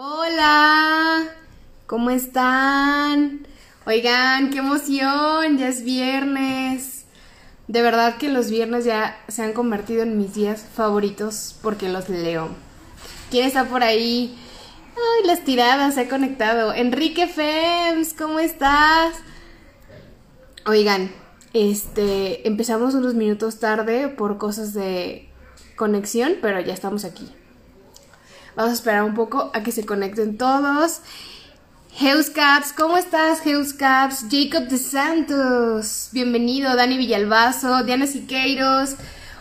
Hola, ¿cómo están? Oigan, qué emoción, ya es viernes. De verdad que los viernes ya se han convertido en mis días favoritos porque los leo. ¿Quién está por ahí? Ay, las tiradas, se ha conectado. Enrique Fems, ¿cómo estás? Oigan, este, empezamos unos minutos tarde por cosas de conexión, pero ya estamos aquí. Vamos a esperar un poco a que se conecten todos. Caps, ¿cómo estás, Caps? Jacob de Santos, bienvenido. Dani Villalbazo, Diana Siqueiros.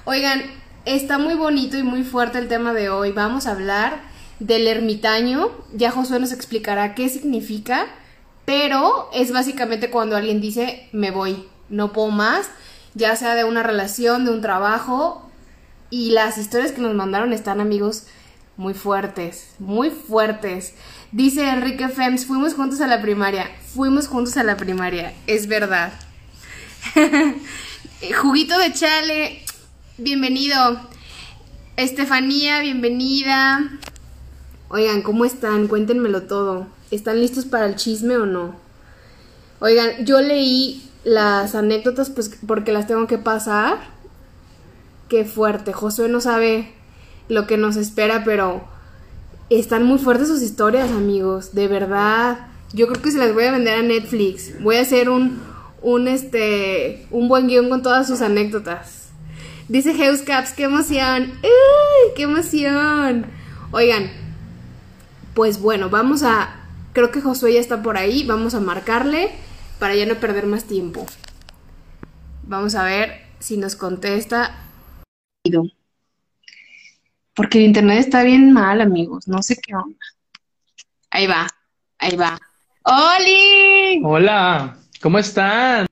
Oigan, está muy bonito y muy fuerte el tema de hoy. Vamos a hablar del ermitaño. Ya Josué nos explicará qué significa, pero es básicamente cuando alguien dice, me voy, no puedo más, ya sea de una relación, de un trabajo. Y las historias que nos mandaron están, amigos, muy fuertes, muy fuertes. Dice Enrique Fems, fuimos juntos a la primaria, fuimos juntos a la primaria, es verdad. Juguito de chale, bienvenido. Estefanía, bienvenida. Oigan, ¿cómo están? Cuéntenmelo todo. ¿Están listos para el chisme o no? Oigan, yo leí las anécdotas pues porque las tengo que pasar. Qué fuerte. Josué no sabe lo que nos espera, pero están muy fuertes sus historias, amigos, de verdad. Yo creo que se las voy a vender a Netflix. Voy a hacer un, un, este, un buen guion con todas sus anécdotas. Dice Caps, qué emoción. ¡Uy, qué emoción! Oigan, pues bueno, vamos a... Creo que Josué ya está por ahí. Vamos a marcarle para ya no perder más tiempo. Vamos a ver si nos contesta. Porque el internet está bien mal, amigos. No sé qué onda. Ahí va, ahí va. ¡Oli! Hola, ¿cómo están?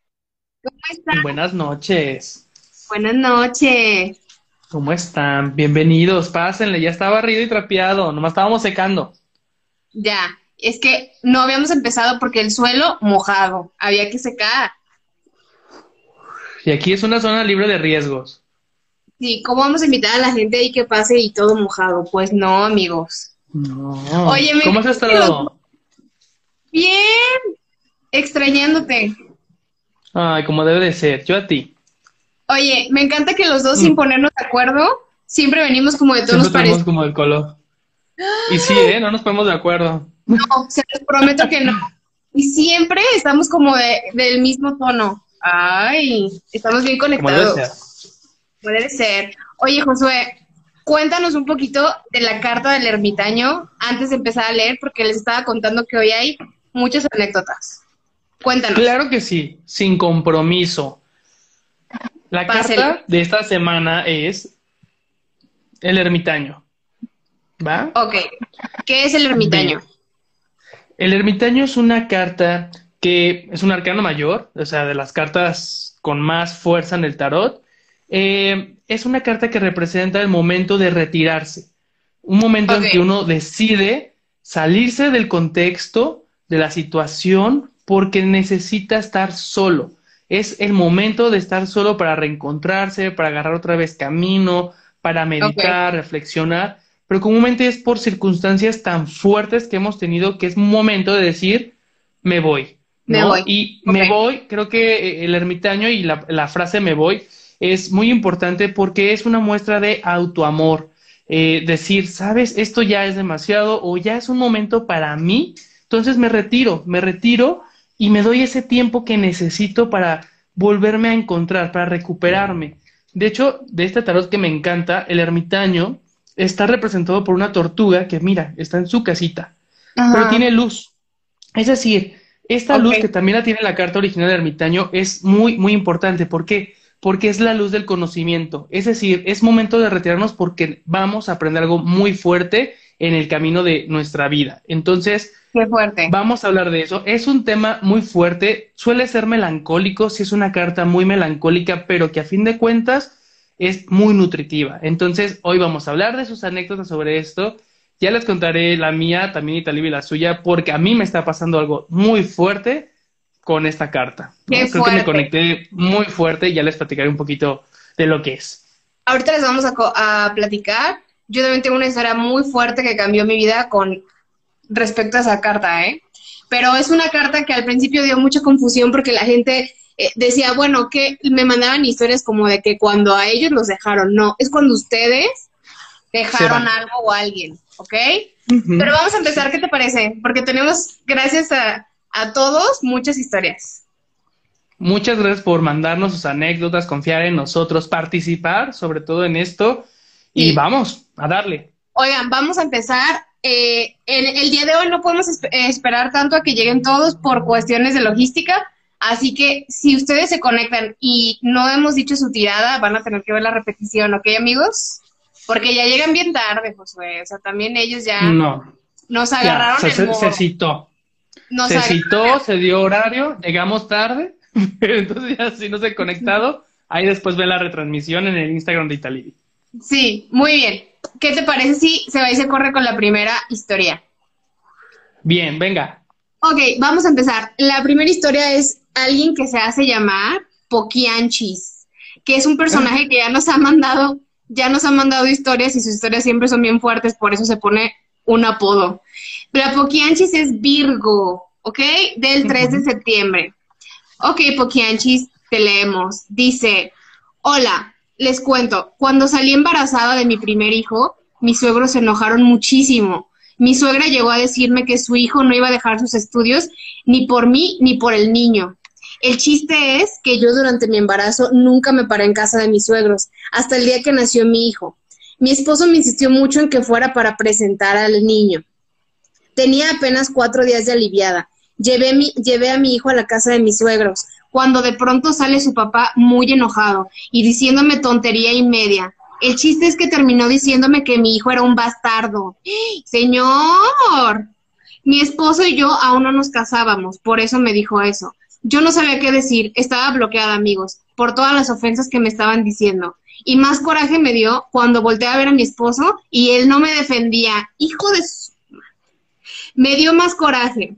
¿Cómo están? Buenas noches. Buenas noches. ¿Cómo están? Bienvenidos, pásenle. Ya está barrido y trapeado. Nomás estábamos secando. Ya, es que no habíamos empezado porque el suelo mojado. Había que secar. Y aquí es una zona libre de riesgos. Sí, ¿cómo vamos a invitar a la gente ahí que pase y todo mojado? Pues no, amigos. No. Oye, ¿cómo has estado? Bien, extrañándote. Ay, como debe de ser, yo a ti. Oye, me encanta que los dos, sin mm. ponernos de acuerdo, siempre venimos como de tonos parecidos. como del color. Y sí, ¿eh? No nos ponemos de acuerdo. No, se los prometo que no. Y siempre estamos como de, del mismo tono. Ay, estamos bien conectados. Puede ser. Oye, Josué, cuéntanos un poquito de la carta del ermitaño antes de empezar a leer, porque les estaba contando que hoy hay muchas anécdotas. Cuéntanos. Claro que sí, sin compromiso. La carta de esta semana es el ermitaño. ¿Va? Ok. ¿Qué es el ermitaño? El ermitaño es una carta que es un arcano mayor, o sea, de las cartas con más fuerza en el tarot, eh, es una carta que representa el momento de retirarse, un momento en que uno decide salirse del contexto, de la situación, porque necesita estar solo. Es el momento de estar solo para reencontrarse, para agarrar otra vez camino, para meditar, reflexionar, pero comúnmente es por circunstancias tan fuertes que hemos tenido que es un momento de decir, me voy. Me voy. Y me voy, creo que el ermitaño y la frase me voy es muy importante porque es una muestra de autoamor. Eh, decir, sabes, esto ya es demasiado o ya es un momento para mí, entonces me retiro, me retiro y me doy ese tiempo que necesito para volverme a encontrar, para recuperarme. De hecho, de este tarot que me encanta, el ermitaño está representado por una tortuga que, mira, está en su casita, pero tiene luz. Es decir, esta luz que también la tiene la carta original del ermitaño es muy, muy importante. ¿Por qué? Porque es la luz del conocimiento. Es decir, es momento de retirarnos porque vamos a aprender algo muy fuerte en el camino de nuestra vida. Entonces, Qué fuerte. vamos a hablar de eso. Es un tema muy fuerte, suele ser melancólico, si es una carta muy melancólica, pero que a fin de cuentas es muy nutritiva. Entonces, hoy vamos a hablar de sus anécdotas sobre esto. Ya les contaré la mía, también y la suya, porque a mí me está pasando algo muy fuerte con esta carta. Creo que me conecté muy fuerte y ya les platicaré un poquito de lo que es. Ahorita les vamos a, platicar. Yo también tengo una historia muy fuerte que cambió mi vida con respecto a esa carta, ¿eh? Pero es una carta que al principio dio mucha confusión porque la gente eh, decía, bueno, que me mandaban historias como de que cuando a ellos los dejaron, no, es cuando ustedes dejaron algo o alguien, ¿ok? Pero vamos a empezar, ¿qué te parece? Porque tenemos, gracias a, a todos, muchas historias. Muchas gracias por mandarnos sus anécdotas, confiar en nosotros, participar sobre todo en esto y vamos a darle. Oigan, vamos a empezar. Eh, el, día de hoy no podemos esperar tanto a que lleguen todos por cuestiones de logística, así que si ustedes se conectan y no hemos dicho su tirada, van a tener que ver la repetición, ¿ok, amigos? Porque ya llegan bien tarde, Josué. O sea, también ellos ya no. nos agarraron se, se, citó. Se citó, se dio horario, llegamos tarde Entonces ya si no se ha conectado, ahí después ve la retransmisión en el Instagram de Italibi. Sí, muy bien. ¿Qué te parece si se va y se corre con la primera historia? Bien, venga. Ok, vamos a empezar. La primera historia es alguien que se hace llamar Poquianchis, que es un personaje que ya nos ha mandado, ya nos ha mandado historias y sus historias siempre son bien fuertes, por eso se pone un apodo. La Poquianchis es Virgo, ¿ok? Del 3 de septiembre. Ok, Poquianchis, te leemos. Dice, hola, les cuento, cuando salí embarazada de mi primer hijo, mis suegros se enojaron muchísimo. Mi suegra llegó a decirme que su hijo no iba a dejar sus estudios ni por mí ni por el niño. El chiste es que yo durante mi embarazo nunca me paré en casa de mis suegros, hasta el día que nació mi hijo. Mi esposo me insistió mucho en que fuera para presentar al niño. Tenía apenas cuatro días de aliviada Llevé, mi, llevé a mi hijo a la casa de mis suegros, cuando de pronto sale su papá muy enojado y diciéndome tontería y media. El chiste es que terminó diciéndome que mi hijo era un bastardo. Señor, mi esposo y yo aún no nos casábamos, por eso me dijo eso. Yo no sabía qué decir, estaba bloqueada, amigos, por todas las ofensas que me estaban diciendo. Y más coraje me dio cuando volteé a ver a mi esposo y él no me defendía. Hijo de su... Me dio más coraje.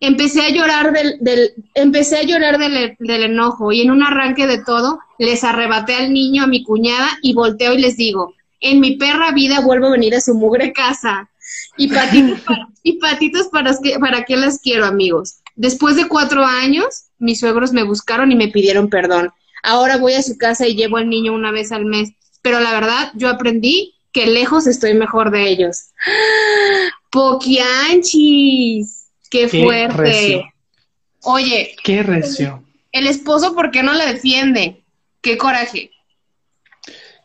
Empecé a llorar del, del empecé a llorar del, del, enojo y en un arranque de todo les arrebaté al niño a mi cuñada y volteo y les digo, en mi perra vida vuelvo a venir a su mugre casa. Y patitos para, y patitos para, para qué las quiero, amigos. Después de cuatro años, mis suegros me buscaron y me pidieron perdón. Ahora voy a su casa y llevo al niño una vez al mes. Pero la verdad, yo aprendí que lejos estoy mejor de ellos. Poquianchis. Qué, fuerte. Oye. Qué recio. El esposo, ¿por qué no la defiende? Qué coraje.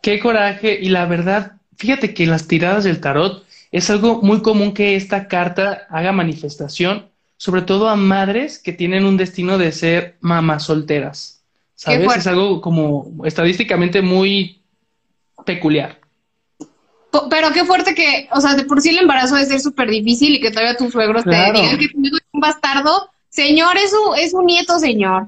Qué coraje. Y la verdad, fíjate que las tiradas del tarot es algo muy común que esta carta haga manifestación, sobre todo a madres que tienen un destino de ser mamás solteras. ¿Sabes? Es algo como estadísticamente muy peculiar. Pero qué fuerte que, o sea, de por sí el embarazo debe ser súper difícil y que todavía tus suegros te digan que tu hijo es un bastardo. Señor, es un, es un nieto, señor.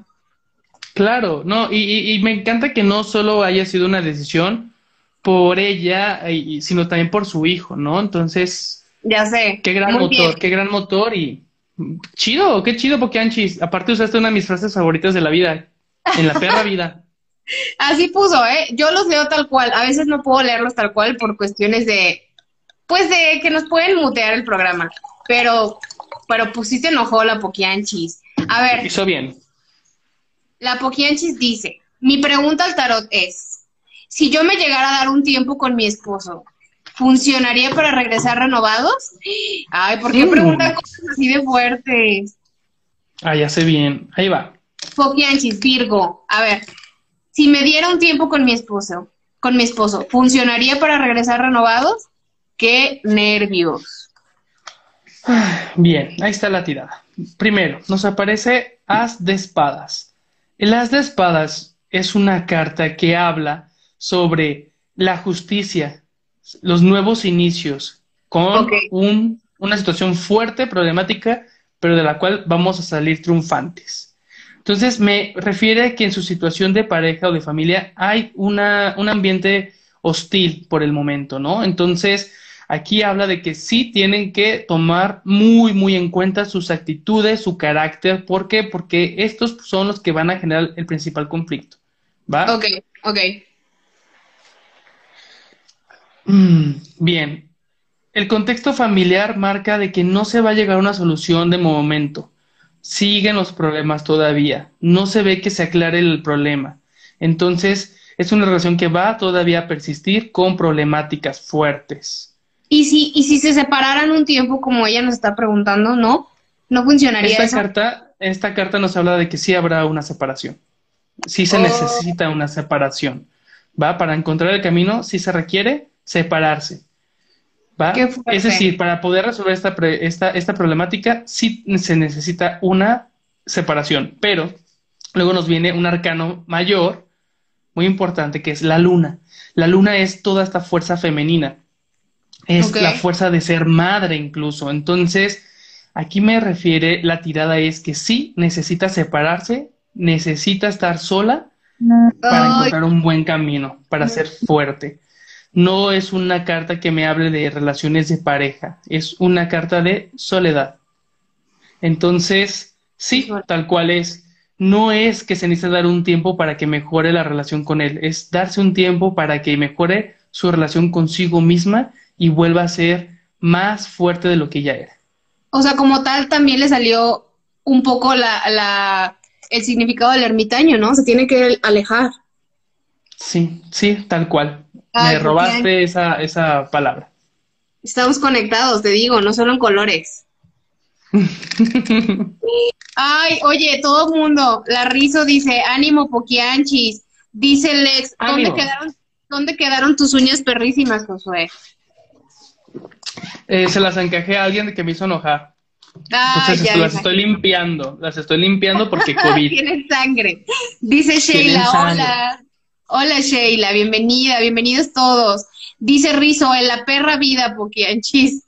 Claro, no, y, y, me encanta que no solo haya sido una decisión por ella, y, sino también por su hijo, ¿no? Entonces. Ya sé. Qué gran motor, qué gran motor y. Chido, qué chido, porque Anchis. Aparte usaste una de mis frases favoritas de la vida. En la perra vida. Así puso, ¿eh? Yo los leo tal cual. A veces no puedo leerlos tal cual por cuestiones de, pues de que nos pueden mutear el programa. Pero, pero pues sí se enojó la Poquianchis. A ver. Hizo bien. La Poquianchis dice, mi pregunta al tarot es, si yo me llegara a dar un tiempo con mi esposo, ¿funcionaría para regresar renovados? Ay, ¿por qué mm. preguntan cosas así de fuertes? Ah, ya sé bien. Ahí va. Poquianchis, Virgo. A ver, si me diera un tiempo con mi esposo, con mi esposo, ¿funcionaría para regresar renovados? ¡Qué nervios! Bien, ahí está la tirada. Primero, nos aparece As de Espadas. El As de Espadas es una carta que habla sobre la justicia, los nuevos inicios, con una situación fuerte, problemática, pero de la cual vamos a salir triunfantes. Entonces, me refiere que en su situación de pareja o de familia hay una, un ambiente hostil por el momento, ¿no? Entonces, aquí habla de que sí tienen que tomar muy, muy en cuenta sus actitudes, su carácter. ¿Por qué? Porque estos son los que van a generar el principal conflicto. ¿Va? Ok, ok. Mm, bien. el contexto familiar marca de que no se va a llegar a una solución de momento. Siguen los problemas todavía. No se ve que se aclare el problema. Entonces, es una relación que va todavía a persistir con problemáticas fuertes. Y si, y si se separaran un tiempo, como ella nos está preguntando, ¿no? ¿No funcionaría esta eso? Carta, esta carta nos habla de que sí habrá una separación. Sí se Oh. necesita una separación. ¿Va? Para encontrar el camino, sí se requiere separarse. ¿Va? Es decir, para poder resolver esta, pre- esta, esta problemática, sí se necesita una separación. Pero luego nos viene un arcano mayor, muy importante, que es la luna. La luna es toda esta fuerza femenina. Es la fuerza de ser madre incluso. Entonces, aquí me refiere, la tirada es que sí necesita separarse, necesita estar sola para Ay, encontrar un buen camino, para ser fuerte. No es una carta que me hable de relaciones de pareja, es una carta de soledad. Entonces, sí, tal cual es. No es que se necesite dar un tiempo para que mejore la relación con él, es darse un tiempo para que mejore su relación consigo misma y vuelva a ser más fuerte de lo que ya era. O sea, como tal, también le salió un poco la, la, el significado del ermitaño, ¿no? Se tiene que alejar. Sí, sí, tal cual. Ay, Me robaste esa, esa palabra. Estamos conectados, te digo, no solo en colores. Ay, oye, todo mundo, la Rizo dice, ánimo Poquianchis, dice Lex, ¿dónde quedaron, ¿dónde quedaron tus uñas perrísimas, Josué? Eh, se las encajé a alguien que me hizo enojar. Ah, Entonces ya, las estoy limpiando, las estoy limpiando porque COVID. Tienen sangre. Dice Sheila, hola. Hola Sheila, bienvenida, bienvenidos todos. Dice Rizo, en la perra vida, Poquianchis.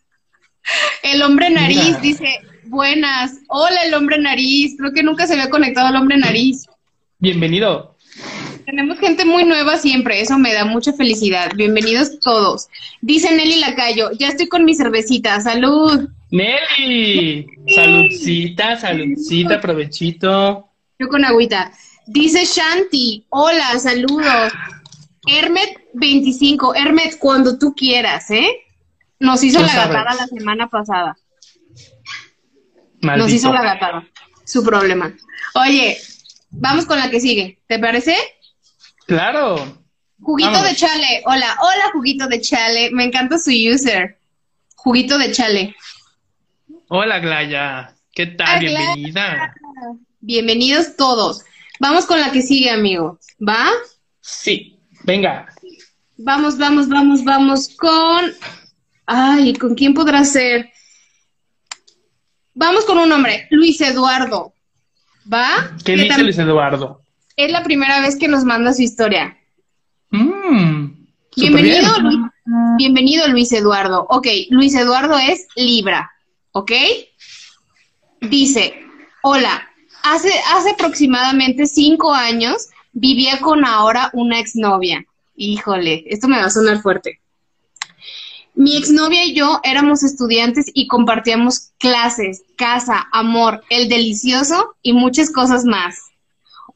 El hombre nariz Mira. dice, buenas. Hola el hombre nariz. Creo que nunca se había conectado el hombre nariz. Bienvenido. Tenemos gente muy nueva siempre, eso me da mucha felicidad. Bienvenidos todos. Dice Nelly Lacayo, ya estoy con mi cervecita, salud. Nelly, saludcita, saludcita, provechito. Yo con agüita. Dice Shanti, hola, saludos. Hermet 25, Hermet, cuando tú quieras, ¿eh? Nos hizo Tú la sabes. gatada la semana pasada. Nos hizo la gatada. Su problema. Oye, vamos con la que sigue. ¿Te parece? Claro. Juguito Vámonos. de chale. Hola, hola, juguito de chale. Me encanta su user. Juguito de chale. Hola, Glaya. ¿Qué tal? Glaya. Bienvenida. Bienvenidos todos. Vamos con la que sigue, amigo. ¿Va? Sí, venga. Vamos, vamos, vamos, vamos con. Ay, ¿con quién podrá ser? Vamos con un nombre, Luis Eduardo. ¿Va? ¿Qué dice Luis Eduardo? Es la primera vez que nos manda su historia. Mm, Bienvenido, bien. Luis, bienvenido, Luis Eduardo. Ok, Luis Eduardo es Libra, ¿ok? Dice, hola, hace, hace aproximadamente cinco años vivía con ahora una exnovia. Híjole, esto me va a sonar fuerte. Mi exnovia y yo éramos estudiantes y compartíamos clases, casa, amor, el delicioso y muchas cosas más.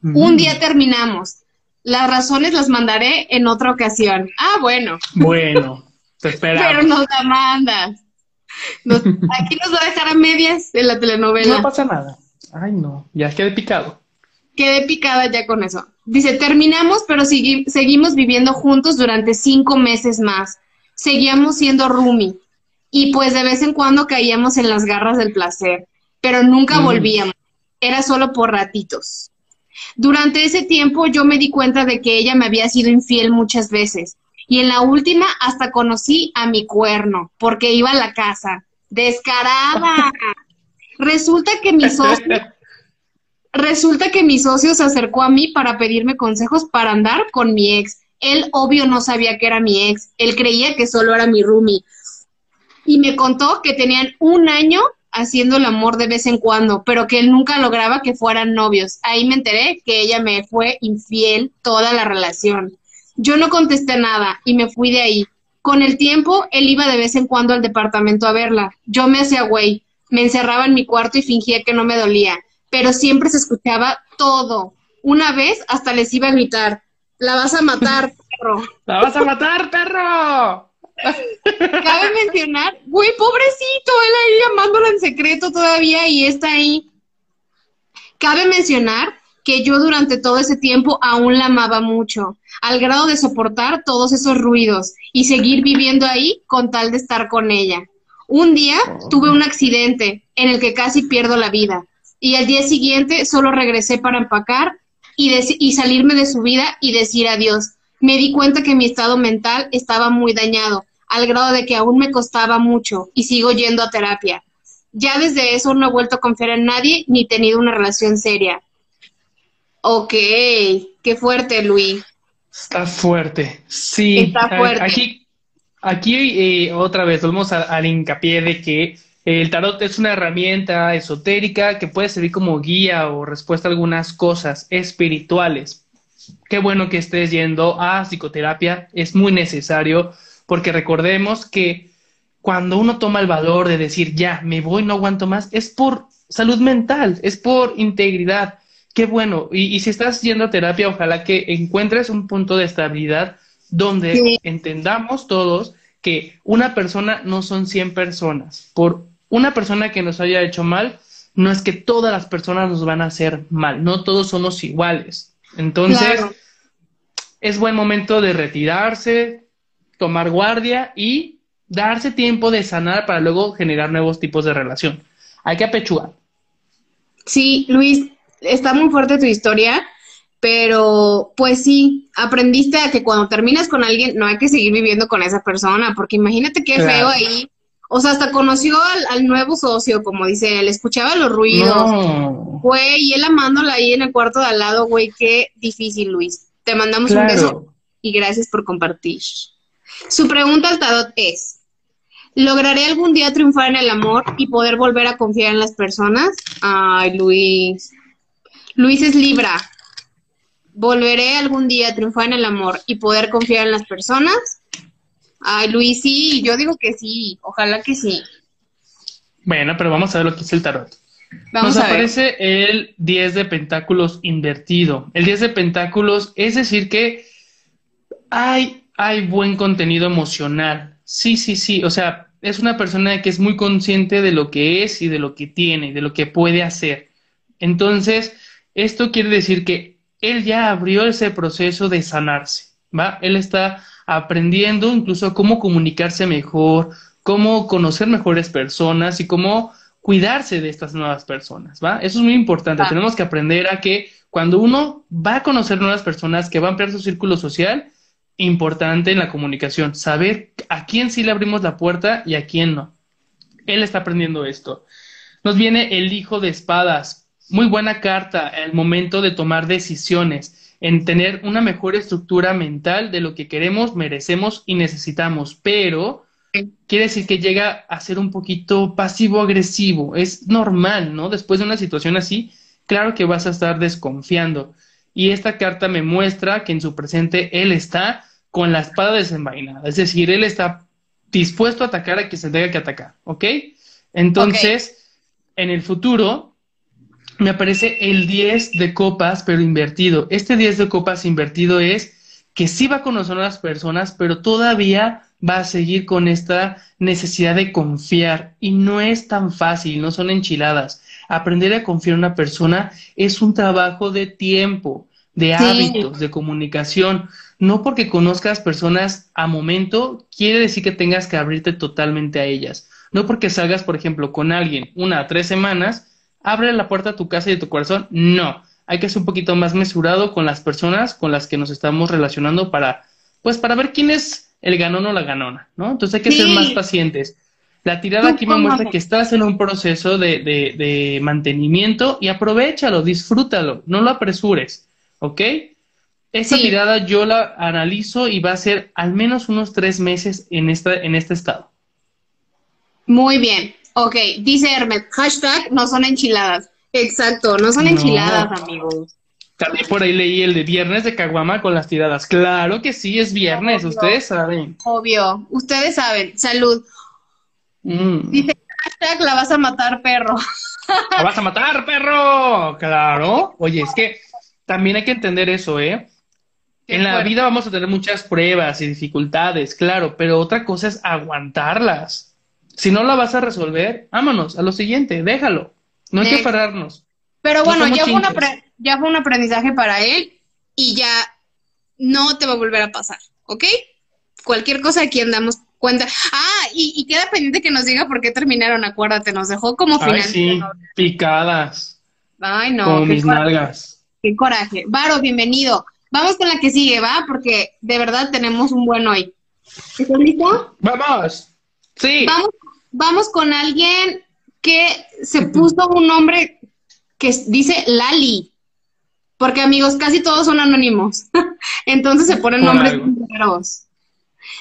Un Mm, día terminamos. Las razones las mandaré en otra ocasión. Ah, bueno, Bueno, te pero esperamos. nos la mandas. Nos- aquí nos va a dejar a medias en la telenovela. No pasa nada. Ay, no, ya quedé picado. Quedé picada ya con eso. Dice, terminamos, pero segui- seguimos viviendo juntos durante cinco meses más. Seguíamos siendo roomie. Y pues de vez en cuando caíamos en las garras del placer, pero nunca Mm. volvíamos. Era solo por ratitos. Durante ese tiempo yo me di cuenta de que ella me había sido infiel muchas veces. Y en la última hasta conocí a mi cuerno, porque iba a la casa. Descarada. Resulta que mi socio Resulta que mi socio se acercó a mí para pedirme consejos para andar con mi ex. Él obvio no sabía que era mi ex, él creía que solo era mi roomie. Y me contó que tenían un año haciendo el amor de vez en cuando, pero que él nunca lograba que fueran novios. Ahí me enteré que ella me fue infiel toda la relación. Yo no contesté nada y me fui de ahí. Con el tiempo, él iba de vez en cuando al departamento a verla. Yo me hacía güey, me encerraba en mi cuarto y fingía que no me dolía, pero siempre se escuchaba todo. Una vez hasta les iba a gritar, la vas a matar, perro. ¡La vas a matar, perro! Cabe mencionar, güey, pobrecito, él ahí llamándola en secreto todavía y está ahí. Cabe mencionar que yo durante todo ese tiempo aún la amaba mucho, al grado de soportar todos esos ruidos y seguir viviendo ahí con tal de estar con ella. Un día tuve un accidente en el que casi pierdo la vida y al día siguiente solo regresé para empacar y, y salirme de su vida y decir adiós. Me di cuenta que mi estado mental estaba muy dañado, al grado de que aún me costaba mucho y sigo yendo a terapia. Ya desde eso no he vuelto a confiar en nadie ni tenido una relación seria. Ok, qué fuerte, Luis. Está fuerte, sí. Está fuerte. Aquí, aquí eh, otra vez volvemos al hincapié de que el tarot es una herramienta esotérica que puede servir como guía o respuesta a algunas cosas espirituales. Qué bueno que estés yendo a psicoterapia, es muy necesario porque recordemos que cuando uno toma el valor de decir, ya, me voy, no aguanto más, es por salud mental, es por integridad. Qué bueno. Y, si estás yendo a terapia, ojalá que encuentres un punto de estabilidad donde entendamos todos que una persona no son 100 personas. Por una persona que nos haya hecho mal, no es que todas las personas nos van a hacer mal, no todos somos iguales. Entonces, es buen momento de retirarse, tomar guardia y darse tiempo de sanar para luego generar nuevos tipos de relación. Hay que apechugar. Sí, Luis, está muy fuerte tu historia, pero pues sí, aprendiste a que cuando terminas con alguien no hay que seguir viviendo con esa persona, porque imagínate qué feo ahí o sea, hasta conoció al, nuevo socio, como dice él, escuchaba los ruidos. Güey, y él amándola ahí en el cuarto de al lado, güey, qué difícil, Luis. Te mandamos un beso y gracias por compartir. Su pregunta al Tadot es, ¿lograré algún día triunfar en el amor y poder volver a confiar en las personas? Ay, Luis. Luis es Libra. ¿Volveré algún día a triunfar en el amor y poder confiar en las personas? Ay, Luis, sí, yo digo que sí, ojalá que sí. Bueno, pero vamos a ver lo que dice el tarot. Vamos Nos aparece el 10 de pentáculos invertido. El 10 de pentáculos es decir que hay, hay buen contenido emocional. Sí, sí, sí. O sea, es una persona que es muy consciente de lo que es y de lo que tiene, de lo que puede hacer. Entonces, esto quiere decir que él ya abrió ese proceso de sanarse, ¿va? Él está aprendiendo incluso cómo comunicarse mejor, cómo conocer mejores personas y cómo cuidarse de estas nuevas personas, ¿va? Eso es muy importante. Tenemos que aprender a que cuando uno va a conocer nuevas personas, que va a ampliar su círculo social, importante en la comunicación, saber a quién sí le abrimos la puerta y a quién no. Él está aprendiendo esto. Nos viene el hijo de espadas. Muy buena carta, el momento de tomar decisiones en tener una mejor estructura mental de lo que queremos, merecemos y necesitamos, pero quiere decir que llega a ser un poquito pasivo-agresivo. Es normal, ¿no? Después de una situación así, claro que vas a estar desconfiando. Y esta carta me muestra que en su presente él está con la espada desenvainada, es decir, él está dispuesto a atacar a quien se tenga que atacar, ¿ok? Entonces, en el futuro, me aparece el 10 de copas, pero invertido. Este 10 de copas invertido es que sí va a conocer a las personas, pero todavía va a seguir con esta necesidad de confiar. Y no es tan fácil, no son enchiladas. Aprender a confiar en una persona es un trabajo de tiempo, de hábitos, de comunicación. No porque conozcas personas a momento, quiere decir que tengas que abrirte totalmente a ellas. No porque salgas, por ejemplo, con alguien una a tres semanas, abre la puerta a tu casa y a tu corazón. No, hay que ser un poquito más mesurado con las personas con las que nos estamos relacionando para, pues, para ver quién es el ganón o la ganona, ¿no? Entonces hay que ser más pacientes. La tirada aquí me muestra que estás en un proceso de, de, de mantenimiento y aprovechalo, disfrútalo, no lo apresures, ¿ok? Esta tirada yo la analizo y va a ser al menos unos tres meses en, esta, en este estado. Muy bien. Ok, dice Hermes, hashtag no son enchiladas. Exacto, no son enchiladas, amigos. También por ahí leí el de viernes de Caguama con las tiradas. Claro que sí, es viernes, ustedes saben. Obvio, ustedes saben. Salud. Mm. Dice, hashtag la vas a matar, perro. ¡La vas a matar, perro! Claro. Oye, es que también hay que entender eso, ¿eh? En la vida vamos a tener muchas pruebas y dificultades, claro, pero otra cosa es aguantarlas. Si no la vas a resolver, vámonos a lo siguiente, déjalo. No hay que aferrarnos. Pero bueno, ya fue, ya fue un aprendizaje para él y ya no te va a volver a pasar, ¿ok? Cualquier cosa aquí andamos cuenta. Ah, y, queda pendiente que nos diga por qué terminaron, acuérdate, nos dejó como final. Ay, sí, picadas. Ay, no. Como mis nalgas. Qué coraje. Varo, bienvenido. Vamos con la que sigue, ¿va? Porque de verdad tenemos un buen hoy. ¿Estás listo? Vamos. Sí. Vamos, vamos con alguien que se puso un nombre que dice Lali. Porque amigos, casi todos son anónimos. Entonces se ponen nombres raros.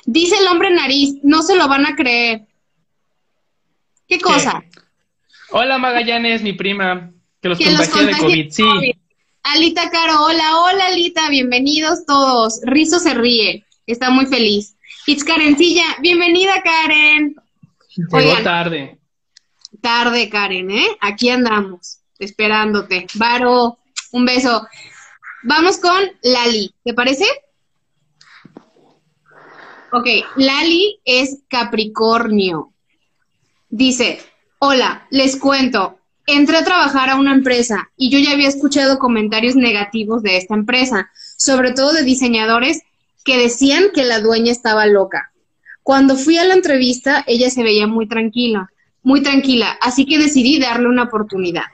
Dice el hombre nariz, no se lo van a creer. ¿Qué cosa? Hola Magallanes, mi prima, que los contagió de COVID. Sí. Alita Caro, hola, hola Alita, bienvenidos todos. Rizo se ríe, está muy feliz. It's Karencilla, bienvenida Karen. Llegó tarde. Tarde, Karen, ¿eh? Aquí andamos, esperándote. Varo, un beso. Vamos con Lali, ¿te parece? Ok, Lali es Capricornio. Dice, hola, les cuento, entré a trabajar a una empresa y yo ya había escuchado comentarios negativos de esta empresa, sobre todo de diseñadores que decían que la dueña estaba loca. Cuando fui a la entrevista, ella se veía muy tranquila, muy tranquila, así que decidí darle una oportunidad.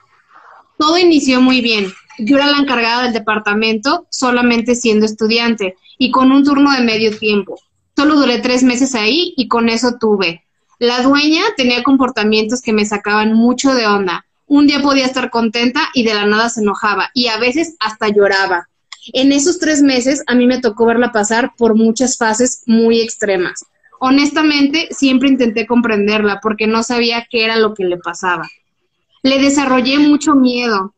Todo inició muy bien. Yo era la encargada del departamento, solamente siendo estudiante y con un turno de medio tiempo. Solo duré tres meses ahí y con eso tuve. La dueña tenía comportamientos que me sacaban mucho de onda, un día podía estar contenta y de la nada se enojaba y a veces hasta lloraba. En esos tres meses a mí me tocó verla pasar por muchas fases muy extremas. Honestamente, siempre intenté comprenderla porque no sabía qué era lo que le pasaba. Le desarrollé mucho miedo,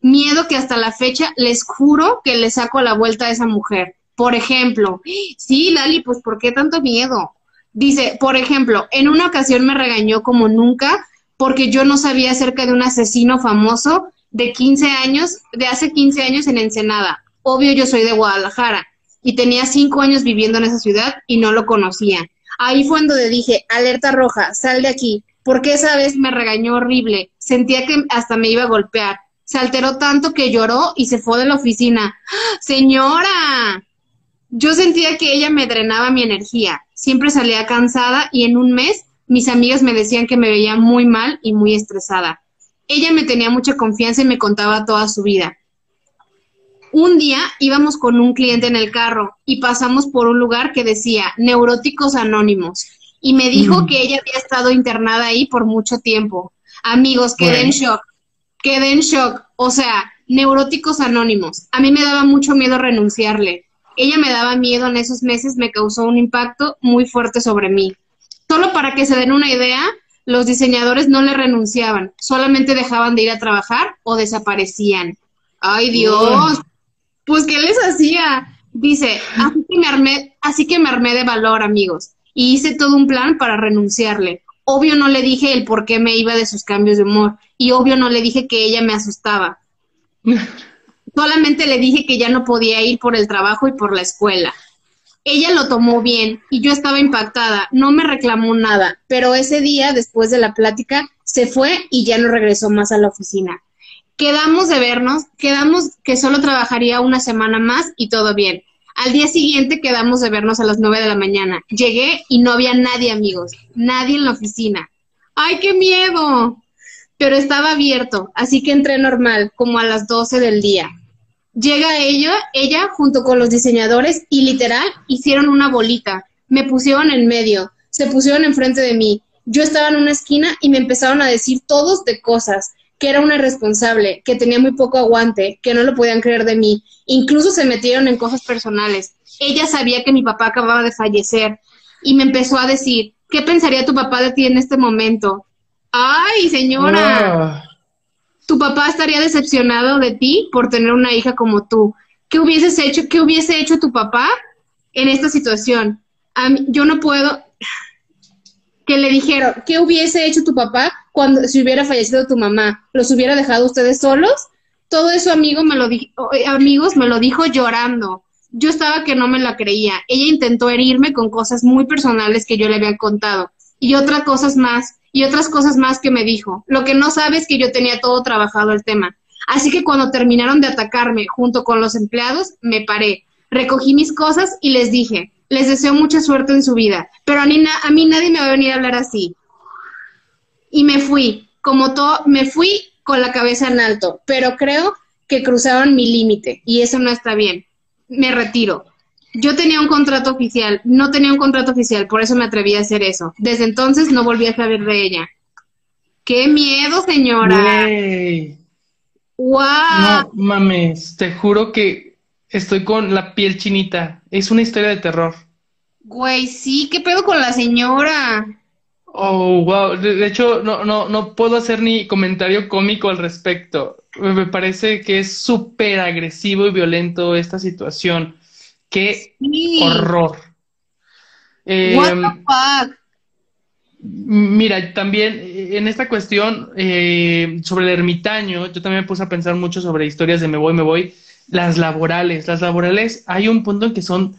miedo que hasta la fecha les juro que le saco la vuelta a esa mujer. Por ejemplo, sí, Lali, pues ¿por qué tanto miedo? Dice, por ejemplo, en una ocasión me regañó como nunca porque yo no sabía acerca de un asesino famoso de 15 años, de hace 15 años en Ensenada. Obvio, yo soy de Guadalajara y tenía 5 años viviendo en esa ciudad y no lo conocía. Ahí fue donde dije, alerta roja, sal de aquí, porque esa vez me regañó horrible, sentía que hasta me iba a golpear. Se alteró tanto que lloró y se fue de la oficina. ¡Ah, señora, yo sentía que ella me drenaba mi energía. Siempre salía cansada y en un mes mis amigas me decían que me veía muy mal y muy estresada. Ella me tenía mucha confianza y me contaba toda su vida. Un día íbamos con un cliente en el carro y pasamos por un lugar que decía Neuróticos Anónimos y me dijo mm. que ella había estado internada ahí por mucho tiempo. Amigos, quedé en shock, quedé en shock. O sea, Neuróticos Anónimos. A mí me daba mucho miedo renunciarle. Ella me daba miedo en esos meses, me causó un impacto muy fuerte sobre mí. Solo para que se den una idea, los diseñadores no le renunciaban, solamente dejaban de ir a trabajar o desaparecían. ¡Ay, Dios! Pues, ¿qué les hacía? Dice, así que, me armé, así que me armé de valor, amigos, y hice todo un plan para renunciarle. Obvio no le dije el por qué me iba de sus cambios de humor, y obvio no le dije que ella me asustaba. Solamente le dije que ya no podía ir por el trabajo y por la escuela. Ella lo tomó bien y yo estaba impactada, no me reclamó nada, pero ese día, después de la plática, se fue y ya no regresó más a la oficina. Quedamos de vernos, quedamos que solo trabajaría una semana más y todo bien. Al día siguiente quedamos de vernos a las nueve de la mañana. Llegué y no había nadie, amigos, nadie en la oficina. ¡Ay, qué miedo! Pero estaba abierto, así que entré normal, como a las doce del día. Llega ella, ella junto con los diseñadores y literal hicieron una bolita. Me pusieron en medio, se pusieron enfrente de mí. Yo estaba en una esquina y me empezaron a decir todos de cosas, que era una irresponsable, que tenía muy poco aguante, que no lo podían creer de mí. Incluso se metieron en cosas personales. Ella sabía que mi papá acababa de fallecer y me empezó a decir, ¿qué pensaría tu papá de ti en este momento? Ay, señora tu papá estaría decepcionado de ti por tener una hija como tú. ¿Qué hubieses hecho? ¿Qué hubiese hecho tu papá en esta situación? yo no puedo que le dijeron, ¿qué hubiese hecho tu papá cuando si hubiera fallecido tu mamá? ¿Los hubiera dejado ustedes solos? Todo eso amigo me lo amigos me lo dijo llorando. yo estaba que no me la creía. Ella intentó herirme con cosas muy personales que yo le había contado y otras cosas más, y otras cosas más que me dijo. Lo que no sabe es que yo tenía todo trabajado el tema. Así que cuando terminaron de atacarme junto con los empleados, me paré, recogí mis cosas y les dije, les deseo mucha suerte en su vida, pero a mí, a mí nadie me va a venir a hablar así. Y me fui, como todo, me fui con la cabeza en alto, pero creo que cruzaron mi límite y eso no está bien. Me retiro. Yo tenía un contrato oficial, no tenía un contrato oficial, por eso me atreví a hacer eso. Desde entonces no volví a saber de ella. ¡Qué miedo, señora! ¡Wow! No mames, te juro que estoy con la piel chinita. Es una historia de terror. Güey, sí, ¿qué pedo con la señora? Oh, wow. De, hecho, no, no, no puedo hacer ni comentario cómico al respecto. Me parece que es súper agresivo y violento esta situación. Qué horror. What the em, fuck? Mira, también eh, en esta cuestión eh, sobre el ermitaño, yo también me puse a pensar mucho sobre historias de me voy, me voy. Las laborales, las laborales, hay un punto en que son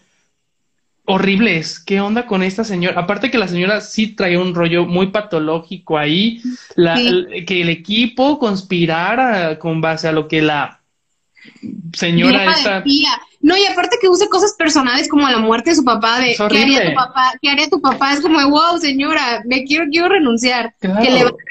horribles. ¿Qué onda con esta señora? Aparte que la señora sí traía un rollo muy patológico ahí, que el equipo conspirara con base a lo que la señora esta... No, y aparte que use cosas personales como la muerte de su papá, de ¿qué haría tu papá? ¿Qué haría tu papá? Es como, wow, señora, me quiero, quiero renunciar.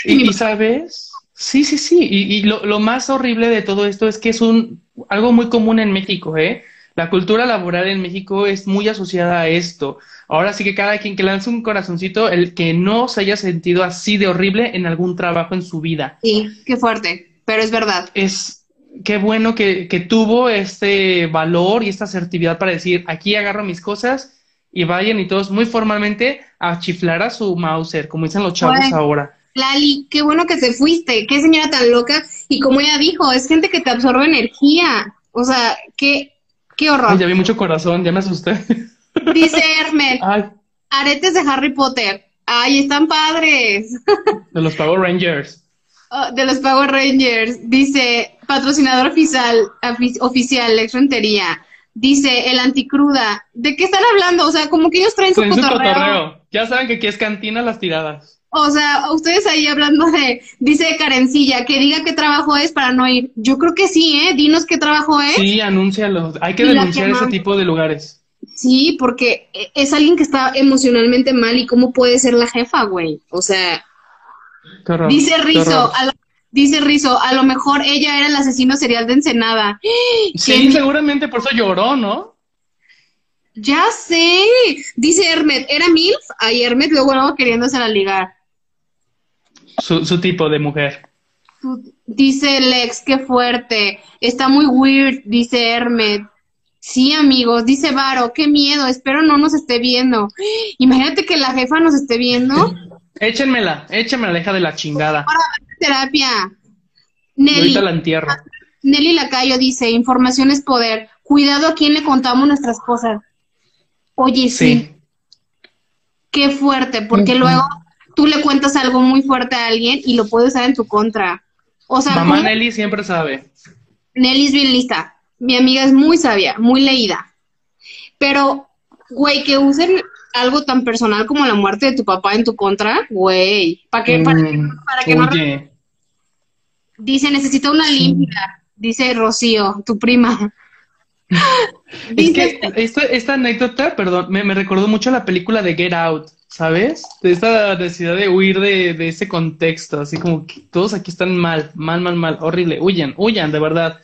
y, sabes, sí, sí, sí. Y, lo, lo, más horrible de todo esto es que es un algo muy común en México, ¿eh? La cultura laboral en México es muy asociada a esto. Ahora sí que cada quien que lance un corazoncito, el que no se haya sentido así de horrible en algún trabajo en su vida. Sí, qué fuerte, pero es verdad. Es, qué bueno que, tuvo este valor y esta asertividad para decir, aquí agarro mis cosas y vayan y todos muy formalmente a chiflar a su Mauser, como dicen los chavos ahora. Lali, qué bueno que te fuiste, qué señora tan loca. Y como ella dijo, es gente que te absorbe energía. O sea, qué, qué horror. ya vi mucho corazón, ya me asusté. Dice Hermes, aretes de Harry Potter. Ay, están padres. De los Power Rangers. Oh, de los Power Rangers. Dice, patrocinador oficial, oficial, Lex Rentería. Dice, el anticruda. ¿De qué están hablando? O sea, como que ellos traen su, cotorreo. Ya saben que aquí es cantina las tiradas. O sea, ustedes ahí hablando de, dice Karencilla, que diga qué trabajo es para no ir. Yo creo que sí, ¿eh? Dinos qué trabajo es. Sí, anúncialo. Hay que denunciar ese tipo de lugares. Sí, porque es alguien que está emocionalmente mal y cómo puede ser la jefa, güey. O sea, dice Rizo, a lo, dice Rizo, a lo mejor ella era el asesino serial de Ensenada. Sí, seguramente por eso lloró, ¿no? Ya sé. Dice Hermet, ¿era MILF? Ay, Hermet luego luego queriéndose la ligar. Su, su tipo de mujer. Dice Lex, qué fuerte. Está muy weird, dice Hermet. Sí, amigos, dice Varo, qué miedo, espero no nos esté viendo. Imagínate que la jefa nos esté viendo. Échenmela, échenmela, hija de la chingada. Ahora terapia. Nelly. ahorita la entierro. Nelly Lacayo dice, información es poder. Cuidado a quién le contamos nuestras cosas. Oye, sí. Qué fuerte, porque luego tú le cuentas algo muy fuerte a alguien y lo puede usar en tu contra. O sea, Mamá Nelly siempre sabe. Nelly es bien lista. Mi amiga es muy sabia, muy leída. Pero, güey, que usen algo tan personal como la muerte de tu papá en tu contra, güey, ¿para qué? Para, que, no... Dice, necesita una limpia, dice Rocío, tu prima. es que esta, anécdota, perdón, me, recordó mucho la película de Get Out, ¿sabes? De esta necesidad de huir de, ese contexto, así como que todos aquí están mal, mal, mal, mal, horrible, huyan, huyan, de verdad.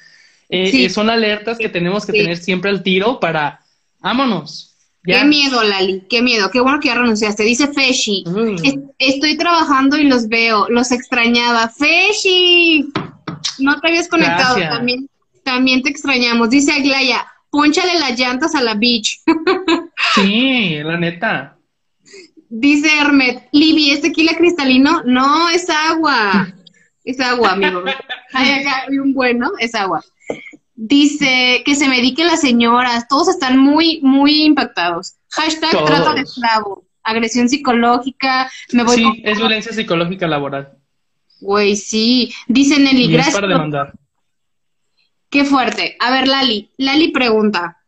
Eh, eh, son alertas que tenemos que tener siempre al tiro para, vámonos, Qué miedo, Lali, qué miedo. Qué bueno que ya renunciaste. Dice Feshi, mm. estoy trabajando y los veo, los extrañaba. Feshi, no te habías conectado, también, también te extrañamos. Dice Aglaya, ponchale las llantas a la beach. sí, la neta. Dice Hermet, Libby, ¿es tequila cristalino? No, es agua. Es agua, amigo. hay acá hay un bueno, es agua. Dice que se mediquen las señoras, todos están muy, muy impactados. Hashtag trata de esclavo, agresión psicológica, me voy. Sí, es violencia psicológica laboral. Güey, sí. Dice Nelly, gracias. para demandar. Qué fuerte. A ver, Lali. Lali pregunta.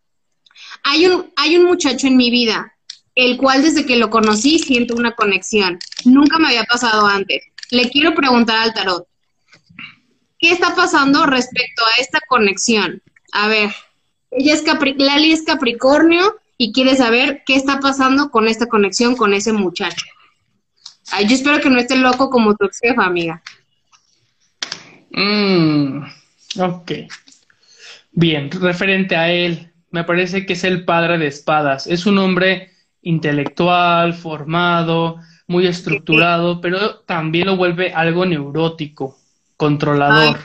hay un, hay un muchacho en mi vida, el cual desde que lo conocí siento una conexión. Nunca me había pasado antes. Le quiero preguntar al tarot, ¿qué está pasando respecto a esta conexión? A ver, ella es Capri Lali es Capricornio y quiere saber qué está pasando con esta conexión con ese muchacho. Ay, yo espero que no esté loco como tu jefa, amiga. Mm, ok. Bien, referente a él, me parece que es el padre de espadas. Es un hombre intelectual, formado, muy estructurado, pero también lo vuelve algo neurótico, controlador.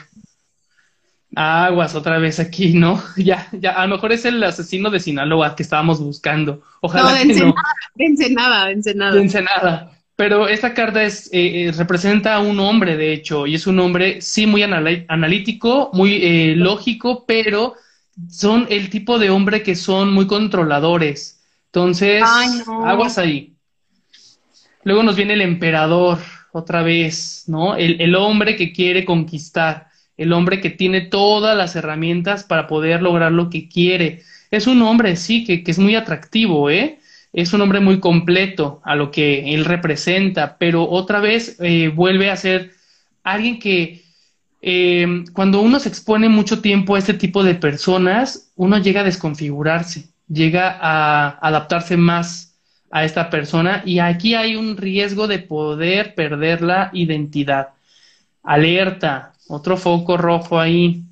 Aguas otra vez aquí, ¿no? Ya, ya, a lo mejor es el asesino de Sinaloa que estábamos buscando. Ojalá no, de que no. de Ensenada, de Ensenada. De Ensenada. Pero esta carta es, eh, eh, representa a un hombre, de hecho, y es un hombre, sí, muy anal analítico, muy eh, lógico, pero son el tipo de hombre que son muy controladores. Entonces, Ay, no. aguas ahí. Luego nos viene el emperador, otra vez, ¿no? El, el hombre que quiere conquistar, el hombre que tiene todas las herramientas para poder lograr lo que quiere. Es un hombre, sí, que, que es muy atractivo, ¿eh? es un hombre muy completo a lo que él representa, pero otra vez eh, vuelve a ser alguien que eh, cuando uno se expone mucho tiempo a este tipo de personas, uno llega a desconfigurarse, llega a adaptarse más a esta persona y aquí hay un riesgo de poder perder la identidad. Alerta, otro foco rojo ahí.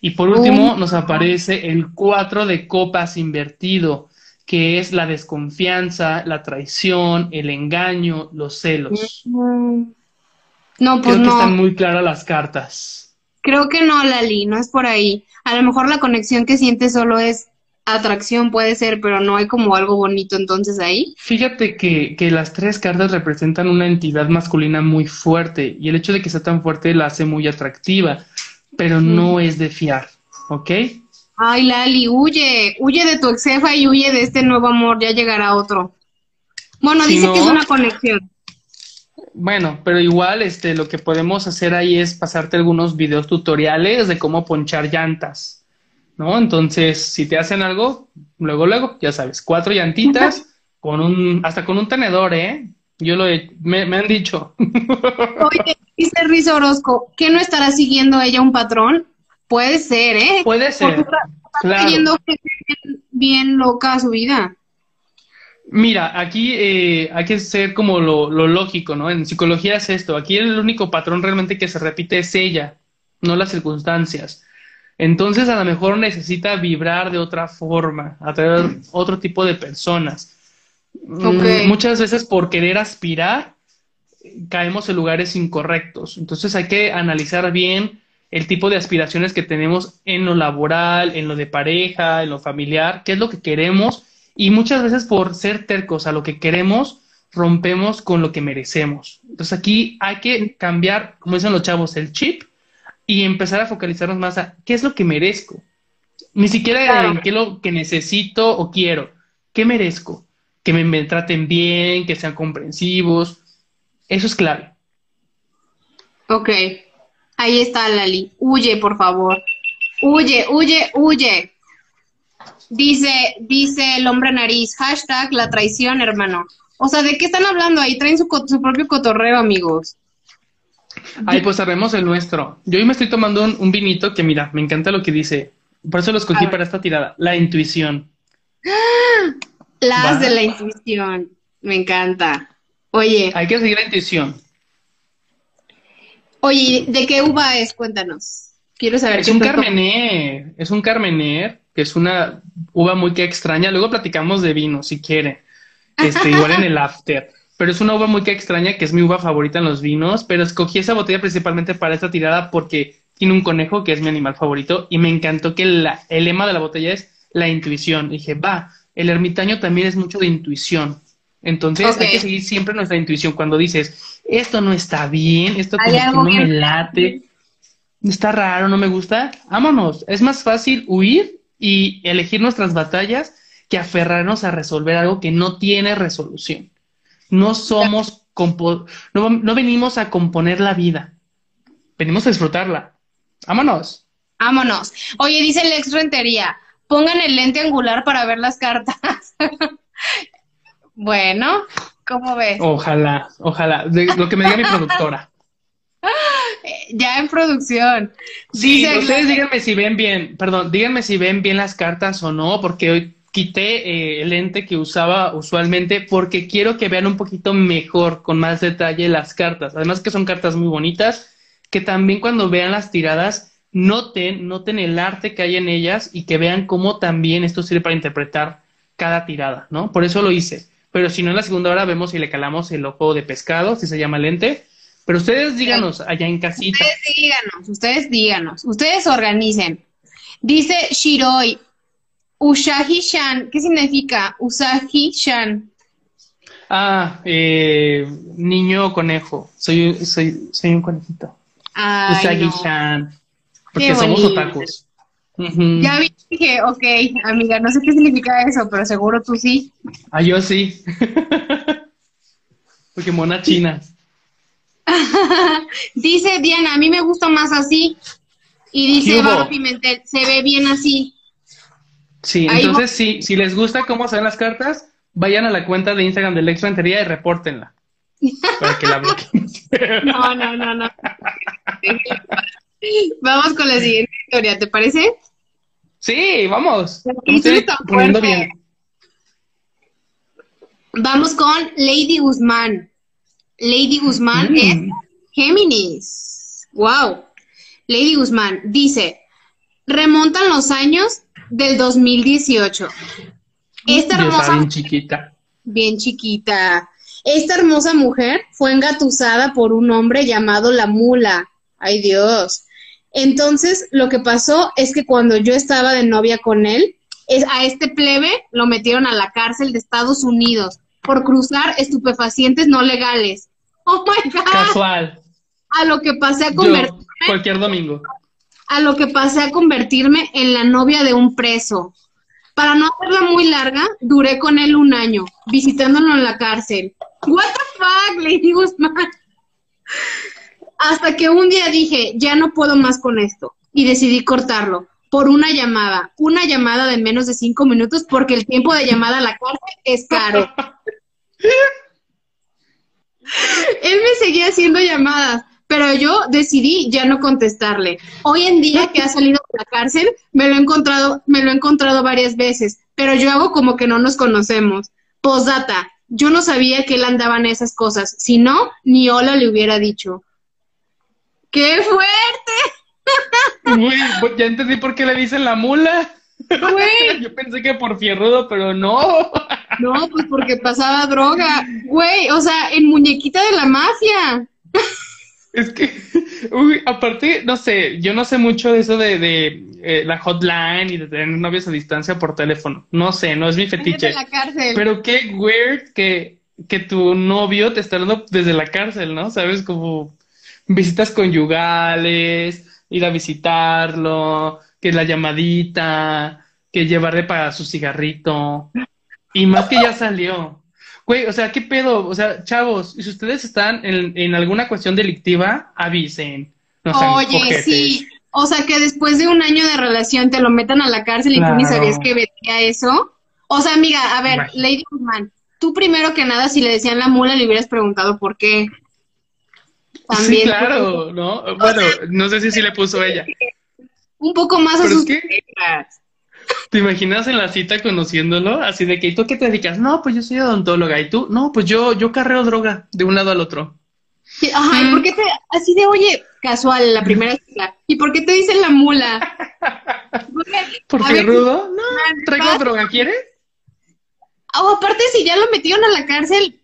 Y por último nos aparece el 4 de copas invertido que es la desconfianza, la traición, el engaño, los celos. No, pues Creo que no. están muy claras las cartas. Creo que no, Lali, no es por ahí. A lo mejor la conexión que sientes solo es atracción, puede ser, pero no hay como algo bonito entonces ahí. Fíjate que, que las tres cartas representan una entidad masculina muy fuerte y el hecho de que sea tan fuerte la hace muy atractiva, pero no es de fiar, ¿ok? Ay, Lali, huye, huye de tu ex jefa y huye de este nuevo amor, ya llegará otro. Bueno, Si dice no- que es una conexión. Bueno, pero igual este, lo que podemos hacer ahí es pasarte algunos videos tutoriales de cómo ponchar llantas, ¿no? Entonces, si te hacen algo, luego, luego, ya sabes, cuatro llantitas con un, hasta con un tenedor, ¿eh? Yo lo he, me, me han dicho. Oye, dice Riz Orozco, ¿qué no estará siguiendo ella un patrón? Puede ser, ¿eh? Puede ser, está, está claro. gente bien, bien loca su vida. Mira, aquí eh, hay que ser como lo, lo lógico, ¿no? En psicología es esto. Aquí el único patrón realmente que se repite es ella, no las circunstancias. Entonces, a lo mejor necesita vibrar de otra forma, atraer otro tipo de personas. Mm. Muchas veces por querer aspirar, caemos en lugares incorrectos. Entonces, hay que analizar bien el tipo de aspiraciones que tenemos en lo laboral, en lo de pareja, en lo familiar, qué es lo que queremos y muchas veces por ser tercos a lo que queremos, rompemos con lo que merecemos. Entonces aquí hay que cambiar, como dicen los chavos, el chip y empezar a focalizarnos más a qué es lo que merezco. Ni siquiera Claro. en qué es lo que necesito o quiero. ¿Qué merezco? Que me, me traten bien, que sean comprensivos. Eso es clave. Ok, ahí está Lali. Huye, por favor. Huye, huye, huye. Dice, dice el hombre nariz, hashtag la traición, hermano. O sea, ¿de qué están hablando ahí? Traen su, su propio cotorreo, amigos. Ay, pues sabemos el nuestro. Yo hoy me estoy tomando un, un vinito que, mira, me encanta lo que dice. Por eso lo escogí para esta tirada. La intuición. Las Va. de la intuición. Me encanta. Oye, Hay que seguir la intuición. oye, ¿de qué uva es? Cuéntanos. Quiero saber Es un Carmener, es un Carmener, que es una uva muy que extraña. Luego platicamos de vino, si quiere. Este, igual en el after. Pero es una uva muy que extraña, que es mi uva favorita en los vinos. Pero escogí esa botella principalmente para esta tirada porque tiene un conejo que es mi animal favorito. Y me encantó que la- el lema de la botella es la intuición. dije, va, el ermitaño también es mucho de intuición. Entonces hay que seguir siempre nuestra intuición. Cuando dices, esto no está bien, esto como que no me late está raro, no me gusta, vámonos. Es más fácil huir y elegir nuestras batallas que aferrarnos a resolver algo que no tiene resolución. No somos, compo- no, no venimos a componer la vida, venimos a disfrutarla. Vámonos. Vámonos. Oye, dice el ex rentería, pongan el lente angular para ver las cartas. bueno, ¿cómo ves? Ojalá, ojalá. De, lo que me diga mi productora. ya en producción. Sí, ustedes díganme si ven bien, perdón, díganme si ven bien las cartas o no, porque hoy quité eh, el lente que usaba usualmente porque quiero que vean un poquito mejor, con más detalle las cartas. Además que son cartas muy bonitas, que también cuando vean las tiradas noten, noten el arte que hay en ellas y que vean cómo también esto sirve para interpretar cada tirada, ¿no? Por eso lo hice. Pero si no, en la segunda hora vemos si le calamos el ojo de pescado, si se llama lente. Pero ustedes díganos allá en casita. Ustedes díganos, ustedes díganos, ustedes organicen. Dice Shiroi, Usagi-shan, ¿qué significa Usagi-shan? Ah, eh, niño conejo. Soy, soy, soy un conejito. Usagi-shan. Porque somos otakus. Ya vi, dije, ok, amiga, no sé qué significa eso, pero seguro tú sí. Ah, yo sí. Porque mona china. dice Diana, a mí me gusta más así. Y dice Baba Pimentel, se ve bien así. Sí, entonces sí, si les gusta cómo se ven las cartas, vayan a la cuenta de Instagram de Lex Rentería y repórtenla. para que la bloqueen. no, no, no, no. Vamos con la siguiente historia, ¿te parece? Sí, vamos. poniendo bien. Vamos con Lady Guzmán. Lady Guzmán mm. es Géminis. Wow. Lady Guzmán dice, remontan los años del 2018. Esta hermosa... bien chiquita. Bien chiquita. Esta hermosa mujer fue engatusada por un hombre llamado La Mula. Ay Dios. Entonces, lo que pasó es que cuando yo estaba de novia con él, es, a este plebe lo metieron a la cárcel de Estados Unidos por cruzar estupefacientes no legales. Oh my God. Casual. A lo que pasé a convertirme. cualquier domingo. A lo que pasé a convertirme en la novia de un preso. Para no hacerla muy larga, duré con él un año, visitándolo en la cárcel. What the fuck, Lady Guzmán. Hasta que un día dije, ya no puedo más con esto. Y decidí cortarlo por una llamada. Una llamada de menos de cinco minutos porque el tiempo de llamada a la cárcel es caro. Él me seguía haciendo llamadas, pero yo decidí ya no contestarle. Hoy en día que ha salido de la cárcel, me lo he encontrado, me lo he encontrado varias veces, pero yo hago como que no nos conocemos. Postdata, yo no sabía que él andaba en esas cosas, si no, ni hola le hubiera dicho. ¡Qué fuerte! Pues ya entendí por qué le dicen la mula. Yo pensé que por fierrudo, pero no. No, pues porque pasaba droga. Güey, o sea, en muñequita de la mafia. Es que, uy, aparte, no sé, yo no sé mucho de eso de, de eh, la hotline y de tener novios a distancia por teléfono. No sé, no es mi fetiche. la cárcel. Pero qué weird que, que tu novio te está dando desde la cárcel, ¿no? Sabes, como visitas conyugales, ir a visitarlo, que la llamadita, que llevarle para su cigarrito. Y más que ya salió. Güey, o sea, ¿qué pedo? O sea, chavos, si ustedes están en, en alguna cuestión delictiva, avisen. Oye, sí. O sea, que después de un año de relación te lo metan a la cárcel y tú ni sabías que venía eso. O sea, amiga, a ver, Lady Guzmán, tú primero que nada, si le decían la mula, le hubieras preguntado por qué. También. Sí, claro, ¿no? Bueno, no sé si sí le puso ella. Un poco más a sus ¿Te imaginas en la cita conociéndolo? Así de que, ¿y tú qué te dedicas? No, pues yo soy odontóloga. ¿Y tú? No, pues yo, yo carreo droga de un lado al otro. Ajá, ¿y por qué te, así de, oye, casual, la primera cita, ¿y por qué te dicen la mula? Porque, rudo, no, traigo droga, ¿quieres? O aparte, si ya lo metieron a la cárcel,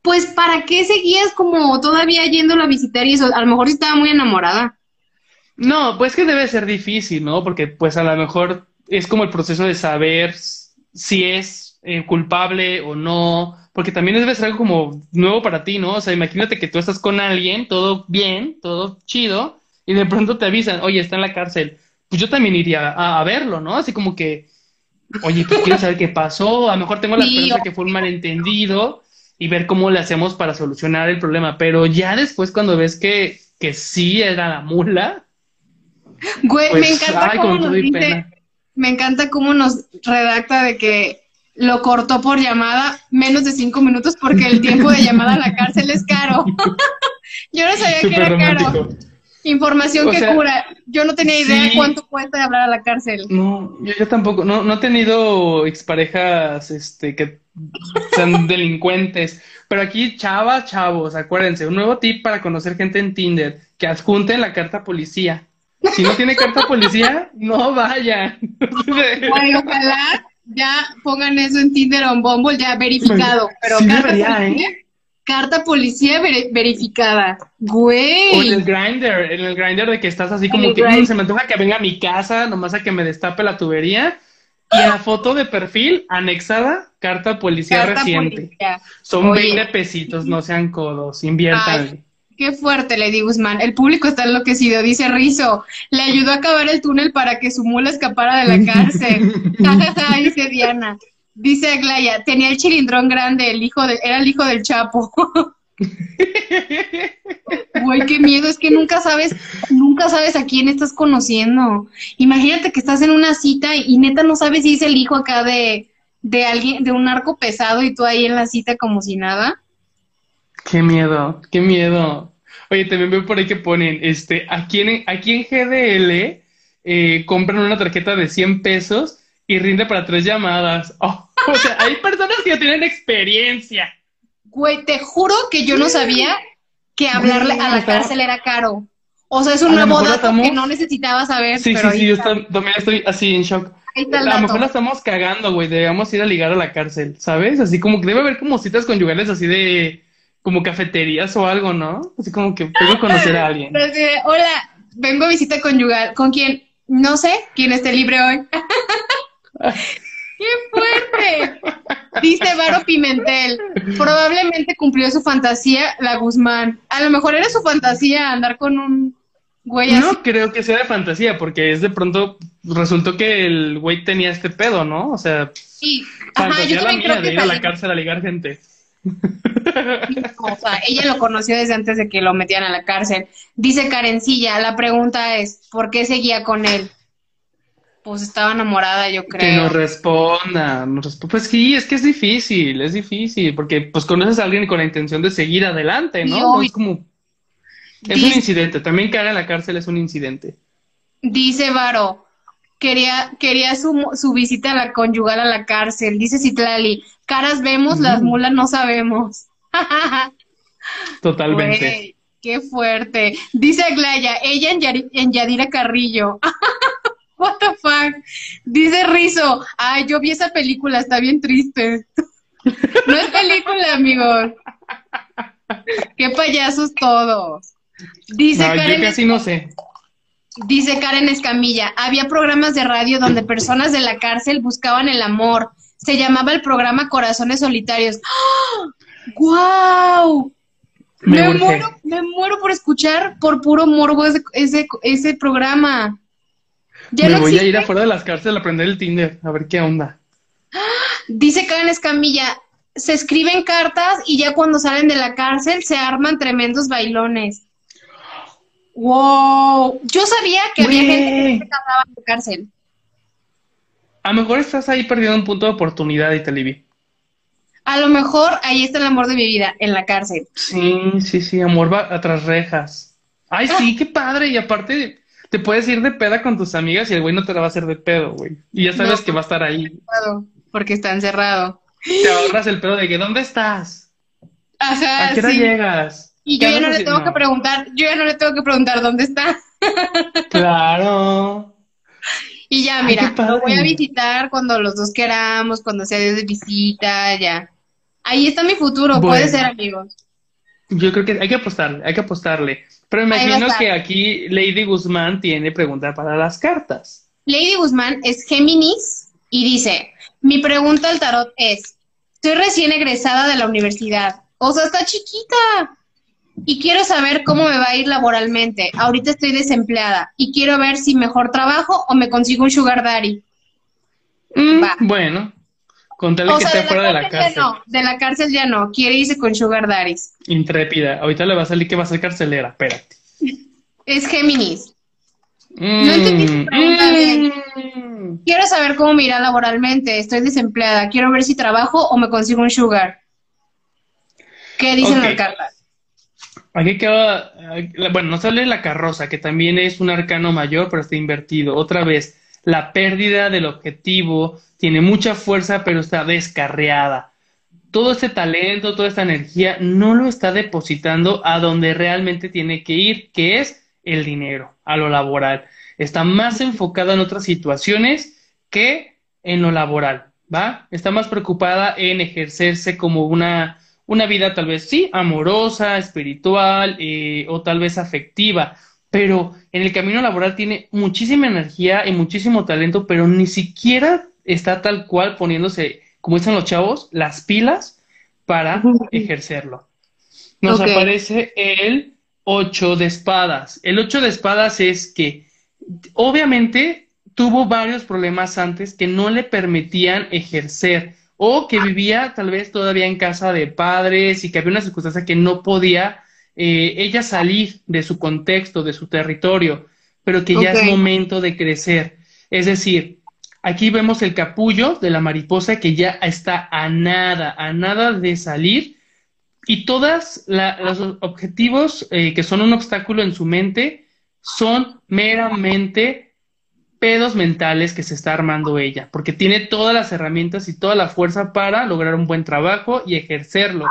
pues ¿para qué seguías como todavía yéndolo a visitar y eso? A lo mejor estaba muy enamorada. No, pues que debe ser difícil, ¿no? Porque pues a lo mejor es como el proceso de saber si es eh, culpable o no, porque también debe ser algo como nuevo para ti, ¿no? O sea, imagínate que tú estás con alguien, todo bien, todo chido, y de pronto te avisan, oye, está en la cárcel. Pues yo también iría a, verlo, ¿no? Así como que, oye, pues quiero saber qué pasó, a lo mejor tengo la esperanza que fue un malentendido, y ver cómo le hacemos para solucionar el problema. Pero ya después cuando ves que, que sí era la mula. Güey, me pues, encanta cómo nos dice, me encanta cómo nos redacta de que lo cortó por llamada menos de cinco minutos porque el tiempo de llamada a la cárcel es caro. Yo no sabía que era caro. Información que cura. Yo no tenía idea cuánto cuesta hablar a la cárcel. No, yo, tampoco. No, no he tenido exparejas este, que sean delincuentes. Pero aquí, chavas, chavos, acuérdense, un nuevo tip para conocer gente en Tinder, que adjunten la carta policía. Si no tiene carta policía, no vayan. ojalá ya pongan eso en Tinder o en Bumble ya verificado. Pero carta, policía, ¿eh? carta policía verificada. Güey. O en el grinder, en el grinder de que estás así como que mm, se me antoja que venga a mi casa, nomás a que me destape la tubería. Y la foto de perfil, anexada, carta policía reciente. Son 20 pesitos, no sean codos, inviertan. Qué fuerte, Lady Guzmán. El público está enloquecido, dice Rizo. Le ayudó a acabar el túnel para que su mula escapara de la cárcel. dice Diana. Dice Aglaya, tenía el chilindrón grande, el hijo de, era el hijo del Chapo. Güey, qué miedo, es que nunca sabes, nunca sabes a quién estás conociendo. Imagínate que estás en una cita y, neta no sabes si es el hijo acá de, de alguien, de un arco pesado y tú ahí en la cita como si nada. Qué miedo, qué miedo. Oye, también veo por ahí que ponen, este, aquí en, aquí en GDL eh, compran una tarjeta de 100 pesos y rinde para tres llamadas. Oh, o sea, hay personas que ya tienen experiencia. Güey, te juro que yo no sabía que hablarle a la cárcel era caro. O sea, es un nuevo dato que no necesitaba saber. Sí, sí, sí, yo también estoy así en shock. a lo mejor la estamos cagando, güey. Debemos ir a ligar a la cárcel, ¿sabes? Así como que debe haber como citas conyugales así de como cafeterías o algo, ¿no? Así como que puedo conocer a alguien. Hola, vengo a visita conyugal. ¿Con quién? No sé, ¿quién esté libre hoy? ¡Qué fuerte! Dice Varo Pimentel. Probablemente cumplió su fantasía la Guzmán. A lo mejor era su fantasía andar con un güey así. No creo que sea de fantasía, porque es de pronto resultó que el güey tenía este pedo, ¿no? O sea, sí. Ajá, yo la de ir a la cárcel a ligar gente. O sea, ella lo conoció desde antes de que lo metieran a la cárcel. Dice Karencilla, la pregunta es, ¿por qué seguía con él? Pues estaba enamorada, yo creo. Que nos responda, Pues sí, es que es difícil, es difícil, porque pues conoces a alguien con la intención de seguir adelante, ¿no? es como... Es un incidente, también caer en la cárcel es un incidente. Dice Varo, quería, quería su, su visita a la conyugal a la cárcel. Dice Citlali, caras vemos, las mulas no sabemos. Totalmente. qué fuerte. Dice Aglaya, ella en, Yadira Carrillo. What the fuck? Dice Rizo, ay, yo vi esa película, está bien triste. no es película, amigos. Qué payasos todos. Dice Karen. Yo casi no sé. Dice Karen Escamilla, había programas de radio donde personas de la cárcel buscaban el amor. Se llamaba el programa Corazones Solitarios. ¡Guau! Me, muero, me muero por escuchar por puro morbo ese, ese, programa. me voy a ir afuera de las cárceles a aprender el Tinder, a ver qué onda. Dice Karen Escamilla, se escriben cartas y ya cuando salen de la cárcel se arman tremendos bailones. Wow, yo sabía que había gente que se casaba en la cárcel. A lo mejor estás ahí perdiendo un punto de oportunidad, Italibi. A lo mejor ahí está el amor de mi vida, en la cárcel. Sí, sí, sí, amor va tras rejas. Ay, sí, qué padre. Y aparte, te puedes ir de peda con tus amigas y el güey no te la va a hacer de pedo, güey. Y ya sabes que va a estar ahí. Porque está encerrado. Te ahorras el pedo de que, ¿dónde estás? Ajá, ¿A qué hora llegas? Y yo ya no le tengo que preguntar, yo ya no le tengo que preguntar dónde está. Claro. Y ya, mira, lo voy a visitar cuando los dos queramos, cuando sea de visita, ya. Ahí está mi futuro, puede ser, amigos. Yo creo que hay que apostarle, hay que apostarle. Pero imagino que aquí Lady Guzmán tiene pregunta para las cartas. Lady Guzmán es Géminis y dice, mi pregunta al tarot es, soy recién egresada de la universidad, o sea, está chiquita, y quiero saber cómo me va a ir laboralmente. Ahorita estoy desempleada y quiero ver si mejor trabajo o me consigo un sugar daddy. Mm, bueno, contale que esté fuera de la cárcel. no, de la cárcel ya no, quiere irse con sugar daddies. Intrépida, ahorita le va a salir que va a ser carcelera, espérate. Es Géminis. no entendí tu pregunta bien. Mm, quiero saber cómo me irá laboralmente, estoy desempleada, quiero ver si trabajo o me consigo un sugar. ¿Qué dicen Ok. las cartas? Aquí queda, bueno, nos sale la carroza, que también es un arcano mayor, pero está invertido. Otra vez, la pérdida del objetivo, tiene mucha fuerza, pero está descarriada. Todo este talento, toda esta energía, no lo está depositando a donde realmente tiene que ir, que es el dinero, a lo laboral. Está más enfocada en otras situaciones que en lo laboral, ¿va? Está más preocupada en ejercerse como una una vida tal vez sí, amorosa, espiritual eh, o tal vez afectiva, pero en el camino laboral tiene muchísima energía y muchísimo talento, pero ni siquiera está tal cual poniéndose, como dicen los chavos, las pilas para ejercerlo. Nos aparece el ocho de espadas. El ocho de espadas es que obviamente tuvo varios problemas antes que no le permitían ejercer o que vivía tal vez todavía en casa de padres y que había una circunstancia que no podía eh, ella salir de su contexto, de su territorio, pero que ya es momento de crecer. Es decir, aquí vemos el capullo de la mariposa que ya está a nada, a nada de salir y todos los objetivos eh, que son un obstáculo en su mente son meramente pedos mentales que se está armando ella, porque tiene todas las herramientas y toda la fuerza para lograr un buen trabajo y ejercerlo,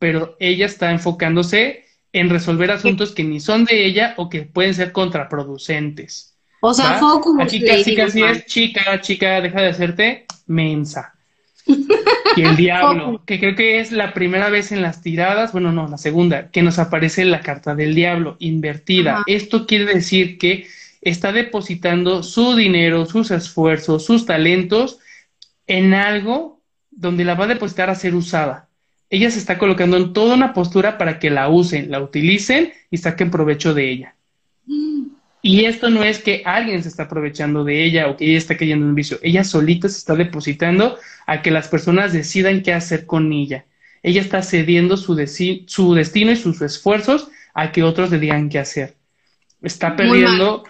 pero ella está enfocándose en resolver asuntos que ni son de ella o que pueden ser contraproducentes. O sea, ¿va? focus. Aquí casi casi es chica, chica, deja de hacerte mensa. Y el diablo, que creo que es la primera vez en las tiradas, bueno, no, la segunda, que nos aparece la carta del diablo invertida. Ajá. Esto quiere decir que está depositando su dinero, sus esfuerzos, sus talentos en algo donde la va a depositar a ser usada. Ella se está colocando en toda una postura para que la usen, la utilicen y saquen provecho de ella. Y esto no es que alguien se está aprovechando de ella o que ella está cayendo en un vicio. Ella solita se está depositando a que las personas decidan qué hacer con ella. Ella está cediendo su, deci- su destino y sus esfuerzos a que otros le digan qué hacer. Está Muy perdiendo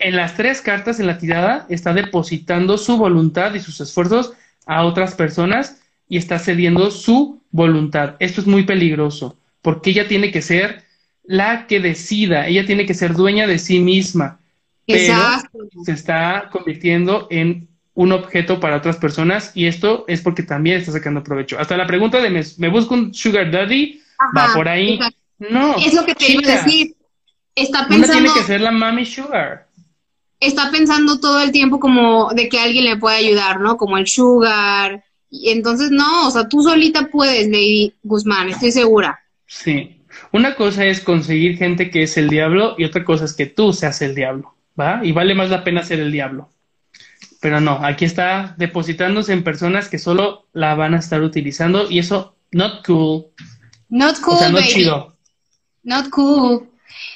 en las tres cartas en la tirada, está depositando su voluntad y sus esfuerzos a otras personas y está cediendo su voluntad. Esto es muy peligroso porque ella tiene que ser la que decida, ella tiene que ser dueña de sí misma, pero se está convirtiendo en un objeto para otras personas y esto es porque también está sacando provecho. Hasta la pregunta de me, ¿me busco un sugar daddy? va por ahí. exacto. No, Es lo que te iba a decir. Está Una pensando, tiene que ser la mami sugar. Está pensando todo el tiempo como de que alguien le puede ayudar, ¿no? Como el sugar. Y entonces, no, o sea, tú solita puedes, Lady Guzmán, estoy segura. Sí. Una cosa es conseguir gente que es el diablo y otra cosa es que tú seas el diablo, ¿va? Y vale más la pena ser el diablo. Pero no, aquí está depositándose en personas que solo la van a estar utilizando y eso, not cool. Not cool, o sea, no baby. chido. Not cool.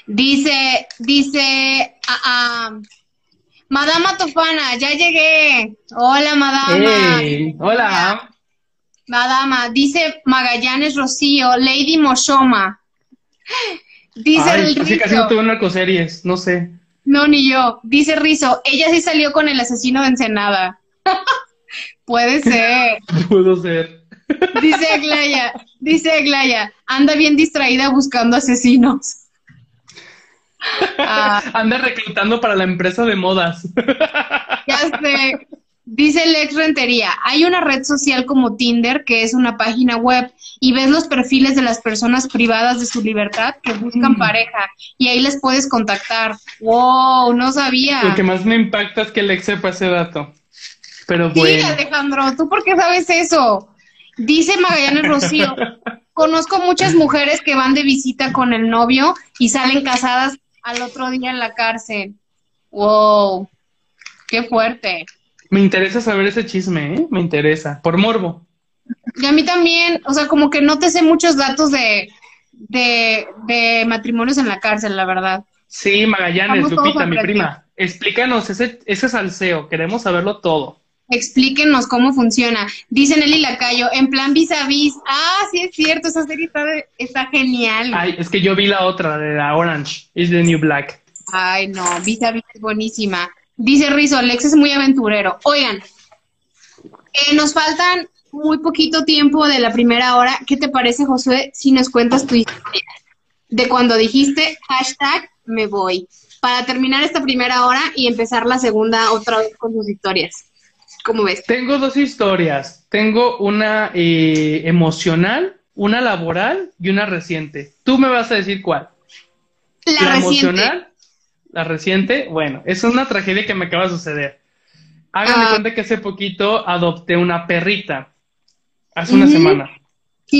Dice, dice, ah, Madama Tofana, ya llegué. Hola, Madama. Hey, hola. Madama, dice Magallanes Rocío, Lady Moshoma. Dice Ay, el casi, casi Rizo. no tuve narcoseries, no sé. No, ni yo. Dice Rizo, ella sí salió con el asesino de Ensenada. Puede ser. Pudo ser. Dice Aglaya, dice Aglaya, anda bien distraída buscando asesinos. Ah, Anda reclutando para la empresa de modas. ya sé. Dice Lex Rentería, hay una red social como Tinder que es una página web y ves los perfiles de las personas privadas de su libertad que buscan Mm. pareja y ahí les puedes contactar. Wow, no sabía. Lo que más me impacta es que Lex sepa ese dato. Pero Sí, bueno. Alejandro, ¿tú por qué sabes eso? Dice Magallanes Rocío, conozco muchas mujeres que van de visita con el novio y salen casadas al otro día en la cárcel. Wow, qué fuerte. Me interesa saber ese chisme, ¿eh? Me interesa. Por morbo. Y a mí también, o sea, como que no te sé muchos datos de, de, de matrimonios en la cárcel, la verdad. Sí, Magallanes, Lupita, mi prima. Explícanos ese, ese salseo. Queremos saberlo todo. Explíquenos cómo funciona. Dice Nelly Lacayo, en plan vis a vis. Ah, sí es cierto, esa serie está, genial. Ay, es que yo vi la otra, de la Orange. Is the New Black. Ay, no, vis a vis es buenísima. Dice Rizo, Alex es muy aventurero. Oigan, eh, nos faltan muy poquito tiempo de la primera hora. ¿Qué te parece, Josué, si nos cuentas tu historia de cuando dijiste hashtag me voy? Para terminar esta primera hora y empezar la segunda otra vez con tus historias. ¿Cómo ves? Tengo dos historias. Tengo una eh, emocional, una laboral y una reciente. Tú me vas a decir cuál. La, emocional, la reciente. Bueno, es una tragedia que me acaba de suceder. Háganme ah. cuenta que hace poquito adopté una perrita. Hace una semana.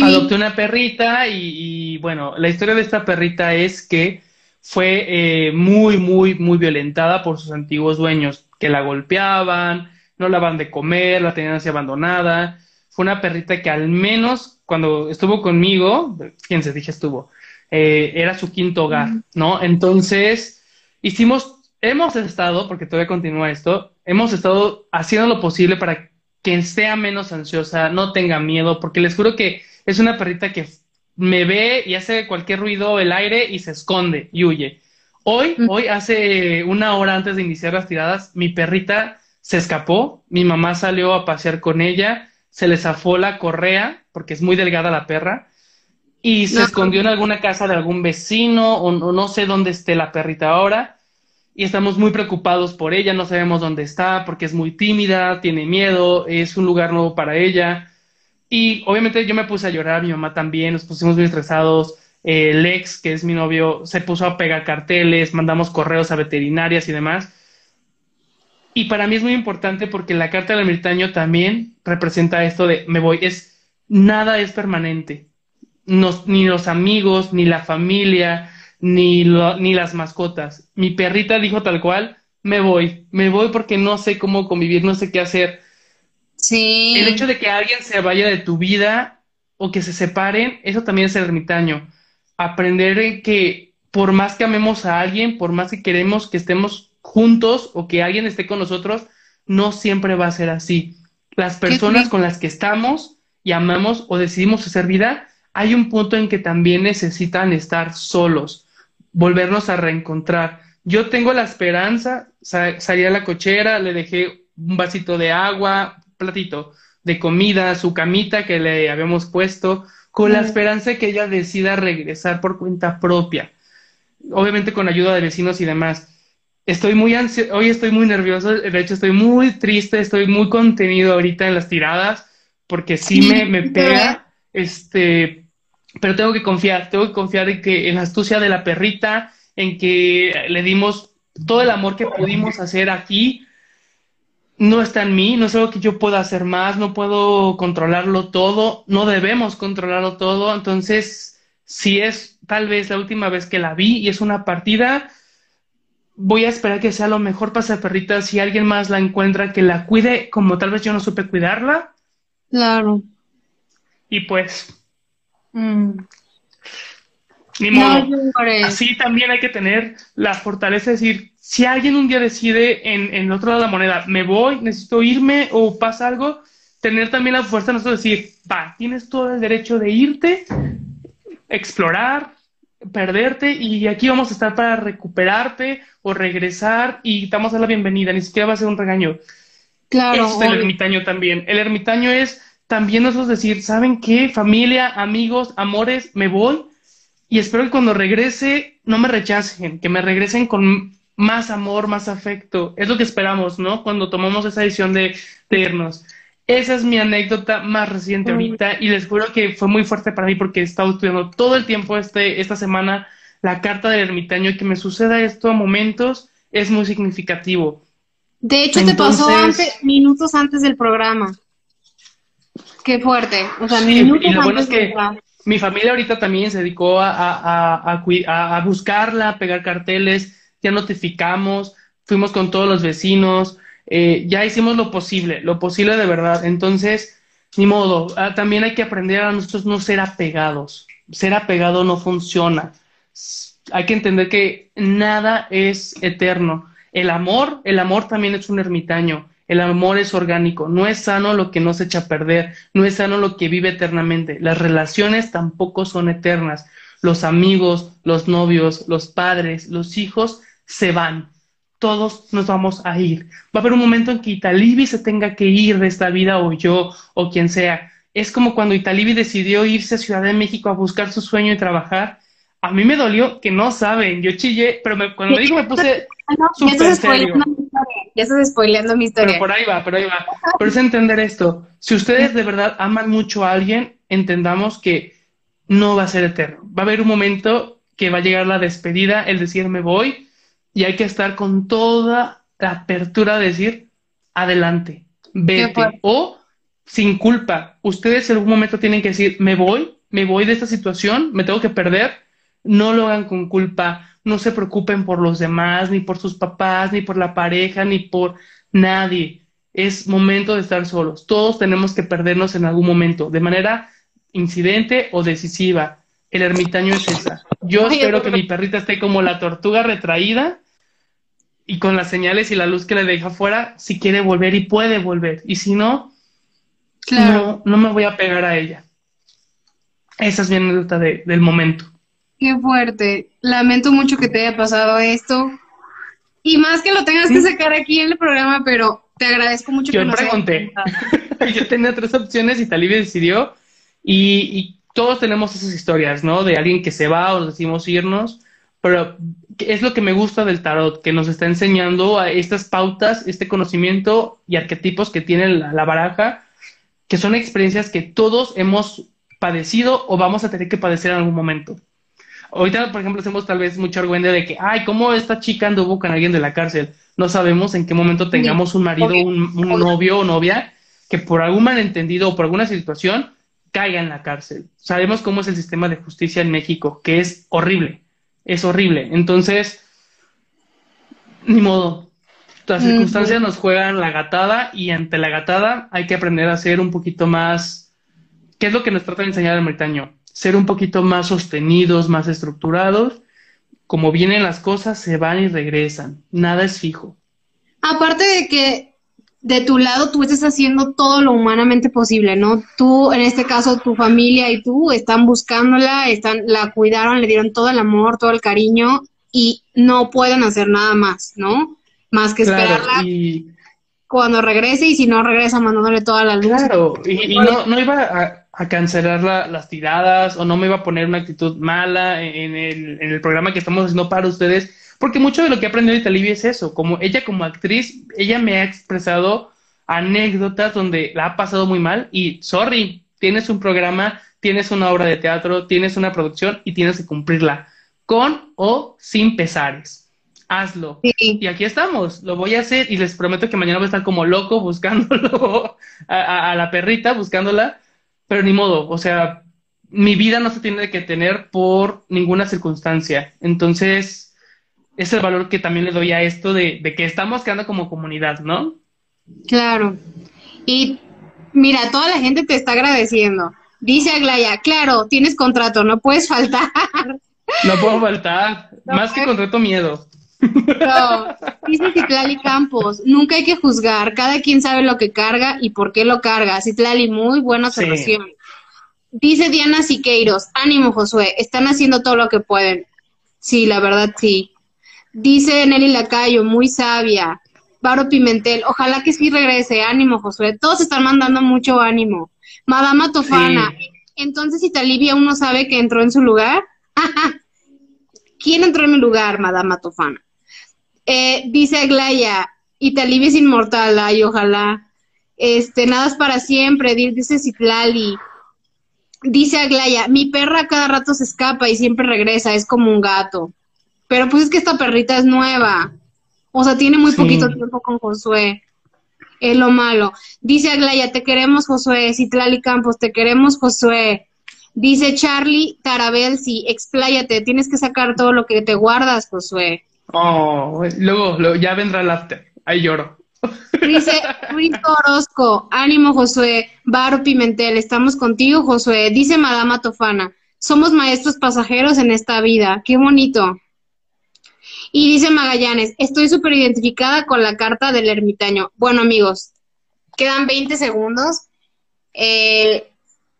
Adopté una perrita y, bueno, la historia de esta perrita es que fue eh, muy, muy, muy violentada por sus antiguos dueños, que la golpeaban, no la van de comer, la tenían así abandonada. Fue una perrita que al menos cuando estuvo conmigo, se dije estuvo, eh, era su quinto hogar, ¿no? Entonces, hicimos, hemos estado, porque todavía continúa esto, hemos estado haciendo lo posible para que sea menos ansiosa, no tenga miedo, porque les juro que es una perrita que me ve y hace cualquier ruido el aire y se esconde y huye. Hoy, hoy hace una hora antes de iniciar las tiradas, mi perrita se escapó, mi mamá salió a pasear con ella, se le zafó la correa, porque es muy delgada la perra, y se escondió en alguna casa de algún vecino, o, no sé dónde esté la perrita ahora, y estamos muy preocupados por ella, no sabemos dónde está, porque es muy tímida, tiene miedo, es un lugar nuevo para ella. Y obviamente yo me puse a llorar, mi mamá también, nos pusimos muy estresados. Eh, Lex, que es mi novio, se puso a pegar carteles, mandamos correos a veterinarias y demás. Y para mí es muy importante porque la carta del ermitaño también representa esto de me voy, es nada es permanente. ni los amigos, ni la familia, ni, ni las mascotas. Mi perrita dijo tal cual, me voy, me voy porque no sé cómo convivir, no sé qué hacer. Sí. El hecho de que alguien se vaya de tu vida o que se separen, eso también es el ermitaño. Aprender que por más que amemos a alguien, por más que queremos que estemos juntos o que alguien esté con nosotros, no siempre va a ser así. Las personas con las que estamos y amamos o decidimos hacer vida, hay un punto en que también necesitan estar solos, volvernos a reencontrar. Yo tengo la esperanza, salí a la cochera, le dejé un vasito de agua, platito de comida, su camita que le habíamos puesto, con la esperanza de que ella decida regresar por cuenta propia, obviamente con ayuda de vecinos y demás estoy muy ansioso, hoy estoy muy nervioso, de hecho estoy muy triste, estoy muy contenido ahorita en las tiradas, porque sí me, me pega, este, pero tengo que confiar, tengo que confiar en que, en la astucia de la perrita, en que le dimos todo el amor que pudimos hacer aquí, no está en mí, no es algo que yo pueda hacer más, no puedo controlarlo todo, no debemos controlarlo todo, entonces, si es tal vez la última vez que la vi y es una partida, voy a esperar que sea lo mejor para esa perrita. Si alguien más la encuentra, que la cuide como tal vez yo no supe cuidarla. Claro. Y pues. Mm. Ni modo. Así también hay que tener la fortaleza de decir, si alguien un día decide en, en el otro lado de la moneda, me voy, necesito irme o pasa algo, tener también la fuerza de nosotros decir, va, tienes todo el derecho de irte, explorar, perderte y aquí vamos a estar para recuperarte o regresar y te vamos a dar la bienvenida, ni siquiera va a ser un regaño. Claro. es el ermitaño también. El ermitaño es también nosotros decir, ¿saben qué? Familia, amigos, amores, me voy y espero que cuando regrese no me rechacen, que me regresen con más amor, más afecto. Es lo que esperamos, ¿no? Cuando tomamos esa decisión de, de irnos. Esa es mi anécdota más reciente ahorita y les juro que fue muy fuerte para mí porque he estado estudiando todo el tiempo este, esta semana la carta del ermitaño y que me suceda esto a momentos es muy significativo. De hecho, te pasó antes, minutos antes del programa. Qué fuerte. O sea, minutos y lo bueno es que mi familia ahorita también se dedicó a, a, a, a buscarla, a pegar carteles, ya notificamos, fuimos con todos los vecinos, eh, ya hicimos lo posible, lo posible de verdad. Entonces, ni modo, ah, también hay que aprender a nosotros no ser apegados. Ser apegado no funciona. Hay que entender que nada es eterno. El amor, el amor también es un ermitaño. El amor es orgánico. No es sano lo que no se echa a perder. No es sano lo que vive eternamente. Las relaciones tampoco son eternas. Los amigos, los novios, los padres, los hijos se van todos nos vamos a ir. Va a haber un momento en que Italibi se tenga que ir de esta vida o yo o quien sea. Es como cuando Italibi decidió irse a Ciudad de México a buscar su sueño y trabajar. A mí me dolió que no saben, yo chillé, pero cuando me dijo me puse serio. Ya estás spoileando mi historia. Pero por ahí va, pero ahí va. Pero es entender esto. Si ustedes de verdad aman mucho a alguien, entendamos que no va a ser eterno. Va a haber un momento que va a llegar la despedida, el decir me voy, y hay que estar con toda la apertura de decir adelante, vete. O sin culpa. Ustedes en algún momento tienen que decir me voy, me voy de esta situación, me tengo que perder. No lo hagan con culpa. No se preocupen por los demás, ni por sus papás, ni por la pareja, ni por nadie. Es momento de estar solos. Todos tenemos que perdernos en algún momento, de manera incidente o decisiva. El ermitaño es esa. Yo espero que mi perrita esté como la tortuga retraída y con las señales y la luz que le deja afuera, si quiere volver y puede volver. Y si no, no, no me voy a pegar a ella. Esa es mi anécdota del momento. Qué fuerte. Lamento mucho que te haya pasado esto. Y más que lo tengas que sacar aquí en el programa, pero te agradezco mucho Yo que pregunté. Yo tenía tres opciones y Talibia decidió. Y, todos tenemos esas historias, ¿no? De alguien que se va o decimos irnos. Pero es lo que me gusta del tarot, que nos está enseñando a estas pautas, este conocimiento y arquetipos que tiene la baraja, que son experiencias que todos hemos padecido o vamos a tener que padecer en algún momento. Ahorita, por ejemplo, hacemos tal vez mucho argüende de que, ay, ¿cómo esta chica anduvo con alguien de la cárcel? No sabemos en qué momento tengamos un marido, un, novio o novia que por algún malentendido o por alguna situación caiga en la cárcel. Sabemos cómo es el sistema de justicia en México, que es horrible, es horrible. Entonces, ni modo. Las circunstancias nos juegan la gatada y ante la gatada hay que aprender a ser un poquito más... ¿Qué es lo que nos trata de enseñar el meritaño? ser un poquito más sostenidos, más estructurados. Como vienen las cosas, se van y regresan. Nada es fijo. Aparte de que de tu lado tú estás haciendo todo lo humanamente posible, ¿no? Tú, en este caso, tu familia y tú están buscándola, están, la cuidaron, le dieron todo el amor, todo el cariño y no pueden hacer nada más, ¿no? Más que esperarla cuando regrese y si no regresa mandándole toda la luz. Claro, y, no, no iba a, a cancelar las tiradas o no me iba a poner una actitud mala en el, en el programa que estamos haciendo para ustedes, porque mucho de lo que he aprendido de Talibia es eso, como ella como actriz, ella me ha expresado anécdotas donde la ha pasado muy mal y, sorry, tienes un programa, tienes una obra de teatro, tienes una producción y tienes que cumplirla, con o sin pesares. Hazlo. Y aquí estamos, lo voy a hacer y les prometo que mañana voy a estar como loco buscándolo a la perrita, buscándola pero ni modo, o sea, mi vida no se tiene que tener por ninguna circunstancia. Entonces, es el valor que también le doy a esto de, que estamos quedando como comunidad, ¿no? Claro. Y mira, toda la gente te está agradeciendo. Dice Aglaya, claro, tienes contrato, no puedes faltar. No puedo faltar, más que contrato miedo. No, dice Citlali Campos, nunca hay que juzgar, cada quien sabe lo que carga y por qué lo carga. Citlali, muy buena observación. Dice Diana Siqueiros, ánimo Josué, están haciendo todo lo que pueden. Sí, la verdad sí. Dice Nelly Lacayo, muy sabia. Varo Pimentel, ojalá que sí regrese, ánimo Josué. Todos están mandando mucho ánimo. Madama Tofana, entonces si Talibia uno sabe que entró en su lugar. ¿Quién entró en mi lugar, Madama Tofana? Eh, dice Aglaya, Italibia es inmortal, ay, ojalá. Este, nada es para siempre, dice Citlali. Dice Aglaya, mi perra cada rato se escapa y siempre regresa, es como un gato. Pero pues es que esta perrita es nueva. O sea, tiene muy poquito tiempo con Josué. Es lo malo. Dice Aglaya, te queremos Josué. Citlali Campos, te queremos Josué. Dice Charlie Tarabelsi, expláyate, tienes que sacar todo lo que te guardas, Josué. Oh, luego, ya vendrá el after. Ahí lloro. Dice Luis Orozco, ánimo Josué, Baro Pimentel, estamos contigo Josué. Dice Madama Tofana, somos maestros pasajeros en esta vida, qué bonito. Y dice Magallanes, estoy súper identificada con la carta del ermitaño. Bueno amigos, quedan 20 segundos. Eh,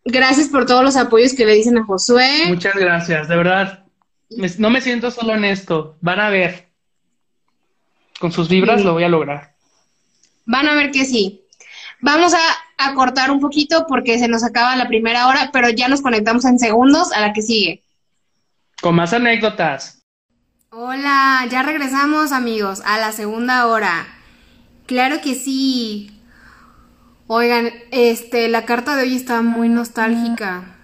gracias por todos los apoyos que le dicen a Josué. Muchas gracias, de verdad. no me siento solo en esto, van a ver con sus vibras lo voy a lograr. Van a ver que sí. Vamos a, a, cortar un poquito porque se nos acaba la primera hora, pero ya nos conectamos en segundos a la que sigue. Con más anécdotas. Hola, ya regresamos amigos a la segunda hora. Claro que sí. Oigan, este, la carta de hoy está muy nostálgica.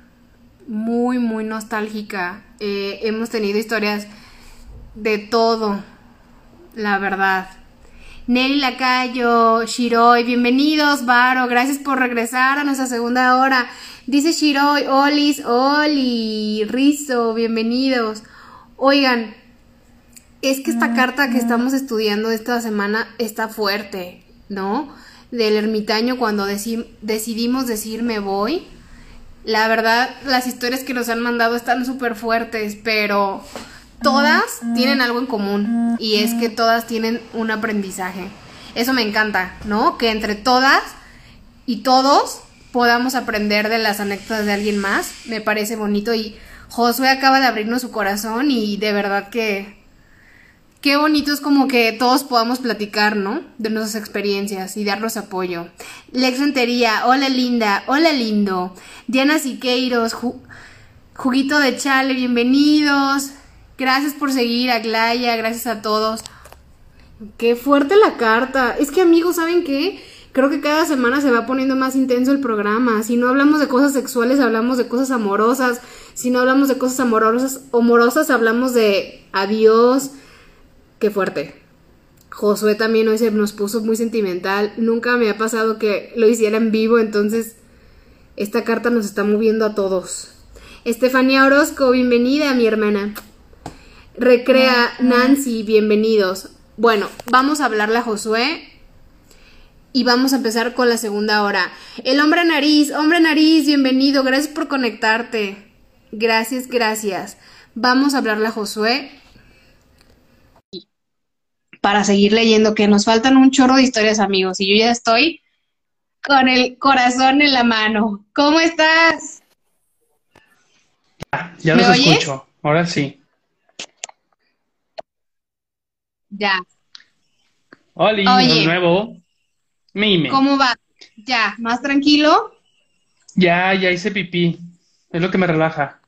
Muy, muy nostálgica. Eh, hemos tenido historias de todo, la verdad. Nelly Lacayo, Shiroi, bienvenidos, Varo, gracias por regresar a nuestra segunda hora. Dice Shiroi, Olis, Oli, Rizo, bienvenidos. Oigan, es que esta carta que estamos estudiando esta semana está fuerte, ¿no? Del ermitaño cuando decidimos decir me voy. La verdad, las historias que nos han mandado están súper fuertes, pero todas tienen algo en común y es que todas tienen un aprendizaje. Eso me encanta, ¿no? Que entre todas y todos podamos aprender de las anécdotas de alguien más. Me parece bonito y Josué acaba de abrirnos su corazón y de verdad que qué bonito es como que todos podamos platicar, ¿no? De nuestras experiencias y darnos apoyo. Lex Rentería, hola linda, hola lindo. Diana Siqueiros, Juguito de Chale, bienvenidos. Gracias por seguir, Aglaya, gracias a todos. Qué fuerte la carta. Es que amigos, ¿saben qué? Creo que cada semana se va poniendo más intenso el programa. Si no hablamos de cosas sexuales, hablamos de cosas amorosas. Si no hablamos de cosas amorosas, amorosas hablamos de adiós, Qué fuerte. Josué también hoy se nos puso muy sentimental. Nunca me ha pasado que lo hiciera en vivo, entonces esta carta nos está moviendo a todos. Estefanía Orozco, bienvenida, mi hermana. Recrea Nancy, bienvenidos. Bueno, vamos a hablarle a Josué y vamos a empezar con la segunda hora. El hombre nariz, hombre nariz, bienvenido, gracias por conectarte. Gracias, gracias. Vamos a hablarle a Josué para seguir leyendo, que nos faltan un chorro de historias, amigos, y yo ya estoy con el corazón en la mano. ¿Cómo estás? Ya, ya los escucho, ahora sí. Ya. Hola, de nuevo. Mime. ¿Cómo va? Ya, ¿más tranquilo? Ya, ya hice pipí. Es lo que me relaja.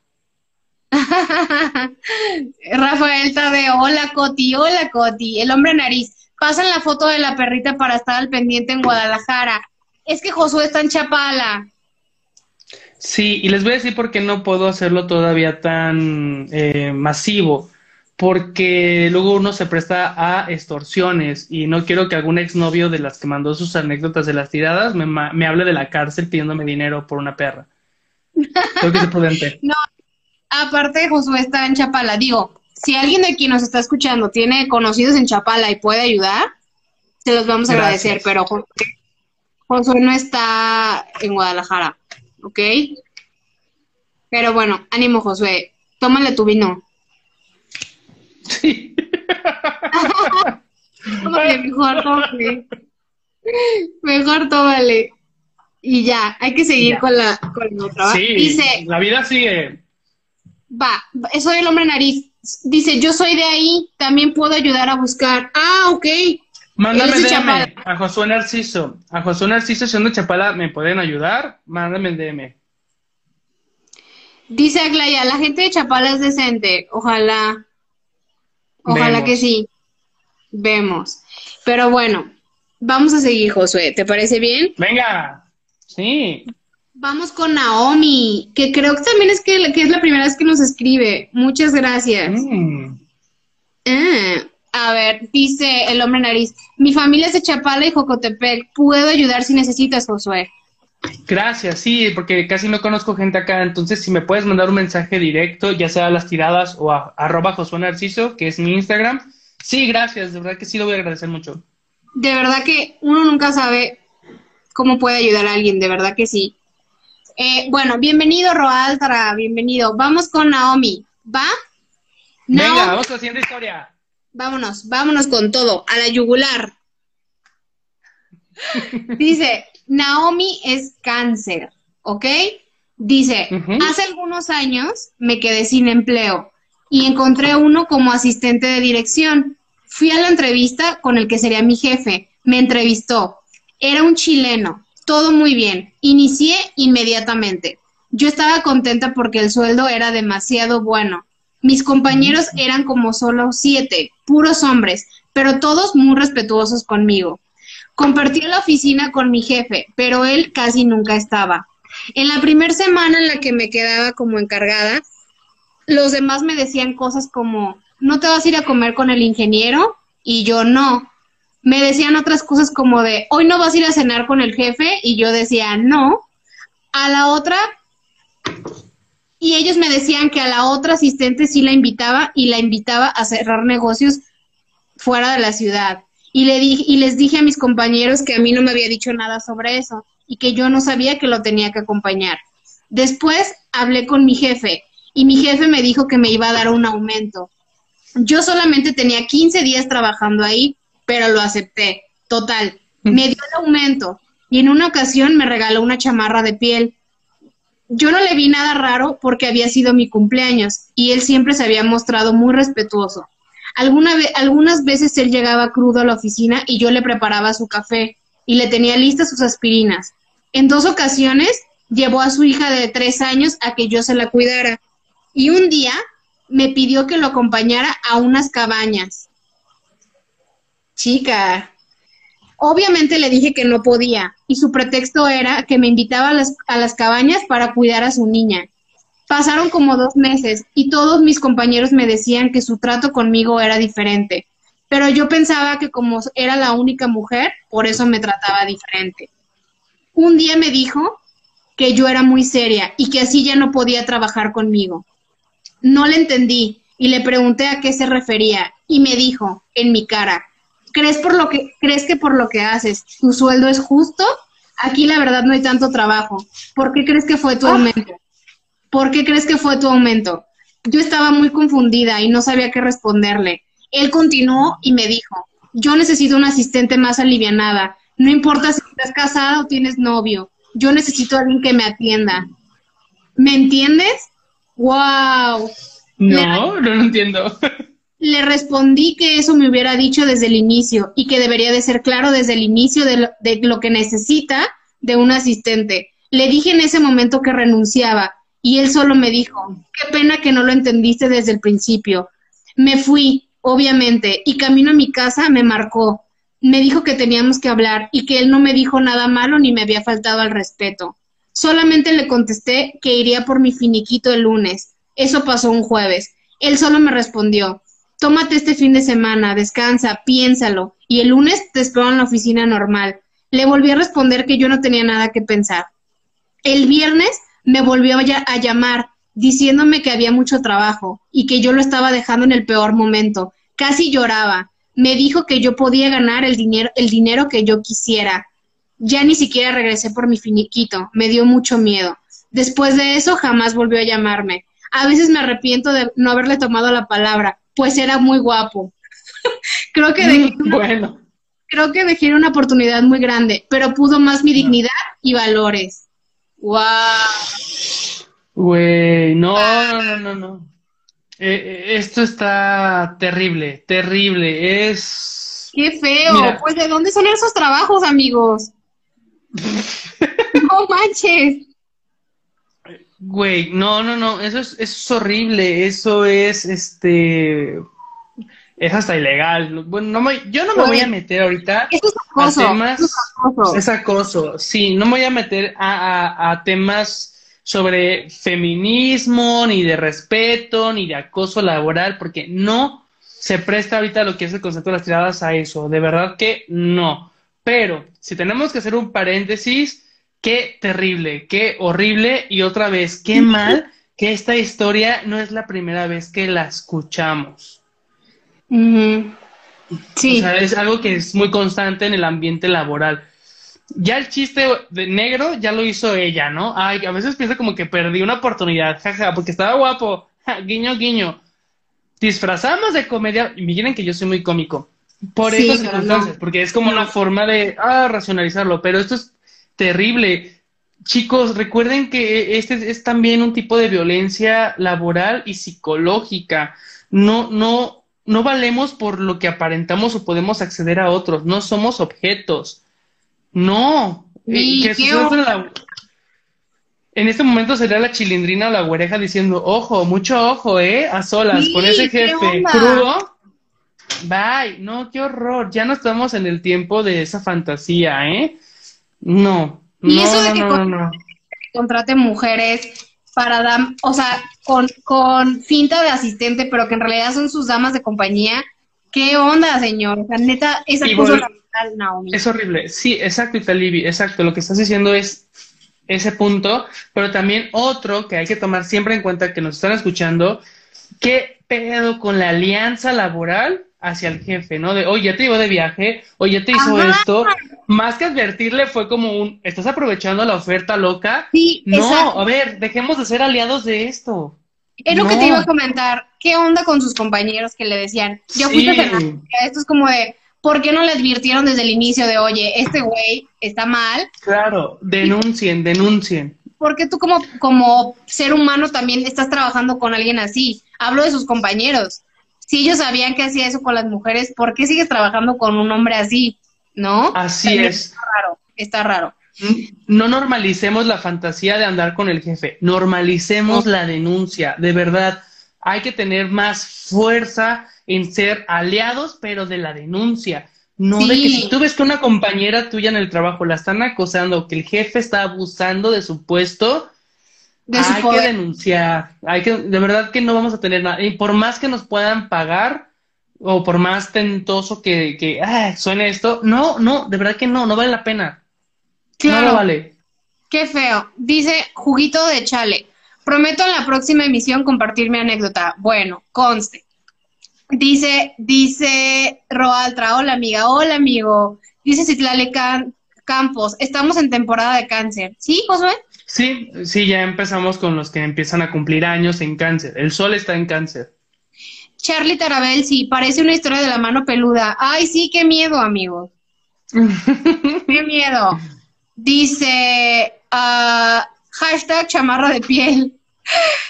Rafael Tadeo, hola Coti, hola Coti, el hombre nariz. Pasan la foto de la perrita para estar al pendiente en Guadalajara. Es que Josué está en Chapala. Sí, y les voy a decir por qué no puedo hacerlo todavía tan eh, masivo. Porque luego uno se presta a extorsiones y no quiero que algún exnovio de las que mandó sus anécdotas de las tiradas me, me hable de la cárcel pidiéndome dinero por una perra. Tengo que ser prudente. no, Aparte, Josué está en Chapala. Digo, si alguien de quien nos está escuchando tiene conocidos en Chapala y puede ayudar, se los vamos a agradecer, pero Josué, no está en Guadalajara, ¿ok? Pero bueno, ánimo, Josué. Tómale tu vino. Sí. tómale, mejor, tómale. Mejor tómale. Y ya, hay que seguir con la, con la otra. Sí, Dice, la vida sigue va, soy el hombre nariz. Dice, yo soy de ahí, también puedo ayudar a buscar. Ah, ok. Mándame DM a Josué Narciso. A Josué Narciso, siendo Chapala, ¿me pueden ayudar? Mándame el DM. Dice Aglaya, la gente de Chapala es decente. Ojalá. Ojalá que sí. Vemos. Pero bueno, vamos a seguir, Josué. ¿Te parece bien? Venga. Sí. Vamos con Naomi, que creo que también es que, es la primera vez que nos escribe. Muchas gracias. Mm. Ah, a ver, dice el hombre nariz, mi familia es de Chapala y Jocotepec. Puedo ayudar si necesitas, Josué. Gracias, sí, porque casi no conozco gente acá, entonces si me puedes mandar un mensaje directo, ya sea a las tiradas o a arroba Josué Narciso, que es mi Instagram. Sí, gracias, de verdad que sí lo voy a agradecer mucho. De verdad que uno nunca sabe cómo puede ayudar a alguien, de verdad que sí. Eh, bueno, bienvenido Roaldra, bienvenido. Vamos con Naomi, ¿va? Venga, vamos siguiente historia. Vámonos, vámonos con todo, a la yugular. Dice, Naomi es cáncer, ¿ok? Dice, hace algunos años me quedé sin empleo y encontré uno como asistente de dirección. Fui a la entrevista con el que sería mi jefe. Me entrevistó. Era un chileno. Todo muy bien. Inicié inmediatamente. Yo estaba contenta porque el sueldo era demasiado bueno. Mis compañeros eran como solo siete, puros hombres, pero todos muy respetuosos conmigo. Compartí la oficina con mi jefe, pero él casi nunca estaba. En la primera semana en la que me quedaba como encargada, los demás me decían cosas como, ¿no te vas a ir a comer con el ingeniero? Y yo no. Me decían otras cosas como de, hoy no vas a ir a cenar con el jefe, y yo decía, no. A la otra, y ellos me decían que a la otra asistente sí la invitaba y la invitaba a cerrar negocios fuera de la ciudad. Y, le dije, y les dije a mis compañeros que a mí no me había dicho nada sobre eso y que yo no sabía que lo tenía que acompañar. Después hablé con mi jefe y mi jefe me dijo que me iba a dar un aumento. Yo solamente tenía 15 días trabajando ahí, pero lo acepté. Total, me dio el aumento y en una ocasión me regaló una chamarra de piel. Yo no le vi nada raro porque había sido mi cumpleaños y él siempre se había mostrado muy respetuoso. Alguna algunas veces él llegaba crudo a la oficina y yo le preparaba su café y le tenía listas sus aspirinas. En dos ocasiones llevó a su hija de tres años a que yo se la cuidara y un día me pidió que lo acompañara a unas cabañas. Chica, obviamente le dije que no podía y su pretexto era que me invitaba a las, a las cabañas para cuidar a su niña. Pasaron como dos meses y todos mis compañeros me decían que su trato conmigo era diferente, pero yo pensaba que como era la única mujer, por eso me trataba diferente. Un día me dijo que yo era muy seria y que así ya no podía trabajar conmigo. No le entendí y le pregunté a qué se refería y me dijo en mi cara, ¿crees, por lo que, ¿crees que por lo que haces tu sueldo es justo? Aquí la verdad no hay tanto trabajo. ¿Por qué crees que fue tu ah. aumento? ¿Por qué crees que fue tu aumento? Yo estaba muy confundida y no sabía qué responderle. Él continuó y me dijo, yo necesito una asistente más alivianada. No importa si estás casada o tienes novio. Yo necesito a alguien que me atienda. ¿Me entiendes? ¡Wow! No, no lo entiendo. Le respondí que eso me hubiera dicho desde el inicio y que debería de ser claro desde el inicio de lo, que necesita de un asistente. Le dije en ese momento que renunciaba y él solo me dijo, qué pena que no lo entendiste desde el principio. Me fui, obviamente, y camino a mi casa me marcó. Me dijo que teníamos que hablar y que él no me dijo nada malo ni me había faltado al respeto. Solamente le contesté que iría por mi finiquito el lunes. Eso pasó un jueves. Él solo me respondió, tómate este fin de semana, descansa, piénsalo, y el lunes te espero en la oficina normal. Le volví a responder que yo no tenía nada que pensar. El viernes me volvió a llamar diciéndome que había mucho trabajo y que yo lo estaba dejando en el peor momento. Casi lloraba. Me dijo que yo podía ganar el dinero, el dinero que yo quisiera, ya ni siquiera regresé por mi finiquito, me dio mucho miedo. Después de eso jamás volvió a llamarme. A veces me arrepiento de no haberle tomado la palabra, pues era muy guapo. creo que dejé una, bueno. creo que dejé una oportunidad muy grande, pero pudo más mi dignidad y valores. Wow. Güey, no, no, no, no. Eh, eh, esto está terrible, terrible. Es. Qué feo. Pues, ¿de dónde son esos trabajos, amigos? no manches. Güey, no, no, no, eso es, es horrible, eso es, este, es hasta ilegal. Bueno, no yo no me voy a meter ahorita a temas, es acoso. sí, no me voy a meter a, a, temas sobre feminismo, ni de respeto, ni de acoso laboral, porque no se presta ahorita lo que es el concepto de las tiradas a eso, de verdad que no. Pero si tenemos que hacer un paréntesis, qué terrible, qué horrible y otra vez, qué mal que esta historia no es la primera vez que la escuchamos. Sí. O sea, es algo que es muy constante en el ambiente laboral. Ya el chiste de negro ya lo hizo ella, ¿no? Ay, a veces pienso como que perdí una oportunidad, jaja, porque estaba guapo, guiño, guiño. Disfrazamos de comedia, y miren que yo soy muy cómico. Por eso circunstancias, porque es como una forma de ah, racionalizarlo, pero esto es terrible. Chicos, recuerden que este es también un tipo de violencia laboral y psicológica. No, no, no valemos por lo que aparentamos o podemos acceder a otros, no somos objetos. No. Y que es la- En este momento sería la chilindrina o la güereja diciendo, ojo, mucho ojo, ¿eh? A solas, con ese ¿qué jefe crudo. Bye, no, qué horror. Ya no estamos en el tiempo de esa fantasía, ¿eh? No. Y no, eso de no, que no, con- no, no. contrate mujeres para dar, o sea, con, con finta de asistente, pero que en realidad son sus damas de compañía. ¿Qué onda, señor? O sea, neta, cosa vol- radical, Naomi. Es horrible. Sí, exacto, Italibi, exacto. Lo que estás diciendo es ese punto, pero también otro que hay que tomar siempre en cuenta que nos están escuchando, ¿qué pedo con la alianza laboral hacia el jefe, ¿no? De, oye, ya te llevó de viaje, oye, te hizo Ajá. esto. Más que advertirle fue como un, ¿estás aprovechando la oferta loca? Sí, No, exacto. a ver, dejemos de ser aliados de esto. Es lo que te iba a comentar. ¿Qué onda con sus compañeros que le decían? Yo fui Sí. personal. Esto es como de, ¿por qué no le advirtieron desde el inicio de, oye, este güey está mal? Claro, denuncien, denuncien. Porque tú como, como ser humano también estás trabajando con alguien así. Hablo de sus compañeros. Si ellos sabían que hacía eso con las mujeres, ¿por qué sigues trabajando con un hombre así? ¿No? Así También es. Está raro, está raro. No normalicemos la fantasía de andar con el jefe, normalicemos la denuncia, de verdad. Hay que tener más fuerza en ser aliados, pero de la denuncia. No de que si tú ves que una compañera tuya en el trabajo la están acosando, que el jefe está abusando de su puesto, De su hay que denunciar. Hay que, de verdad que no vamos a tener nada. Y por más que nos puedan pagar, o por más tentoso que, que ah, suene esto, no, no, de verdad que no, no vale la pena. No Claro. lo vale. Qué feo. Dice juguito de chale. Prometo en la próxima emisión compartir mi anécdota. Bueno, conste. Dice, dice Roaltra, hola amiga, hola amigo. Dice Citlale Can- Campos, estamos en temporada de cáncer. ¿Sí, Josué? Sí, sí, ya empezamos con los que empiezan a cumplir años en cáncer. El sol está en cáncer. Charlie Tarabel, sí, parece una historia de la mano peluda. Ay, sí, qué miedo, amigo. Qué miedo. Dice, ah, hashtag chamarra de piel.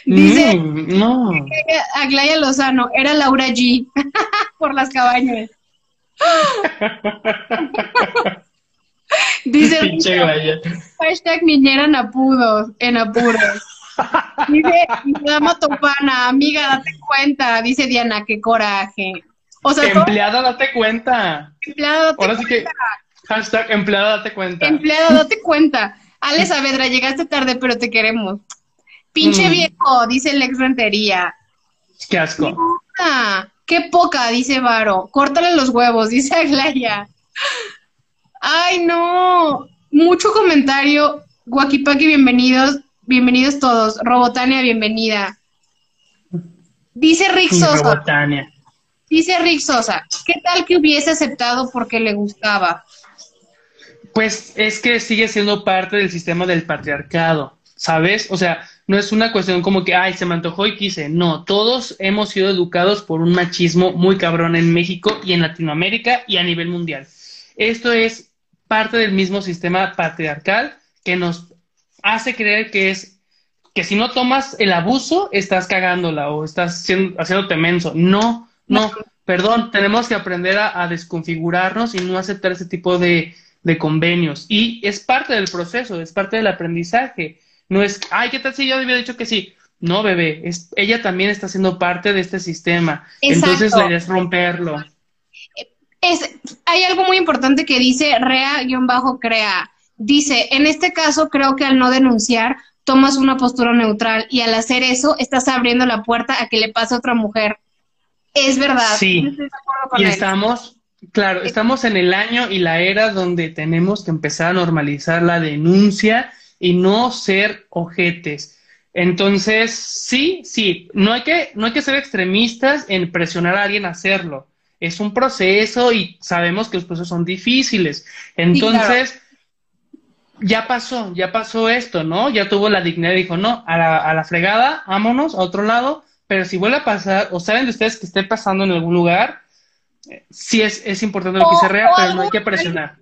Dice, Mm, no. Aglaya Lozano, era Laura G. por las cabañas. Dice Pinche hashtag niñera en apuros, en apuros. Dice dama topana, amiga, date cuenta. Dice Diana, qué coraje. O sea, todo Empleada, date cuenta. empleado, date Ahora sí que, hashtag empleada, date cuenta. Empleado, date cuenta. Ale Saavedra, llegaste tarde, pero te queremos. Pinche Mm. viejo, dice el ex rentería. Qué asco. Ah, qué poca, dice Varo. Córtale los huevos, dice Aglaya. Ay, no. Mucho comentario. Guakipaki, bienvenidos. Bienvenidos todos. Robotania, bienvenida. Dice Rick Sosa. Robotania. Dice Rick Sosa. ¿Qué tal que hubiese aceptado porque le gustaba? Pues es que sigue siendo parte del sistema del patriarcado, ¿sabes? O sea, no es una cuestión como que, ay, se me antojó y quise. No, todos hemos sido educados por un machismo muy cabrón en México y en Latinoamérica y a nivel mundial. Esto es parte del mismo sistema patriarcal que nos hace creer que es que si no tomas el abuso, estás cagándola o estás siendo, haciéndote menso. No, no, perdón, tenemos que aprender a, a desconfigurarnos y no aceptar ese tipo de, de convenios. Y es parte del proceso, es parte del aprendizaje. No es, ay, ¿qué tal si yo había dicho que sí? No, bebé, es, ella también está siendo parte de este sistema. Entonces la idea es romperlo. Es, hay algo muy importante que dice Rea-Crea. Dice, en este caso creo que al no denunciar tomas una postura neutral y al hacer eso estás abriendo la puerta a que le pase a otra mujer. Es verdad. Sí. Yo estoy de acuerdo con Y él. estamos, claro, estamos en el año y la era donde tenemos que empezar a normalizar la denuncia y no ser ojetes. Entonces, sí, sí, no hay que, no hay que ser extremistas en presionar a alguien a hacerlo. Es un proceso y sabemos que los procesos son difíciles. Entonces, ya pasó, ya pasó esto, ¿no? Ya tuvo la dignidad y dijo, no, a la, a la fregada, vámonos a otro lado, pero si vuelve a pasar, o saben de ustedes que esté pasando en algún lugar, eh, sí es, es importante lo que O- se rea, pero no hay que presionar.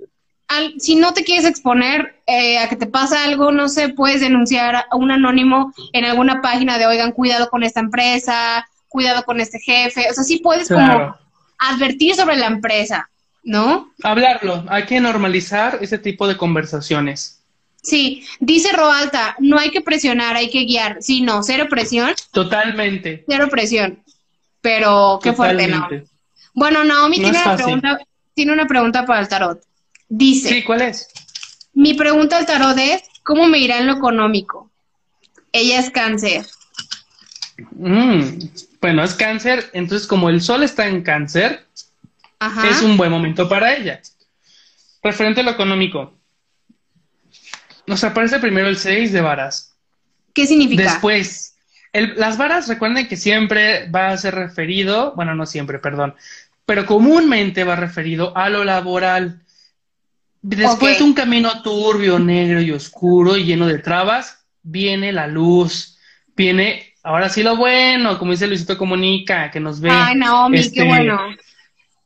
Al- si no te quieres exponer eh, a que te pasa algo, no sé, puedes denunciar a un anónimo en alguna página de, oigan, cuidado con esta empresa, cuidado con este jefe, o sea, sí puedes como advertir sobre la empresa, ¿no? Hablarlo, hay que normalizar ese tipo de conversaciones. Sí, dice Roalta, no hay que presionar, hay que guiar. Sí, no, cero presión. Totalmente. Cero presión. Pero qué fuerte, ¿no? Bueno, Naomi tiene, una pregunta, tiene una pregunta para el tarot. Dice. Sí, ¿cuál es? Mi pregunta al tarot es, ¿cómo me irá en lo económico? Ella es cáncer. Mm, bueno, es cáncer, entonces como el sol está en cáncer, es un buen momento para ella. Referente a lo económico, nos aparece primero el 6 de varas. ¿Qué significa? Después, las varas, recuerden que siempre va a ser referido, bueno, no siempre, perdón, pero comúnmente va referido a lo laboral. Después de un camino turbio, negro y oscuro y lleno de trabas, viene la luz, viene ahora sí lo bueno, como dice Luisito Comunica, que nos ve. Ay, Naomi, qué este, bueno.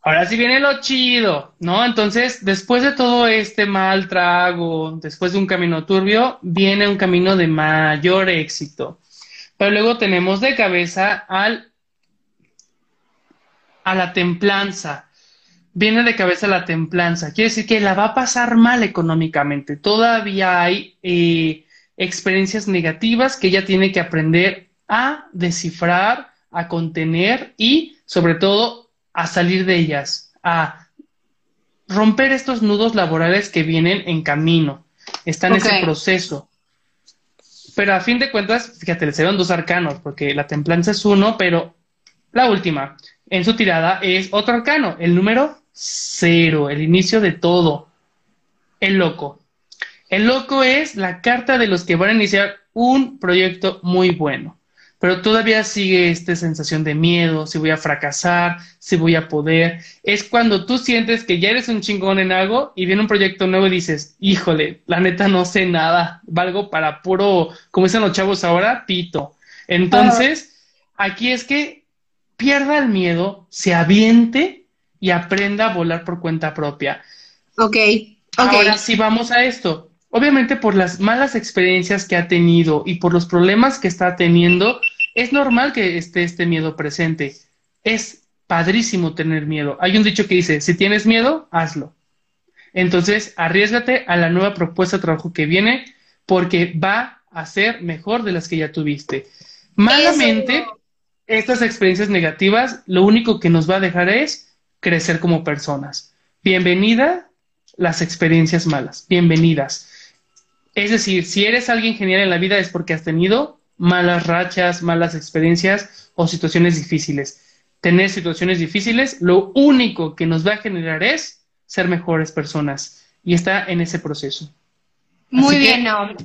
Ahora sí viene lo chido, ¿no? Entonces, después de todo este mal trago, después de un camino turbio, viene un camino de mayor éxito. Pero luego tenemos de cabeza al a la templanza. Viene de cabeza la templanza. Quiere decir que la va a pasar mal económicamente. Todavía hay eh, experiencias negativas que ella tiene que aprender a descifrar, a contener y, sobre todo, a salir de ellas, a romper estos nudos laborales que vienen en camino. Está en ese proceso. Pero a fin de cuentas, fíjate, le serán dos arcanos, porque la templanza es uno, pero la última en su tirada es otro arcano, el número cero, el inicio de todo. El loco. El loco es la carta de los que van a iniciar un proyecto muy bueno pero todavía sigue esta sensación de miedo, si voy a fracasar, si voy a poder. Es cuando tú sientes que ya eres un chingón en algo y viene un proyecto nuevo y dices, híjole, la neta no sé nada, valgo para puro, como dicen los chavos ahora, pito. Entonces, aquí es que pierda el miedo, se aviente y aprenda a volar por cuenta propia. Ok. okay. Ahora sí vamos a esto. Obviamente por las malas experiencias que ha tenido y por los problemas que está teniendo, es normal que esté este miedo presente. Es padrísimo tener miedo. Hay un dicho que dice, si tienes miedo, hazlo. Entonces, arriesgate a la nueva propuesta de trabajo que viene porque va a ser mejor de las que ya tuviste. Malamente, estas experiencias negativas lo único que nos va a dejar es crecer como personas. Bienvenida las experiencias malas, bienvenidas. Es decir, si eres alguien genial en la vida es porque has tenido malas rachas, malas experiencias o situaciones difíciles. Tener situaciones difíciles, lo único que nos va a generar es ser mejores personas y está en ese proceso. Muy bien, Naomi.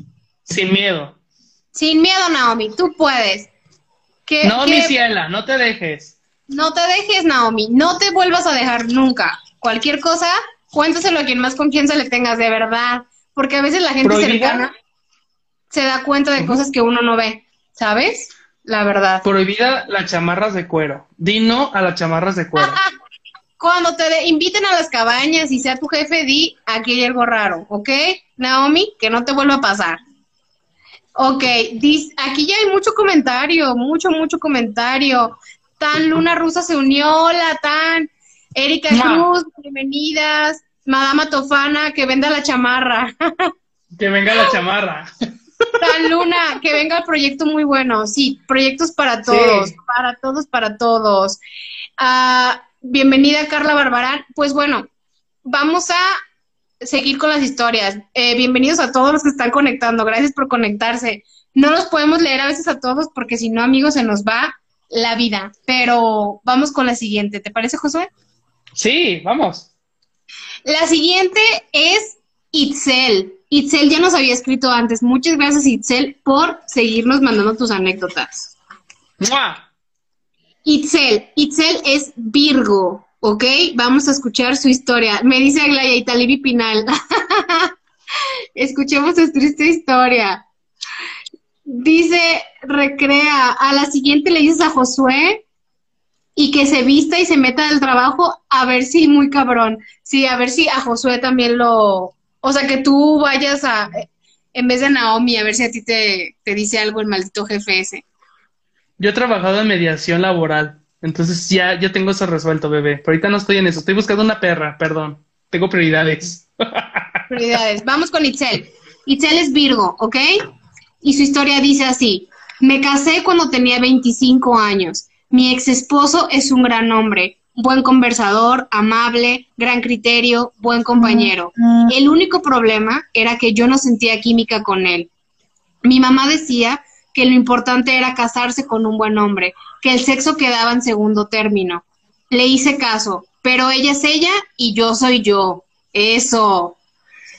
Sin miedo. Sin miedo, Naomi, tú puedes. no, mi ciela, no te dejes. No te dejes, Naomi, no te vuelvas a dejar nunca. Cualquier cosa, cuéntaselo a quien más confianza le tengas, de verdad. Porque a veces la gente cercana se da cuenta de cosas que uno no ve, ¿sabes? La verdad. Prohibida las chamarras de cuero. Di no a las chamarras de cuero. Cuando te inviten a las cabañas y sea tu jefe, di aquí hay algo raro, ¿ok? Naomi, que no te vuelva a pasar. Ok, aquí ya hay mucho comentario, mucho, mucho comentario. Tan Luna Rusa se unió, hola Tan. Erika Cruz, bienvenidas. Madama Tofana, que venda la chamarra. que venga la chamarra. Tan Luna, que venga el proyecto muy bueno. Sí, proyectos para todos, para todos, para todos. Ah, bienvenida Carla Barbarán. Pues bueno, vamos a seguir con las historias. Eh, bienvenidos a todos los que están conectando. Gracias por conectarse. No los podemos leer a veces a todos porque si no, amigos, se nos va la vida. Pero vamos con la siguiente. ¿Te parece, Josué? Sí, vamos. La siguiente es Itzel. Itzel ya nos había escrito antes. Muchas gracias, Itzel, por seguirnos mandando tus anécdotas. Itzel, Itzel es Virgo, ¿ok? Vamos a escuchar su historia. Me dice Aglaya Italibi Pinal. Escuchemos su triste historia. Dice, recrea, a la siguiente le dices a Josué y que se vista y se meta al trabajo a ver si muy cabrón. Sí, a ver si a Josué también lo, o sea, que tú vayas a, en vez de Naomi, a ver si a ti te, dice algo el maldito jefe ese. Yo he trabajado en mediación laboral, entonces ya, ya tengo eso resuelto, bebé. Pero ahorita no estoy en eso, estoy buscando una perra, perdón. Tengo prioridades. Prioridades. Vamos con Itzel. Itzel es Virgo, ¿ok? Y su historia dice así. Me casé cuando tenía 25 años. Mi ex esposo es un gran hombre, buen conversador, amable, gran criterio, buen compañero. El único problema era que yo no sentía química con él. Mi mamá decía que lo importante era casarse con un buen hombre, que el sexo quedaba en segundo término. Le hice caso, pero ella es ella y yo soy yo. Eso.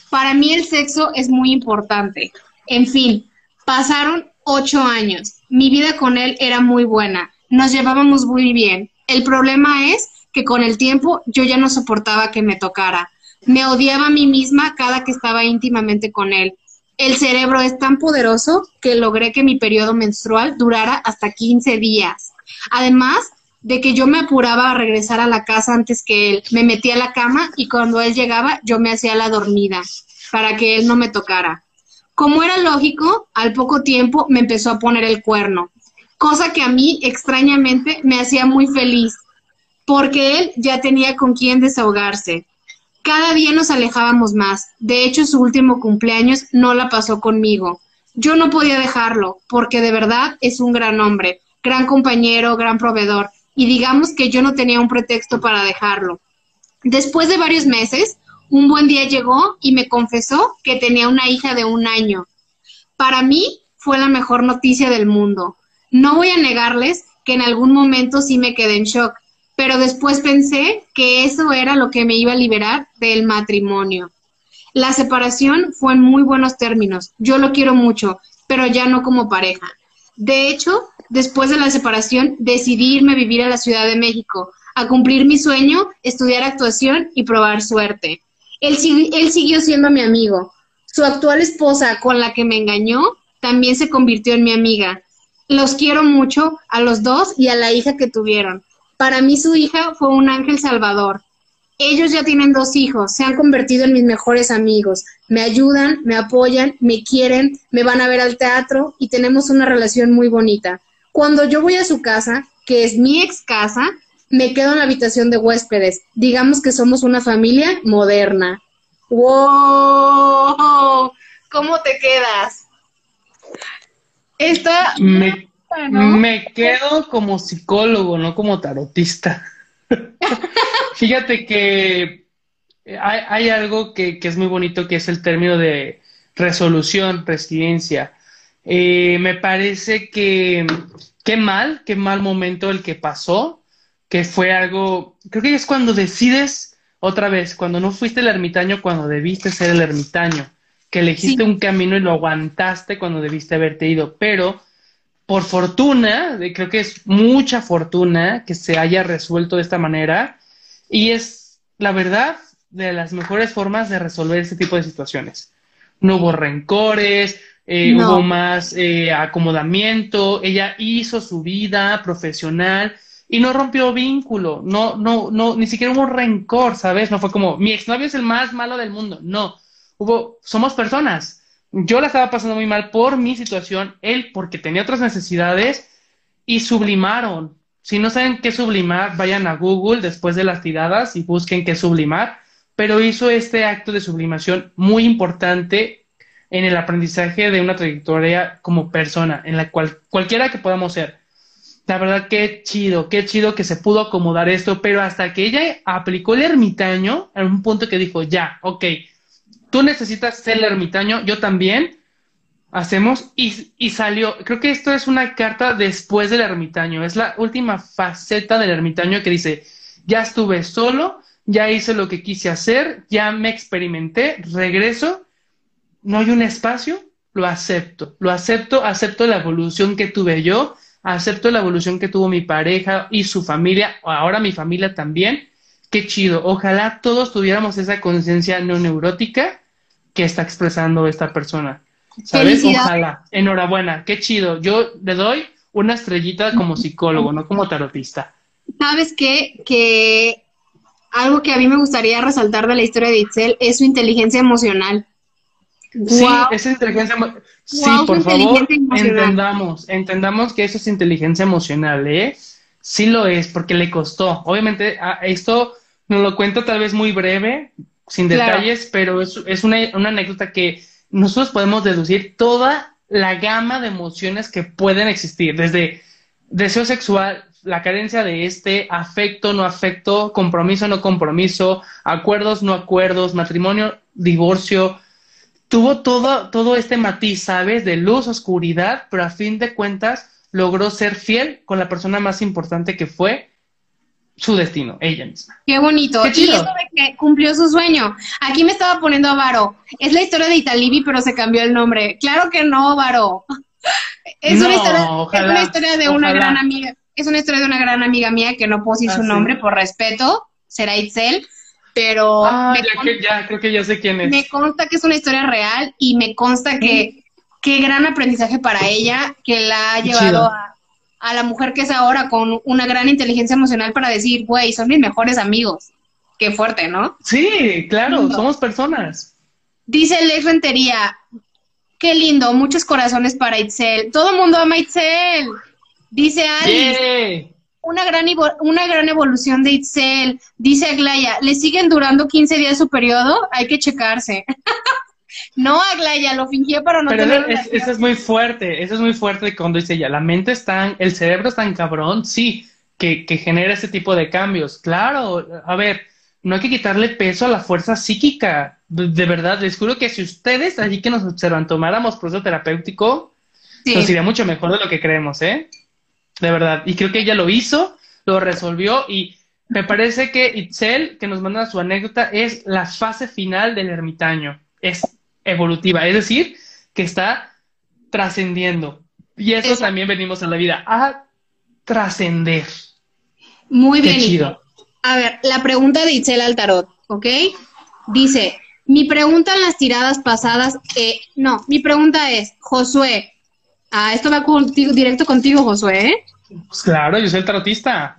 Para mí el sexo es muy importante. En fin, pasaron ocho años. Mi vida con él era muy buena. Nos llevábamos muy bien. El problema es que con el tiempo yo ya no soportaba que me tocara. Me odiaba a mí misma cada que estaba íntimamente con él. El cerebro es tan poderoso que logré que mi periodo menstrual durara hasta 15 días. Además de que yo me apuraba a regresar a la casa antes que él. Me metía a la cama y cuando él llegaba yo me hacía la dormida para que él no me tocara. Como era lógico, al poco tiempo me empezó a poner el cuerno, cosa que a mí extrañamente me hacía muy feliz, porque él ya tenía con quién desahogarse. Cada día nos alejábamos más. De hecho, su último cumpleaños no la pasó conmigo. Yo no podía dejarlo, porque de verdad es un gran hombre, gran compañero, gran proveedor, y digamos que yo no tenía un pretexto para dejarlo. Después de varios meses, un buen día llegó y me confesó que tenía una hija de un año. Para mí fue la mejor noticia del mundo. No voy a negarles que en algún momento sí me quedé en shock, pero después pensé que eso era lo que me iba a liberar del matrimonio. La separación fue en muy buenos términos. Yo lo quiero mucho, pero ya no como pareja. De hecho, después de la separación, decidí irme a vivir a la Ciudad de México, a cumplir mi sueño, estudiar actuación y probar suerte. Él, él siguió siendo mi amigo. Su actual esposa, con la que me engañó, también se convirtió en mi amiga. Los quiero mucho a los dos y a la hija que tuvieron. Para mí su hija fue un ángel salvador. Ellos ya tienen dos hijos, se han convertido en mis mejores amigos. Me ayudan, me apoyan, me quieren, me van a ver al teatro y tenemos una relación muy bonita. Cuando yo voy a su casa, que es mi ex casa, me quedo en la habitación de huéspedes. Digamos que somos una familia moderna. ¡Wow! ¿Cómo te quedas? Esta... Me, me quedo como psicólogo, no como tarotista. Fíjate que hay, hay algo que, que, es muy bonito, que es el término de resolución, resiliencia. Eh, me parece que qué mal, qué mal momento el que pasó, que fue algo, creo que es cuando decides otra vez, cuando no fuiste el ermitaño, cuando debiste ser el ermitaño, que elegiste un camino y lo aguantaste cuando debiste haberte ido, pero por fortuna, creo que es mucha fortuna que se haya resuelto de esta manera y es la verdad de las mejores formas de resolver este tipo de situaciones. No hubo rencores, eh, hubo más eh, acomodamiento, ella hizo su vida profesional y no rompió vínculo, no, no, no, ni siquiera hubo rencor, ¿sabes? No fue como, mi exnovio es el más malo del mundo, no, hubo, somos personas. Yo la estaba pasando muy mal por mi situación, él porque tenía otras necesidades y sublimaron. Si no saben qué sublimar, vayan a Google después de las tiradas y busquen qué sublimar. Pero hizo este acto de sublimación muy importante en el aprendizaje de una trayectoria como persona, en la cual cualquiera que podamos ser. La verdad, qué chido, qué chido que se pudo acomodar esto, pero hasta que ella aplicó el ermitaño, en un punto que dijo, ya, ok, tú necesitas ser ermitaño, yo también, hacemos, y, y salió, creo que esto es una carta después del ermitaño, es la última faceta del ermitaño que dice, ya estuve solo, ya hice lo que quise hacer, ya me experimenté, regreso no hay un espacio, lo acepto. Lo acepto, acepto la evolución que tuve yo, acepto la evolución que tuvo mi pareja y su familia, ahora mi familia también. Qué chido. Ojalá todos tuviéramos esa conciencia no neurótica que está expresando esta persona. ¿Sabes? Ojalá. Enhorabuena. Qué chido. Yo le doy una estrellita como psicólogo, no como tarotista. ¿Sabes qué? Que algo que a mí me gustaría resaltar de la historia de Itzel es su inteligencia emocional Sí, esa inteligencia Sí, por favor, entendamos, entendamos que eso es inteligencia emocional, ¿eh? Sí lo es, porque le costó. Obviamente, esto nos lo cuento tal vez muy breve, sin detalles, pero es, es una, una anécdota que nosotros podemos deducir toda la gama de emociones que pueden existir, desde deseo sexual, la carencia de este, afecto, no afecto, compromiso, no compromiso, acuerdos, no acuerdos, matrimonio, divorcio. Tuvo todo, todo este matiz, ¿sabes? De luz, oscuridad, pero a fin de cuentas logró ser fiel con la persona más importante que fue su destino, ella misma. Qué bonito. y eso de que cumplió su sueño. Aquí me estaba poniendo a Varo. Es la historia de Italibi, pero se cambió el nombre. Claro que no, Varo. Es, una, historia, de una gran amiga. Es una historia de una gran amiga mía que no puedo decir ah, su nombre por respeto. Será Itzel. Pero. Ah, ya, creo que ya sé quién es. Me consta que es una historia real y me consta que. Qué gran aprendizaje para ella que la ha llevado a a la mujer que es ahora con una gran inteligencia emocional para decir, güey, son mis mejores amigos. Qué fuerte, ¿no? Sí, claro, somos personas. Dice Lex Rentería, qué lindo, muchos corazones para Itzel. Todo el mundo ama a Itzel. Dice Alice. Una gran, una gran evolución de Itzel. Dice Aglaya, ¿le siguen durando 15 días su periodo? Hay que checarse. No, Aglaya, lo fingió para no Pero eso es muy fuerte, eso es muy fuerte cuando dice ella, la mente está, el cerebro está en cabrón, sí, que, que genera ese tipo de cambios. Claro, a ver, no hay que quitarle peso a la fuerza psíquica. De, verdad, les juro que si ustedes allí que nos observan tomáramos proceso terapéutico, nos iría mucho mejor de lo que creemos, ¿eh? De verdad. Y creo que ella lo hizo, lo resolvió y me parece que Itzel, que nos manda su anécdota, es la fase final del ermitaño. Es evolutiva, es decir, que está trascendiendo. Y eso, también venimos a la vida, a trascender. Muy bien. A ver, la pregunta de Itzel al tarot, ¿ok? Dice, mi pregunta en las tiradas pasadas, eh, no, mi pregunta es, Josué, ah, esto va contigo, directo contigo, Josué, ¿eh? Pues claro, yo soy el tarotista.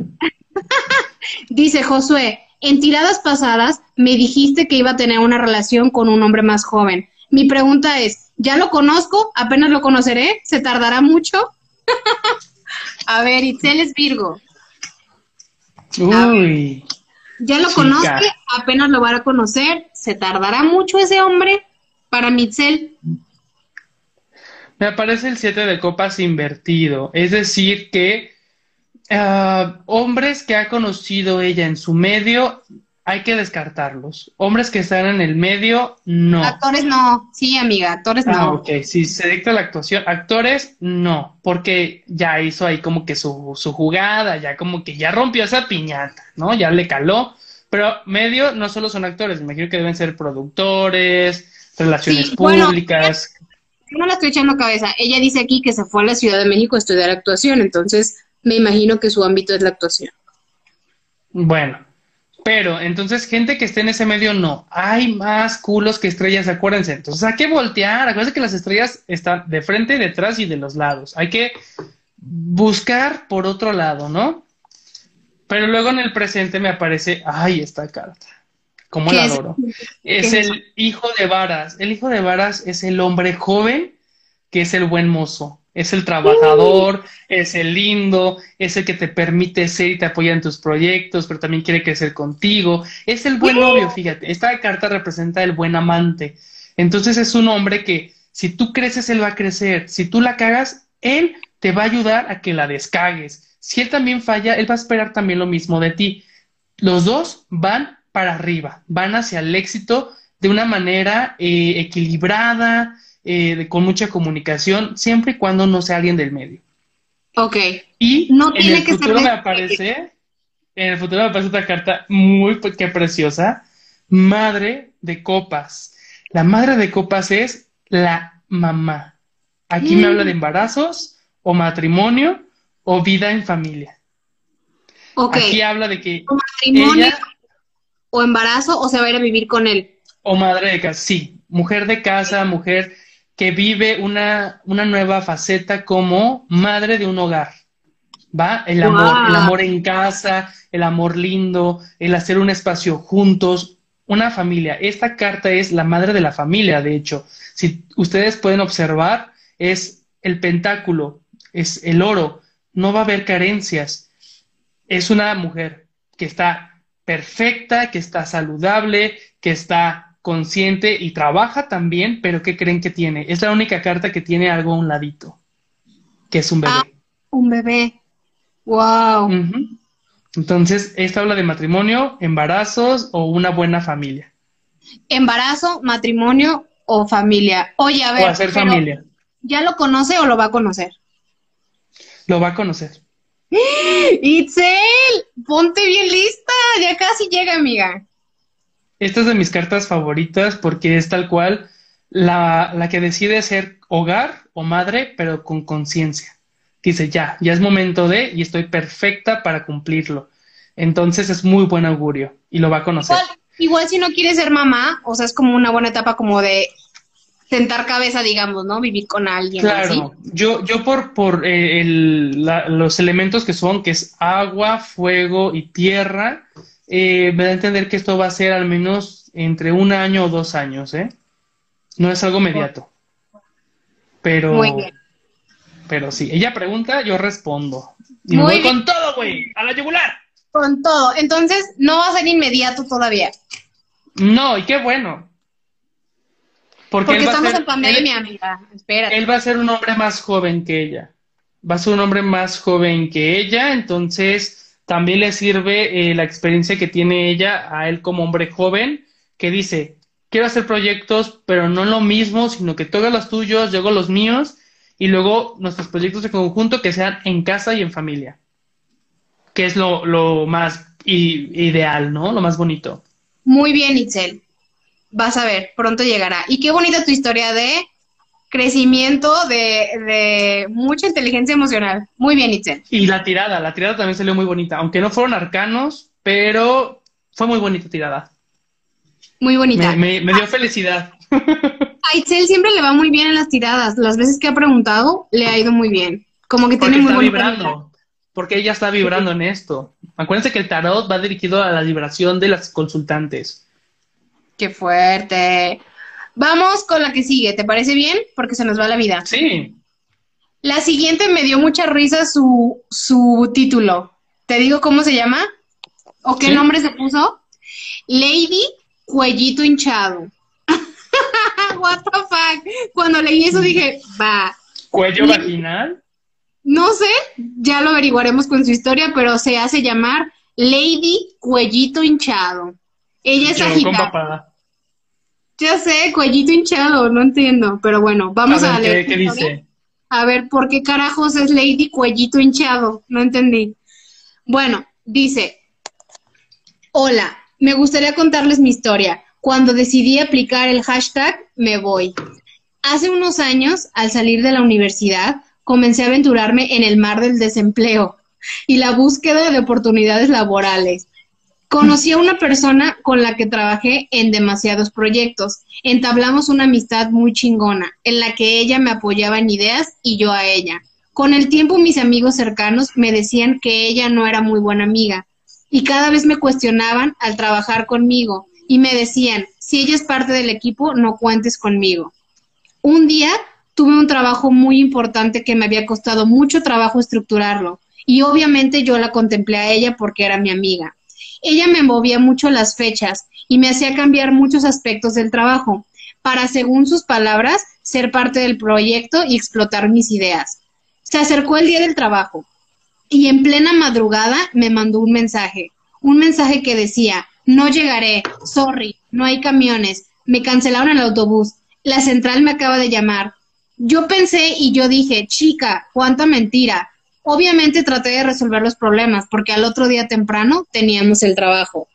Dice Josué, en tiradas pasadas me dijiste que iba a tener una relación con un hombre más joven. Mi pregunta es, ¿ya lo conozco? ¿Apenas lo conoceré? ¿Se tardará mucho? a ver, Itzel es Virgo. Uy. ¿Ya lo conoce? ¿Apenas lo va a conocer? ¿Se tardará mucho ese hombre para Mitzel? Me aparece el 7 de copas invertido, es decir que ah, hombres que ha conocido ella en su medio hay que descartarlos. Hombres que están en el medio, no. Actores no, sí, amiga, actores no. Ah, ok, si se dicta la actuación, actores no, porque ya hizo ahí como que su, su jugada, ya como que ya rompió esa piñata, ¿no? Ya le caló. Pero medio no solo son actores, me imagino que deben ser productores, relaciones públicas. yo no la estoy echando cabeza. Ella dice aquí que se fue a la Ciudad de México a estudiar actuación, entonces me imagino que su ámbito es la actuación. Bueno, pero entonces, gente que esté en ese medio, no. Hay más culos que estrellas, acuérdense. Entonces, hay que voltear. Acuérdense que las estrellas están de frente, detrás y de los lados. Hay que buscar por otro lado, ¿no? Pero luego en el presente me aparece, ay, esta carta. ¿Cómo la adoro? Es, es el hijo de Varas. El hijo de Varas es el hombre joven que es el buen mozo. Es el trabajador, es el lindo, es el que te permite ser y te apoya en tus proyectos, pero también quiere crecer contigo. Es el buen novio, fíjate. Esta carta representa el buen amante. Entonces es un hombre que si tú creces, él va a crecer. Si tú la cagas, él te va a ayudar a que la descagues. Si él también falla, él va a esperar también lo mismo de ti. Los dos van para arriba, van hacia el éxito de una manera eh, equilibrada, eh, con mucha comunicación, siempre y cuando no sea alguien del medio. Ok. Y no en el futuro me aparece, en el futuro me aparece otra carta muy que preciosa, Madre de Copas. La Madre de Copas es la mamá. Aquí me habla de mm. embarazos o matrimonio o vida en familia. Okay. Aquí habla de que o matrimonio o embarazo o se va a ir a vivir con él. O madre de casa, sí, mujer de casa, mujer que vive una, una nueva faceta como madre de un hogar. ¿Va? El amor, el amor en casa, el amor lindo, el hacer un espacio juntos, una familia. Esta carta es la madre de la familia, de hecho. Si ustedes pueden observar, es el pentáculo, es el oro, no va a haber carencias. Es una mujer que está perfecta, que está saludable, que está consciente y trabaja también, pero ¿qué creen que tiene? Es la única carta que tiene algo a un ladito, que es un bebé. Ah, un bebé. Wow. Entonces, esta habla de matrimonio, embarazos o una buena familia. Embarazo, matrimonio o familia. Oye, a ver. O hacer familia. ¿Ya lo conoce o lo va a conocer? Lo va a conocer. Itzel, ponte bien lista, ya casi llega, amiga. Esta es de mis cartas favoritas porque es tal cual la, la que decide ser hogar o madre, pero con conciencia. Dice, ya, ya es momento de, y estoy perfecta para cumplirlo. Entonces es muy buen augurio y lo va a conocer. Igual, igual si no quiere ser mamá, o sea, es como una buena etapa como de sentar cabeza, digamos, ¿no? Vivir con alguien. Claro, yo, yo por, por eh, los elementos que son, que es agua, fuego y tierra, eh, me da a entender que esto va a ser al menos entre un año o dos años, ¿eh? No es algo inmediato. Pero, Muy bien. pero sí, ella pregunta, yo respondo. Y Muy voy con todo, güey, a la yugular. Con todo. Entonces, no va a ser inmediato todavía. No, y qué bueno. Porque, estamos en pandemia, amiga. Espérate. Él va a ser un hombre más joven que ella. Va a ser un hombre más joven que ella, entonces también le sirve eh, la experiencia que tiene ella a él como hombre joven, que dice, quiero hacer proyectos, pero no lo mismo, sino que todos los tuyos, luego los míos, y luego nuestros proyectos de conjunto que sean en casa y en familia, que es lo, lo más ideal, ¿no? Lo más bonito. Muy bien, Itzel vas a ver, pronto llegará. Y qué bonita tu historia de crecimiento, de, mucha inteligencia emocional. Muy bien, Itzel. Y la tirada, la tirada también salió muy bonita, aunque no fueron arcanos, pero fue muy bonita tirada. Muy bonita. Me, dio felicidad. A Itzel siempre le va muy bien en las tiradas. Las veces que ha preguntado, le ha ido muy bien. Como que tiene muy vibrando. Porque ella está vibrando en esto. Acuérdense que el tarot va dirigido a la vibración de las consultantes. Qué fuerte. Vamos con la que sigue, ¿te parece bien? Porque se nos va la vida. Sí. La siguiente me dio mucha risa su, su título. ¿Te digo cómo se llama? ¿O qué nombre se puso? Lady Cuellito Hinchado. What the fuck. Cuando leí eso dije, va. ¿Cuello vaginal? No sé, ya lo averiguaremos con su historia, pero se hace llamar Lady Cuellito Hinchado. Ella es agitada. Ya sé, cuellito hinchado, no entiendo, pero bueno, vamos a, leer. ¿qué, dice? A ver, ¿por qué carajos es Lady Cuellito hinchado? No entendí. Bueno, dice, hola, me gustaría contarles mi historia. Cuando decidí aplicar el hashtag me voy. Hace unos años, al salir de la universidad, comencé a aventurarme en el mar del desempleo y la búsqueda de oportunidades laborales. Conocí a una persona con la que trabajé en demasiados proyectos. Entablamos una amistad muy chingona, en la que ella me apoyaba en ideas y yo a ella. Con el tiempo mis amigos cercanos me decían que ella no era muy buena amiga y cada vez me cuestionaban al trabajar conmigo y me decían, si ella es parte del equipo, no cuentes conmigo. Un día tuve un trabajo muy importante que me había costado mucho trabajo estructurarlo y obviamente yo la contemplé a ella porque era mi amiga. Ella me movía mucho las fechas y me hacía cambiar muchos aspectos del trabajo para, según sus palabras, ser parte del proyecto y explotar mis ideas. Se acercó el día del trabajo y en plena madrugada me mandó un mensaje, un mensaje que decía, no llegaré, sorry, no hay camiones, me cancelaron el autobús, la central me acaba de llamar. Yo pensé y yo dije, chica, cuánta mentira, Obviamente traté de resolver los problemas porque al otro día temprano teníamos el trabajo.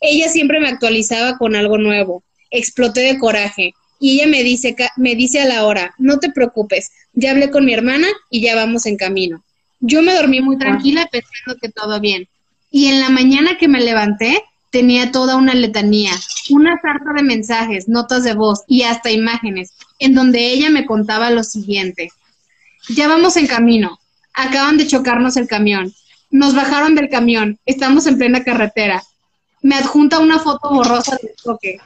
Ella siempre me actualizaba con algo nuevo. Exploté de coraje y ella me dice, me dice a la hora, no te preocupes, ya hablé con mi hermana y ya vamos en camino. Yo me dormí muy tranquila pensando que todo bien. Y en la mañana que me levanté, tenía toda una letanía, una sarta de mensajes, notas de voz y hasta imágenes, en donde ella me contaba lo siguiente. Ya vamos en camino, Acaban de chocarnos el camión. Nos bajaron del camión. Estamos en plena carretera. me adjunta una foto borrosa del choque.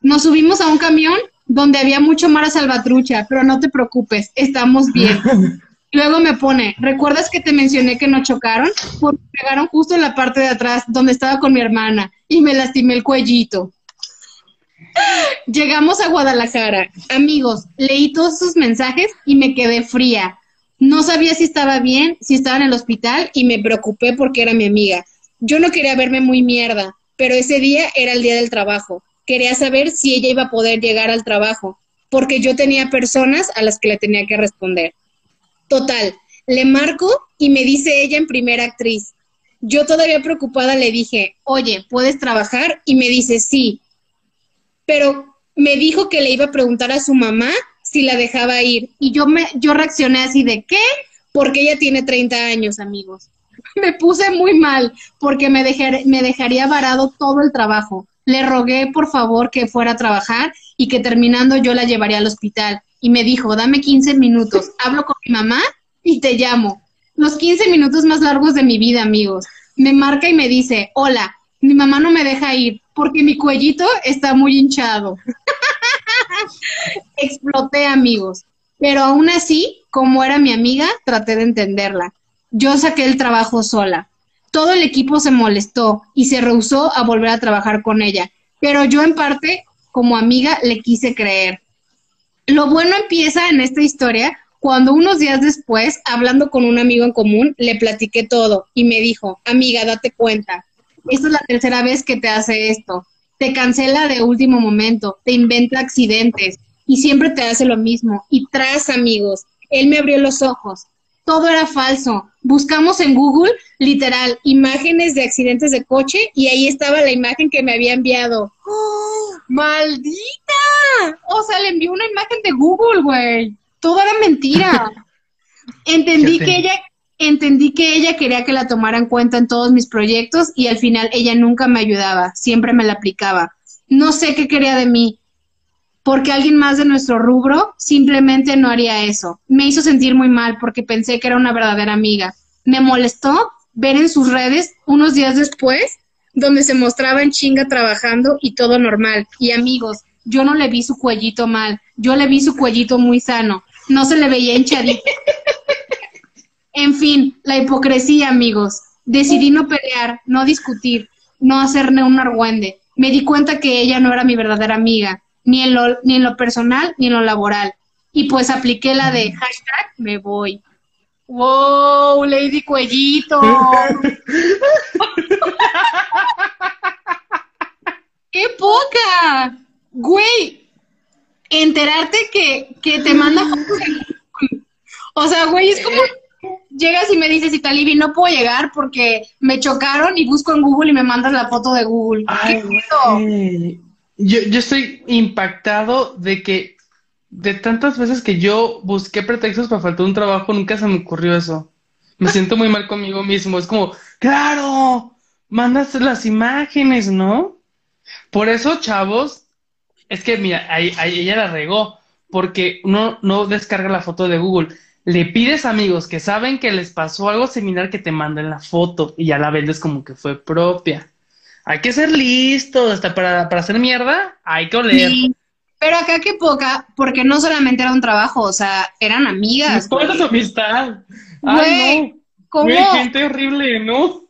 Nos subimos a un camión donde había mucho mar a salvatrucha, pero no te preocupes, estamos bien. Luego me pone, ¿recuerdas que te mencioné que no chocaron? Porque pegaron justo en la parte de atrás donde estaba con mi hermana y me lastimé el cuellito. Llegamos a Guadalajara. Amigos, leí todos sus mensajes y me quedé fría. No sabía si estaba bien, si estaba en el hospital y me preocupé porque era mi amiga. Yo no quería verme muy mierda, pero ese día era el día del trabajo. Quería saber si ella iba a poder llegar al trabajo, porque yo tenía personas a las que le tenía que responder. Total, le marco y me dice ella en primera actriz. Yo todavía preocupada le dije, oye, ¿puedes trabajar? Y me dice, sí. Pero me dijo que le iba a preguntar a su mamá si la dejaba ir. Y yo, me, yo reaccioné así de, ¿qué? Porque ella tiene 30 años, amigos. Me puse muy mal porque me, me dejaría varado todo el trabajo. Le rogué, por favor, que fuera a trabajar y que terminando yo la llevaría al hospital. Y me dijo, dame 15 minutos, hablo con mi mamá y te llamo. Los 15 minutos más largos de mi vida, amigos. Me marca y me dice, hola, mi mamá no me deja ir porque mi cuellito está muy hinchado. Exploté, amigos. Pero aún así, como era mi amiga, traté de entenderla. Yo saqué el trabajo sola. Todo el equipo se molestó y se rehusó a volver a trabajar con ella. Pero yo en parte, como amiga, le quise creer. Lo bueno empieza en esta historia cuando unos días después, hablando con un amigo en común, le platiqué todo y me dijo, amiga, date cuenta, esta es la tercera vez que te hace esto te cancela de último momento, te inventa accidentes y siempre te hace lo mismo. Y tras, amigos, él me abrió los ojos. Todo era falso. Buscamos en Google, literal, imágenes de accidentes de coche y ahí estaba la imagen que me había enviado. ¡Oh, ¡Maldita! O sea, le envió una imagen de Google, güey. Todo era mentira. Entendí que ella entendí que ella quería que la tomara en cuenta en todos mis proyectos y al final ella nunca me ayudaba, siempre me la aplicaba. No sé qué quería de mí, porque alguien más de nuestro rubro simplemente no haría eso. Me hizo sentir muy mal porque pensé que era una verdadera amiga. Me molestó ver en sus redes unos días después donde se mostraba en chinga trabajando y todo normal. Y amigos, yo no le vi su cuellito mal, yo le vi su cuellito muy sano. No se le veía hinchadito. En fin, la hipocresía, amigos. Decidí no pelear, no discutir, no hacerme un argüende. Me di cuenta que ella no era mi verdadera amiga, ni en lo, personal ni en lo laboral. Y pues apliqué la de hashtag me voy. ¡Wow! Lady Cuellito. ¡Qué poca! Güey, enterarte que, que te manda O sea, güey, es como llegas y me dices, Italibi, no puedo llegar porque me chocaron y busco en Google y me mandas la foto de Google. ¿Qué yo, yo estoy impactado de que de tantas veces que yo busqué pretextos para faltar un trabajo, nunca se me ocurrió eso. Me siento muy mal conmigo mismo. Es como, claro, mandas las imágenes, ¿no? Por eso, chavos, es que mira, ahí, ahí ella la regó, porque uno no descarga la foto de Google le pides amigos que saben que les pasó algo similar que te manden la foto y ya la vendes como que fue propia. Hay que ser listos, hasta para, para hacer mierda, hay que oler. Pero acá qué poca, porque no solamente era un trabajo, o sea, eran amigas. ¿Cuál es amistad? Ay, no. ¿cómo? gente horrible, ¿no?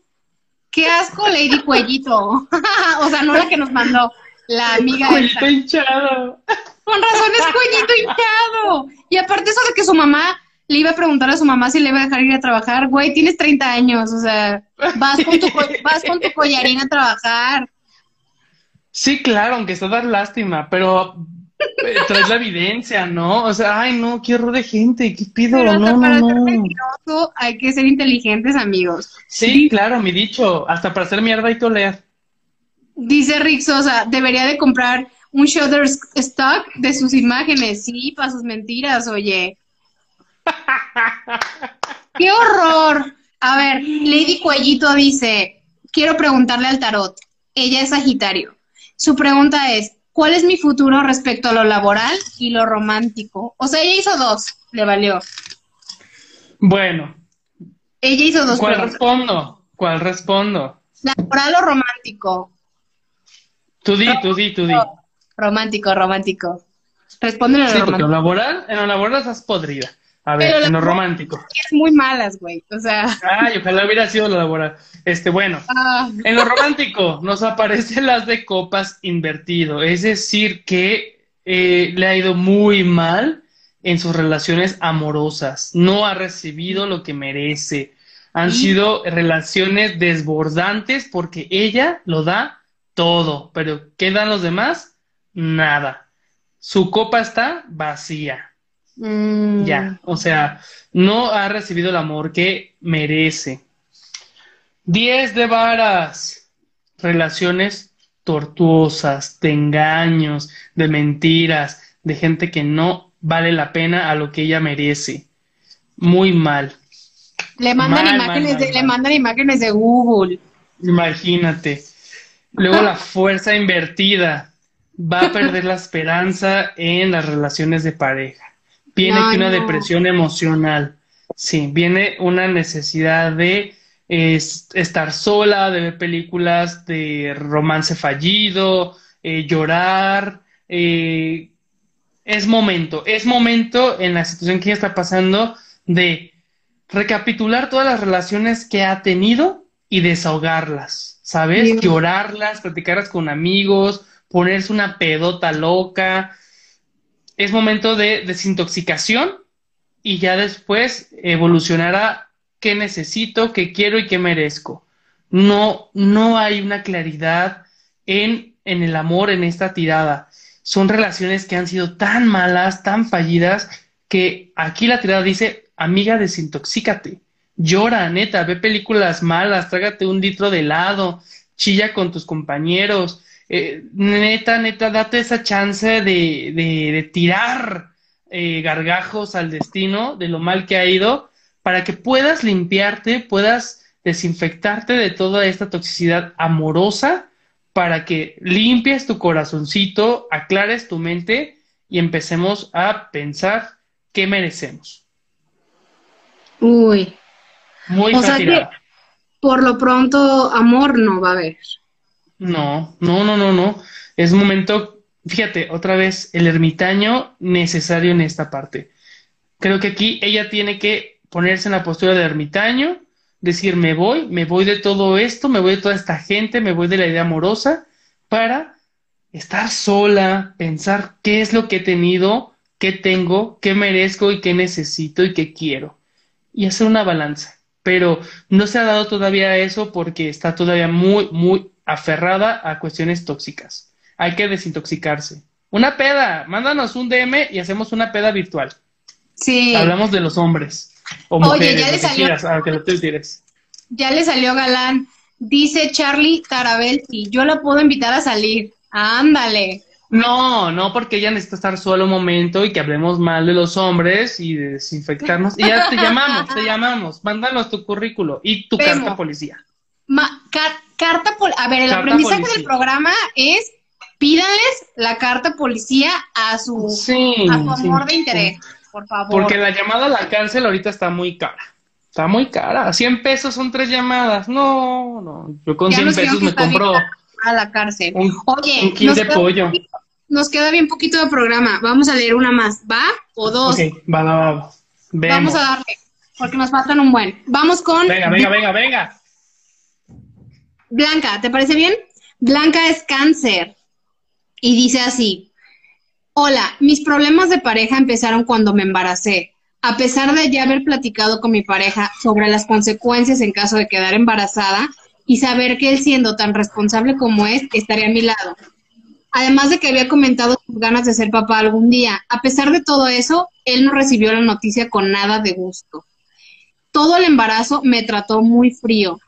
Qué asco, Lady Cuellito. o sea, no la que nos mandó, la amiga. Cuellito hinchado. Con razón es cuellito hinchado. Y aparte eso de que su mamá le iba a preguntar a su mamá si le iba a dejar ir a trabajar. Güey, tienes 30 años, o sea, vas con tu, vas con tu collarín a trabajar. Sí, claro, aunque está dar lástima, pero eh, traes la evidencia, ¿no? O sea, ay, no, qué horror de gente, ¿qué pido? Pero no, para no, ser mentiroso hay que ser inteligentes, amigos. Sí, claro, mi dicho, hasta para hacer mierda hay que leer. Dice Rick Sosa, debería de comprar un Shutterstock de sus imágenes, sí, para sus mentiras, oye. ¡Qué horror! A ver, Lady Cuellito dice, quiero preguntarle al tarot. Ella es Sagitario. Su pregunta es, ¿cuál es mi futuro respecto a lo laboral y lo romántico? O sea, ella hizo dos, le valió. Bueno. Ella hizo dos ¿Cuál respondo? ¿Cuál respondo? Laboral o romántico. Tú di, tú di, tú di. Romántico, romántico. Respóndele lo Sí, porque en romántico. lo laboral, en lo laboral estás podrida. A ver, Pero en lo romántico. Es muy malas, güey. O sea. Ay, ojalá hubiera sido lo laboral. Este, bueno, ah, en lo romántico nos aparece el as de copas invertido, es decir, que eh, le ha ido muy mal en sus relaciones amorosas, no ha recibido lo que merece, han sido relaciones desbordantes porque ella lo da todo, pero ¿qué dan los demás? Nada. Su copa está vacía. Mm, Ya, o sea, no ha recibido el amor que merece. 10 de varas. Relaciones tortuosas, de engaños, de mentiras, de gente que no vale la pena a lo que ella merece. Muy mal. Le mandan Mal, imágenes mal, de, mal, le mandan imágenes de Google. Imagínate. Luego la fuerza invertida. Va a perder la esperanza en las relaciones de pareja. Viene aquí una no. depresión emocional. Sí, viene una necesidad de es- estar sola, de ver películas de romance fallido, eh, llorar. eh, es momento, es momento en la situación que ella está pasando de recapitular todas las relaciones que ha tenido y desahogarlas, ¿sabes? Llorarlas, platicarlas con amigos, ponerse una pedota loca. Es momento de desintoxicación y ya después evolucionar a qué necesito, qué quiero y qué merezco. No, no hay una claridad en, en el amor en esta tirada. Son relaciones que han sido tan malas, tan fallidas, que aquí la tirada dice, amiga, desintoxícate. Llora, neta, ve películas malas, trágate un litro de helado, chilla con tus compañeros. Eh, neta, neta, date esa chance de, de, de tirar eh, gargajos al destino de lo mal que ha ido para que puedas limpiarte, puedas desinfectarte de toda esta toxicidad amorosa para que limpies tu corazoncito, aclares tu mente y empecemos a pensar qué merecemos. Uy. Muy O sea fácil. que por lo pronto amor no va a haber. No, no, no, no, no. Es momento, fíjate, otra vez, el ermitaño necesario en esta parte. Creo que aquí ella tiene que ponerse en la postura de ermitaño, decir, me voy, me voy de todo esto, me voy de toda esta gente, me voy de la idea amorosa, para estar sola, pensar qué es lo que he tenido, qué tengo, qué merezco y qué necesito y qué quiero. Y hacer una balanza. Pero no se ha dado todavía eso porque está todavía muy, muy aferrada a cuestiones tóxicas. Hay que desintoxicarse. Una peda, mándanos un DM y hacemos una peda virtual. Sí. Hablamos de los hombres o Oye, mujeres, ya le salió- quieras, a lo que lo tú quieres. Ya le salió galán. Dice Charlie Tarabelsi, yo la puedo invitar a salir. Ándale. No, no, porque ella necesita estar sola un momento y que hablemos mal de los hombres y de desinfectarnos. Y ya te llamamos, te llamamos. Mándanos tu currículo y tu carta policía. Ma- car- carta pol- a ver, el Carta aprendizaje policía. del programa es pídanles la carta policía a su, Sí, a su sí, amor de interés, por favor. Porque la llamada a la cárcel ahorita está muy cara. Está muy cara. 100 pesos son tres llamadas. No, no. Yo con Ya 100 nos dijeron pesos me compro a la cárcel. un, Oye, un nos de pollo. nos queda bien poquito de programa. Vamos a leer una más, ¿va? O dos. Ok, va, va, va. Vamos a darle, porque nos faltan un buen. Vamos con Venga, venga, venga, venga. Blanca, ¿te parece bien? Blanca es cáncer y dice así, hola, mis problemas de pareja empezaron cuando me embaracé. A pesar de ya haber platicado con mi pareja sobre las consecuencias en caso de quedar embarazada y saber que él siendo tan responsable como es, estaría a mi lado. Además de que había comentado sus ganas de ser papá algún día. A pesar de todo eso, él no recibió la noticia con nada de gusto. Todo el embarazo me trató muy frío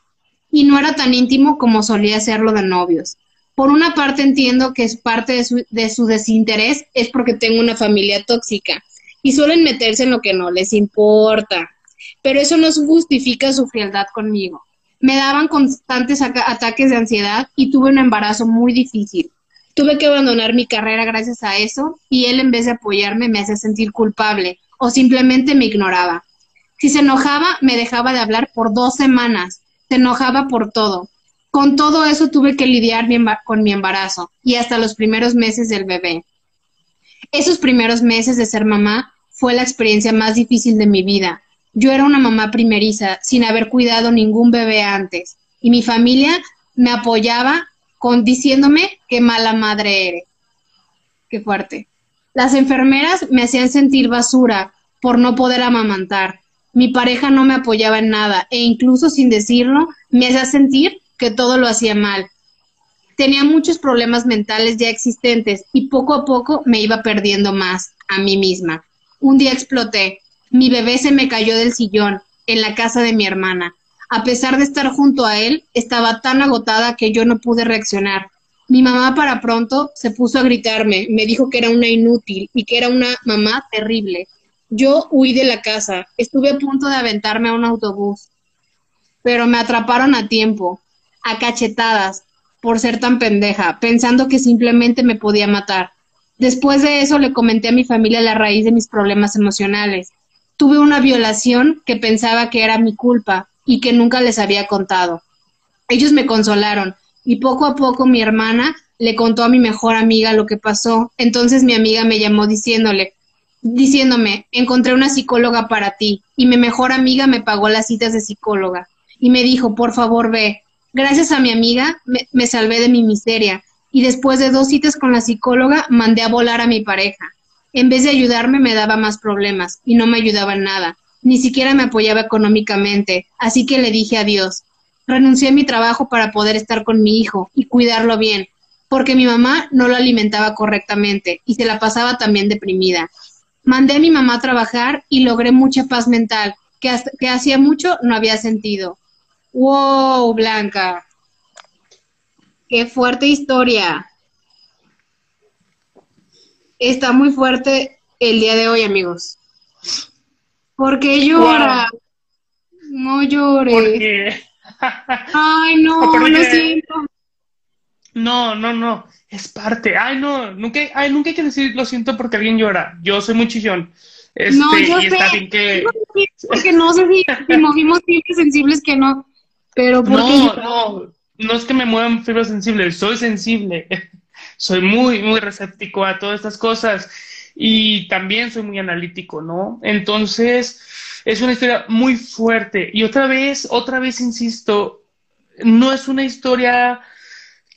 y no era tan íntimo como solía serlo de novios. Por una parte entiendo que es parte de su, de su desinterés es porque tengo una familia tóxica y suelen meterse en lo que no les importa. Pero eso no justifica su frialdad conmigo. Me daban constantes ataques de ansiedad y tuve un embarazo muy difícil. Tuve que abandonar mi carrera gracias a eso y él en vez de apoyarme me hacía sentir culpable o simplemente me ignoraba. Si se enojaba, me dejaba de hablar por dos semanas. Se enojaba por todo. Con todo eso tuve que lidiar con mi embarazo y hasta los primeros meses del bebé. Esos primeros meses de ser mamá fue la experiencia más difícil de mi vida. Yo era una mamá primeriza, sin haber cuidado ningún bebé antes, y mi familia me apoyaba con diciéndome qué mala madre eres. Qué fuerte. Las enfermeras me hacían sentir basura por no poder amamantar. Mi pareja no me apoyaba en nada e incluso sin decirlo me hacía sentir que todo lo hacía mal. Tenía muchos problemas mentales ya existentes y poco a poco me iba perdiendo más a mí misma. Un día exploté. Mi bebé se me cayó del sillón en la casa de mi hermana. A pesar de estar junto a él, estaba tan agotada que yo no pude reaccionar. Mi mamá para pronto se puso a gritarme, me dijo que era una inútil y que era una mamá terrible. Yo huí de la casa, estuve a punto de aventarme a un autobús, pero me atraparon a tiempo, a cachetadas, por ser tan pendeja, pensando que simplemente me podía matar. Después de eso le comenté a mi familia la raíz de mis problemas emocionales. Tuve una violación que pensaba que era mi culpa y que nunca les había contado. Ellos me consolaron y poco a poco mi hermana le contó a mi mejor amiga lo que pasó. Entonces mi amiga me llamó diciéndole, diciéndome, encontré una psicóloga para ti y mi mejor amiga me pagó las citas de psicóloga y me dijo, por favor ve. Gracias a mi amiga me, salvé de mi miseria y después de dos citas con la psicóloga mandé a volar a mi pareja. En vez de ayudarme me daba más problemas y no me ayudaba en nada. Ni siquiera me apoyaba económicamente, así que le dije adiós. Renuncié a mi trabajo para poder estar con mi hijo y cuidarlo bien, porque mi mamá no lo alimentaba correctamente y se la pasaba también deprimida. Mandé a mi mamá a trabajar y logré mucha paz mental, que, que hacía mucho no había sentido. ¡Wow, Blanca! Qué fuerte historia. Está muy fuerte el día de hoy, amigos. ¿Por qué llora? No llores. Ay, no, lo siento. No, no, no, es parte. Ay, no, nunca, ay, nunca hay que decir lo siento porque alguien llora. Yo soy muy chillón. Este, no, yo y sé. Está bien que... Porque no sé si, si movimos sensibles que no, pero No, no, no es que me muevan fibras sensibles, soy sensible, soy muy, muy receptivo a todas estas cosas y también soy muy analítico, ¿no? Entonces, es una historia muy fuerte y otra vez, otra vez insisto, no es una historia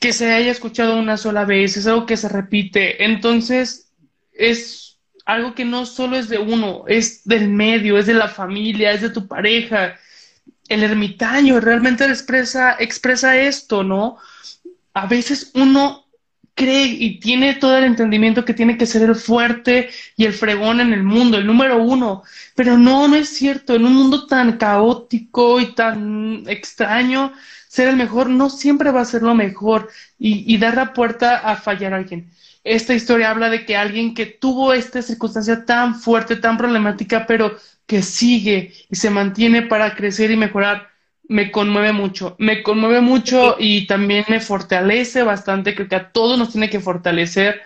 que se haya escuchado una sola vez, es algo que se repite, entonces es algo que no solo es de uno, es del medio, es de la familia, es de tu pareja, el ermitaño realmente expresa, expresa esto, ¿no? A veces uno cree y tiene todo el entendimiento que tiene que ser el fuerte y el fregón en el mundo, el número uno, pero no, no es cierto, en un mundo tan caótico y tan extraño, ser el mejor no siempre va a ser lo mejor y, y dar la puerta a fallar a alguien. Esta historia habla de que alguien que tuvo esta circunstancia tan fuerte, tan problemática, pero que sigue y se mantiene para crecer y mejorar, me conmueve mucho. Me conmueve mucho y también me fortalece bastante. Creo que a todos nos tiene que fortalecer.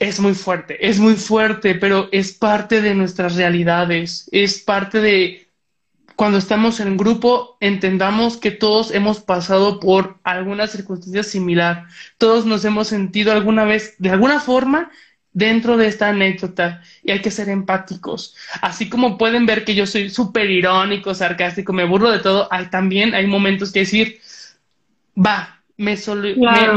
Es muy fuerte, es muy fuerte, pero es parte de nuestras realidades, es parte de cuando estamos en grupo, entendamos que todos hemos pasado por alguna circunstancia similar, todos nos hemos sentido alguna vez, de alguna forma, dentro de esta anécdota y hay que ser empáticos. Así como pueden ver que yo soy súper irónico, sarcástico, me burlo de todo, hay también hay momentos que decir, va, me,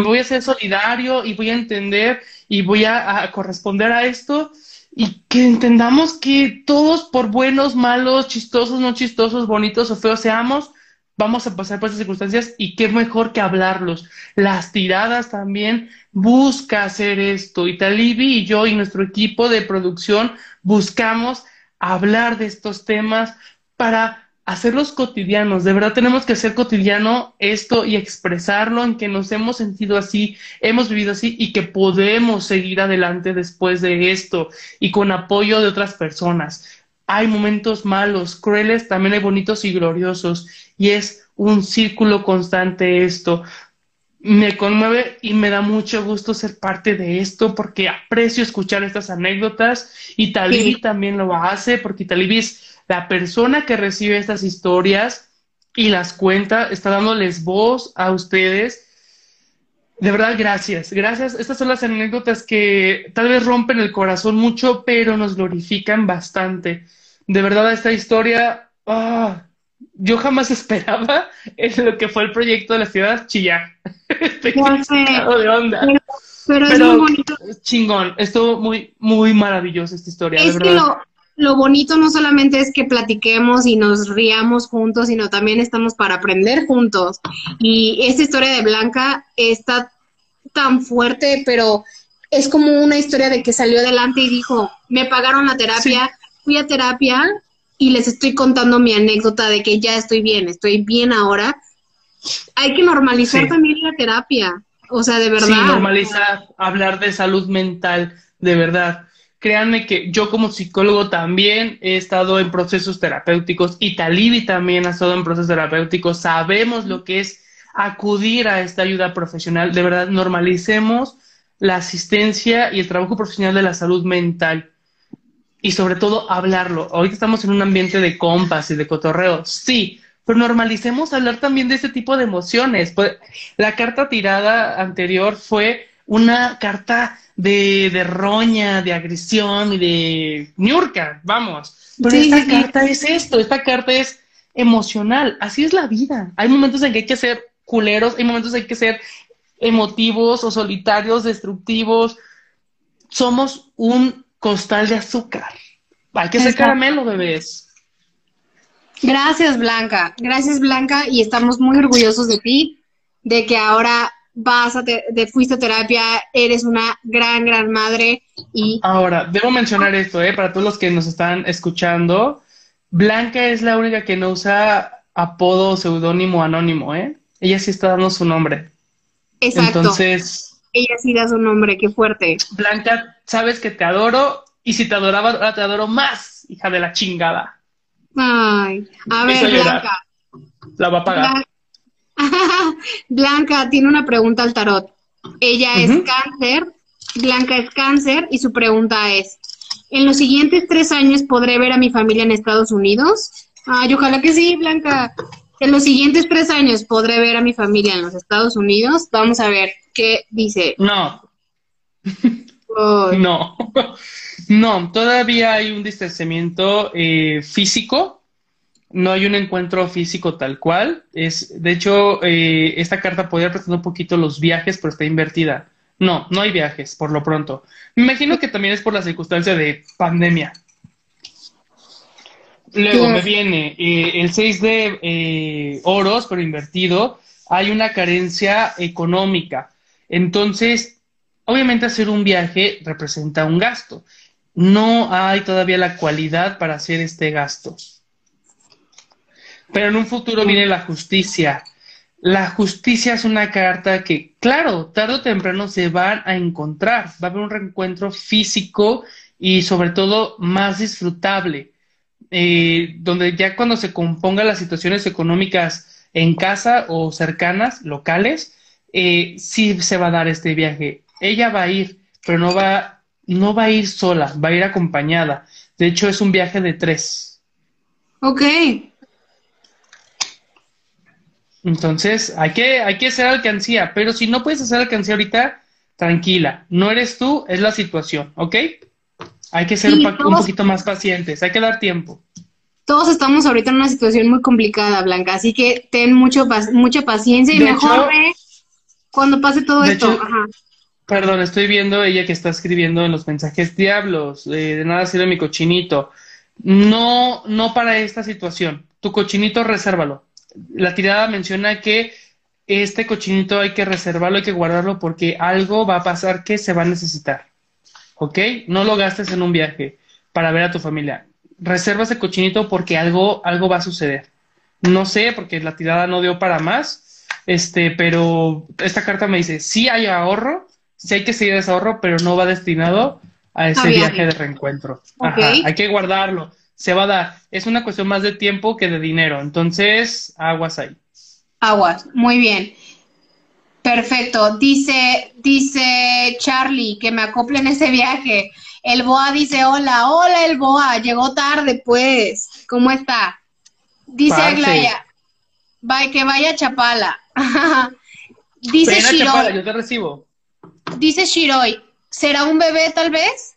voy a ser solidario y voy a entender y voy a, a corresponder a esto y que entendamos que todos, por buenos, malos, chistosos, no chistosos, bonitos o feos seamos, vamos a pasar por esas circunstancias y qué mejor que hablarlos. Las tiradas también busca hacer esto y Talibi y yo y nuestro equipo de producción buscamos hablar de estos temas para hacerlos cotidianos. De verdad tenemos que hacer cotidiano esto y expresarlo en que nos hemos sentido así, hemos vivido así y que podemos seguir adelante después de esto y con apoyo de otras personas. Hay momentos malos, crueles, también hay bonitos y gloriosos y es un círculo constante esto. Me conmueve y me da mucho gusto ser parte de esto porque aprecio escuchar estas anécdotas y Talibi también lo hace porque Talibi es la persona que recibe estas historias y las cuenta, está dándoles voz a ustedes. De verdad, gracias, gracias. Estas son las anécdotas que tal vez rompen el corazón mucho, pero nos glorifican bastante. De verdad, esta historia, ah, yo jamás esperaba en lo que fue el proyecto de la ciudad chillar. Estoy de onda. Pero, es muy bonito. Chingón, estuvo muy, muy maravillosa esta historia. Es que lo, lo bonito no solamente es que platiquemos y nos riamos juntos, sino también estamos para aprender juntos. Y esta historia de Blanca está tan fuerte, pero es como una historia de que salió adelante y dijo, me pagaron la terapia, fui a terapia y les estoy contando mi anécdota de que ya estoy bien, estoy bien ahora. Hay que normalizar también la terapia. O sea, de verdad. Sí, normalizar, hablar de salud mental, de verdad. Créanme que yo como psicólogo también he estado en procesos terapéuticos y Talibi también ha estado en procesos terapéuticos. Sabemos lo que es acudir a esta ayuda profesional. De verdad, normalicemos la asistencia y el trabajo profesional de la salud mental. Y sobre todo hablarlo. Hoy estamos en un ambiente de compas y de cotorreo. Sí, pero normalicemos hablar también de este tipo de emociones. Pues, la carta tirada anterior fue una carta de, de roña, de agresión y de ñurca, vamos. Pero esta carta es esto, esta carta es emocional, así es la vida. Hay momentos en que hay que ser culeros, hay momentos en que hay que ser emotivos o solitarios, destructivos. Somos un costal de azúcar. Hay que ser caramelo, bebés. Gracias, Blanca. Gracias, Blanca. Y estamos muy orgullosos de ti, de que ahora vas a te de, fuiste a terapia, eres una gran, gran madre. Y ahora, debo mencionar esto, ¿eh? Para todos los que nos están escuchando, Blanca es la única que no usa apodo, seudónimo, anónimo, ¿eh? Ella sí está dando su nombre. Exacto. Entonces. Ella sí da su nombre, qué fuerte. Blanca, sabes que te adoro, y si te adoraba, ahora te adoro más, hija de la chingada. Ay, a ver, Blanca. La va a pagar. Blanca. tiene una pregunta al tarot. Ella es cáncer, Blanca es cáncer y su pregunta es, ¿en los siguientes tres años podré ver a mi familia en Estados Unidos? Ay, ojalá que sí, Blanca. En los siguientes tres años podré ver a mi familia en los Estados Unidos. Vamos a ver qué dice. No. no. No, todavía hay un distanciamiento eh, físico, no hay un encuentro físico tal cual. Es, de hecho, eh, esta carta podría representar un poquito los viajes, pero está invertida. No, no hay viajes, por lo pronto. Me imagino que también es por la circunstancia de pandemia. Luego me viene eh, el 6 de oros, pero invertido. Hay una carencia económica. Entonces, obviamente hacer un viaje representa un gasto no hay todavía la cualidad para hacer este gasto. Pero en un futuro viene la justicia. La justicia es una carta que, claro, tarde o temprano se van a encontrar. Va a haber un reencuentro físico y sobre todo más disfrutable, eh, donde ya cuando se compongan las situaciones económicas en casa o cercanas, locales, eh, sí se va a dar este viaje. Ella va a ir, pero no va no va a ir sola, va a ir acompañada. De hecho, es un viaje de tres. Ok. Entonces, hay que, hay que hacer alcancía, pero si no puedes hacer alcancía ahorita, tranquila, no eres tú, es la situación, ¿ok? Hay que ser un, poquito más pacientes, hay que dar tiempo. Todos estamos ahorita en una situación muy complicada, Blanca, así que ten mucho, mucha paciencia y mejor cuando pase todo esto. Ajá. Perdón, estoy viendo ella que está escribiendo en los mensajes diablos, eh, de nada sirve mi cochinito. No, no para esta situación. Tu cochinito resérvalo. La tirada menciona que este cochinito hay que reservarlo, hay que guardarlo porque algo va a pasar que se va a necesitar. ¿Ok? No lo gastes en un viaje para ver a tu familia. Reserva ese cochinito porque algo, algo va a suceder. No sé, porque la tirada no dio para más, este, pero esta carta me dice, sí hay ahorro, sí hay que seguir ese ahorro, pero no va destinado a ese viaje. de reencuentro. hay que guardarlo. Se va a dar. Es una cuestión más de tiempo que de dinero. Entonces, aguas ahí. Aguas, muy bien. Perfecto. Dice, dice Charlie que me acople en ese viaje. El Boa dice, hola, hola el Boa, llegó tarde pues. ¿Cómo está? Dice Aglaya, Bye, que vaya Chapala. Dice Ven a Shiroi. Chapala, yo te recibo. Dice Shiroi. ¿Será un bebé tal vez?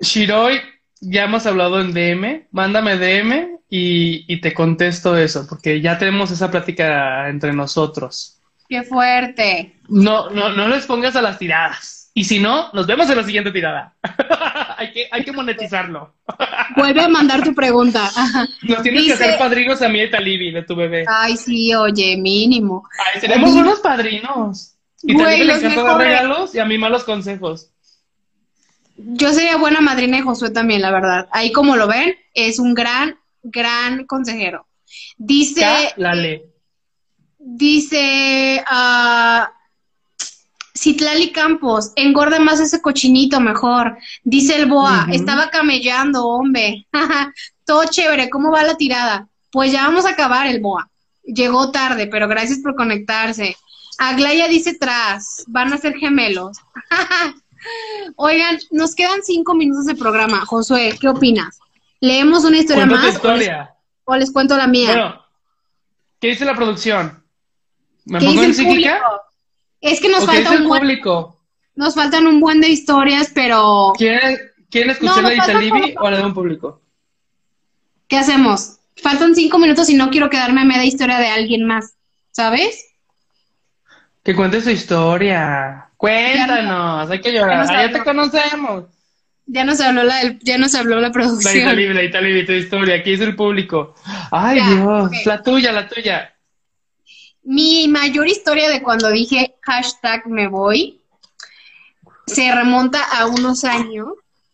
Shiroi, ya hemos hablado en DM, mándame DM y, y te contesto eso, porque ya tenemos esa plática entre nosotros. Qué fuerte. No, no, no les pongas a las tiradas. Y si no, nos vemos en la siguiente tirada. hay, que, hay que monetizarlo. Vuelve a mandar tu pregunta. Nos tienes Dice- que hacer padrinos a mí y Talibi de tu bebé. Ay, sí, oye, mínimo. Ay, tenemos buenos padrinos. Y Güey, también le los mejores. regalos y a mí malos consejos. Yo sería buena madrina de Josué también, la verdad. Ahí como lo ven, es un gran, gran consejero. Dice, Lale. dice, ah, Citlali Campos, engorda más ese cochinito mejor. Dice el Boa, estaba camellando, hombre. Todo chévere, ¿cómo va la tirada? Pues ya vamos a acabar el Boa. Llegó tarde, pero gracias por conectarse. Aglaya dice tras, van a ser gemelos. Oigan, nos quedan cinco minutos de programa. Josué, ¿qué opinas? ¿Leemos una historia más o les, historia. o les cuento la mía? Bueno, ¿qué dice la producción? ¿Me ¿Qué pongo dice en el psíquica? público? Es que nos ¿O qué falta un buen, público? nos faltan un buen de historias, pero ¿Quieren, ¿quieren escuchar No, la de Italibi o la de un público? ¿qué hacemos? Faltan cinco minutos y no quiero quedarme a media historia de alguien más, ¿sabes? Que cuente su historia. Cuéntanos, hay que llorar. Ya Ah, ya te conocemos. Ya nos habló la, del- ya nos habló la producción. Italibi, la Italibi, tu historia. ¿Qué dice el público? Ay, Ya, Dios. ok. La tuya, la tuya. Mi mayor historia de cuando dije hashtag me voy se remonta a unos años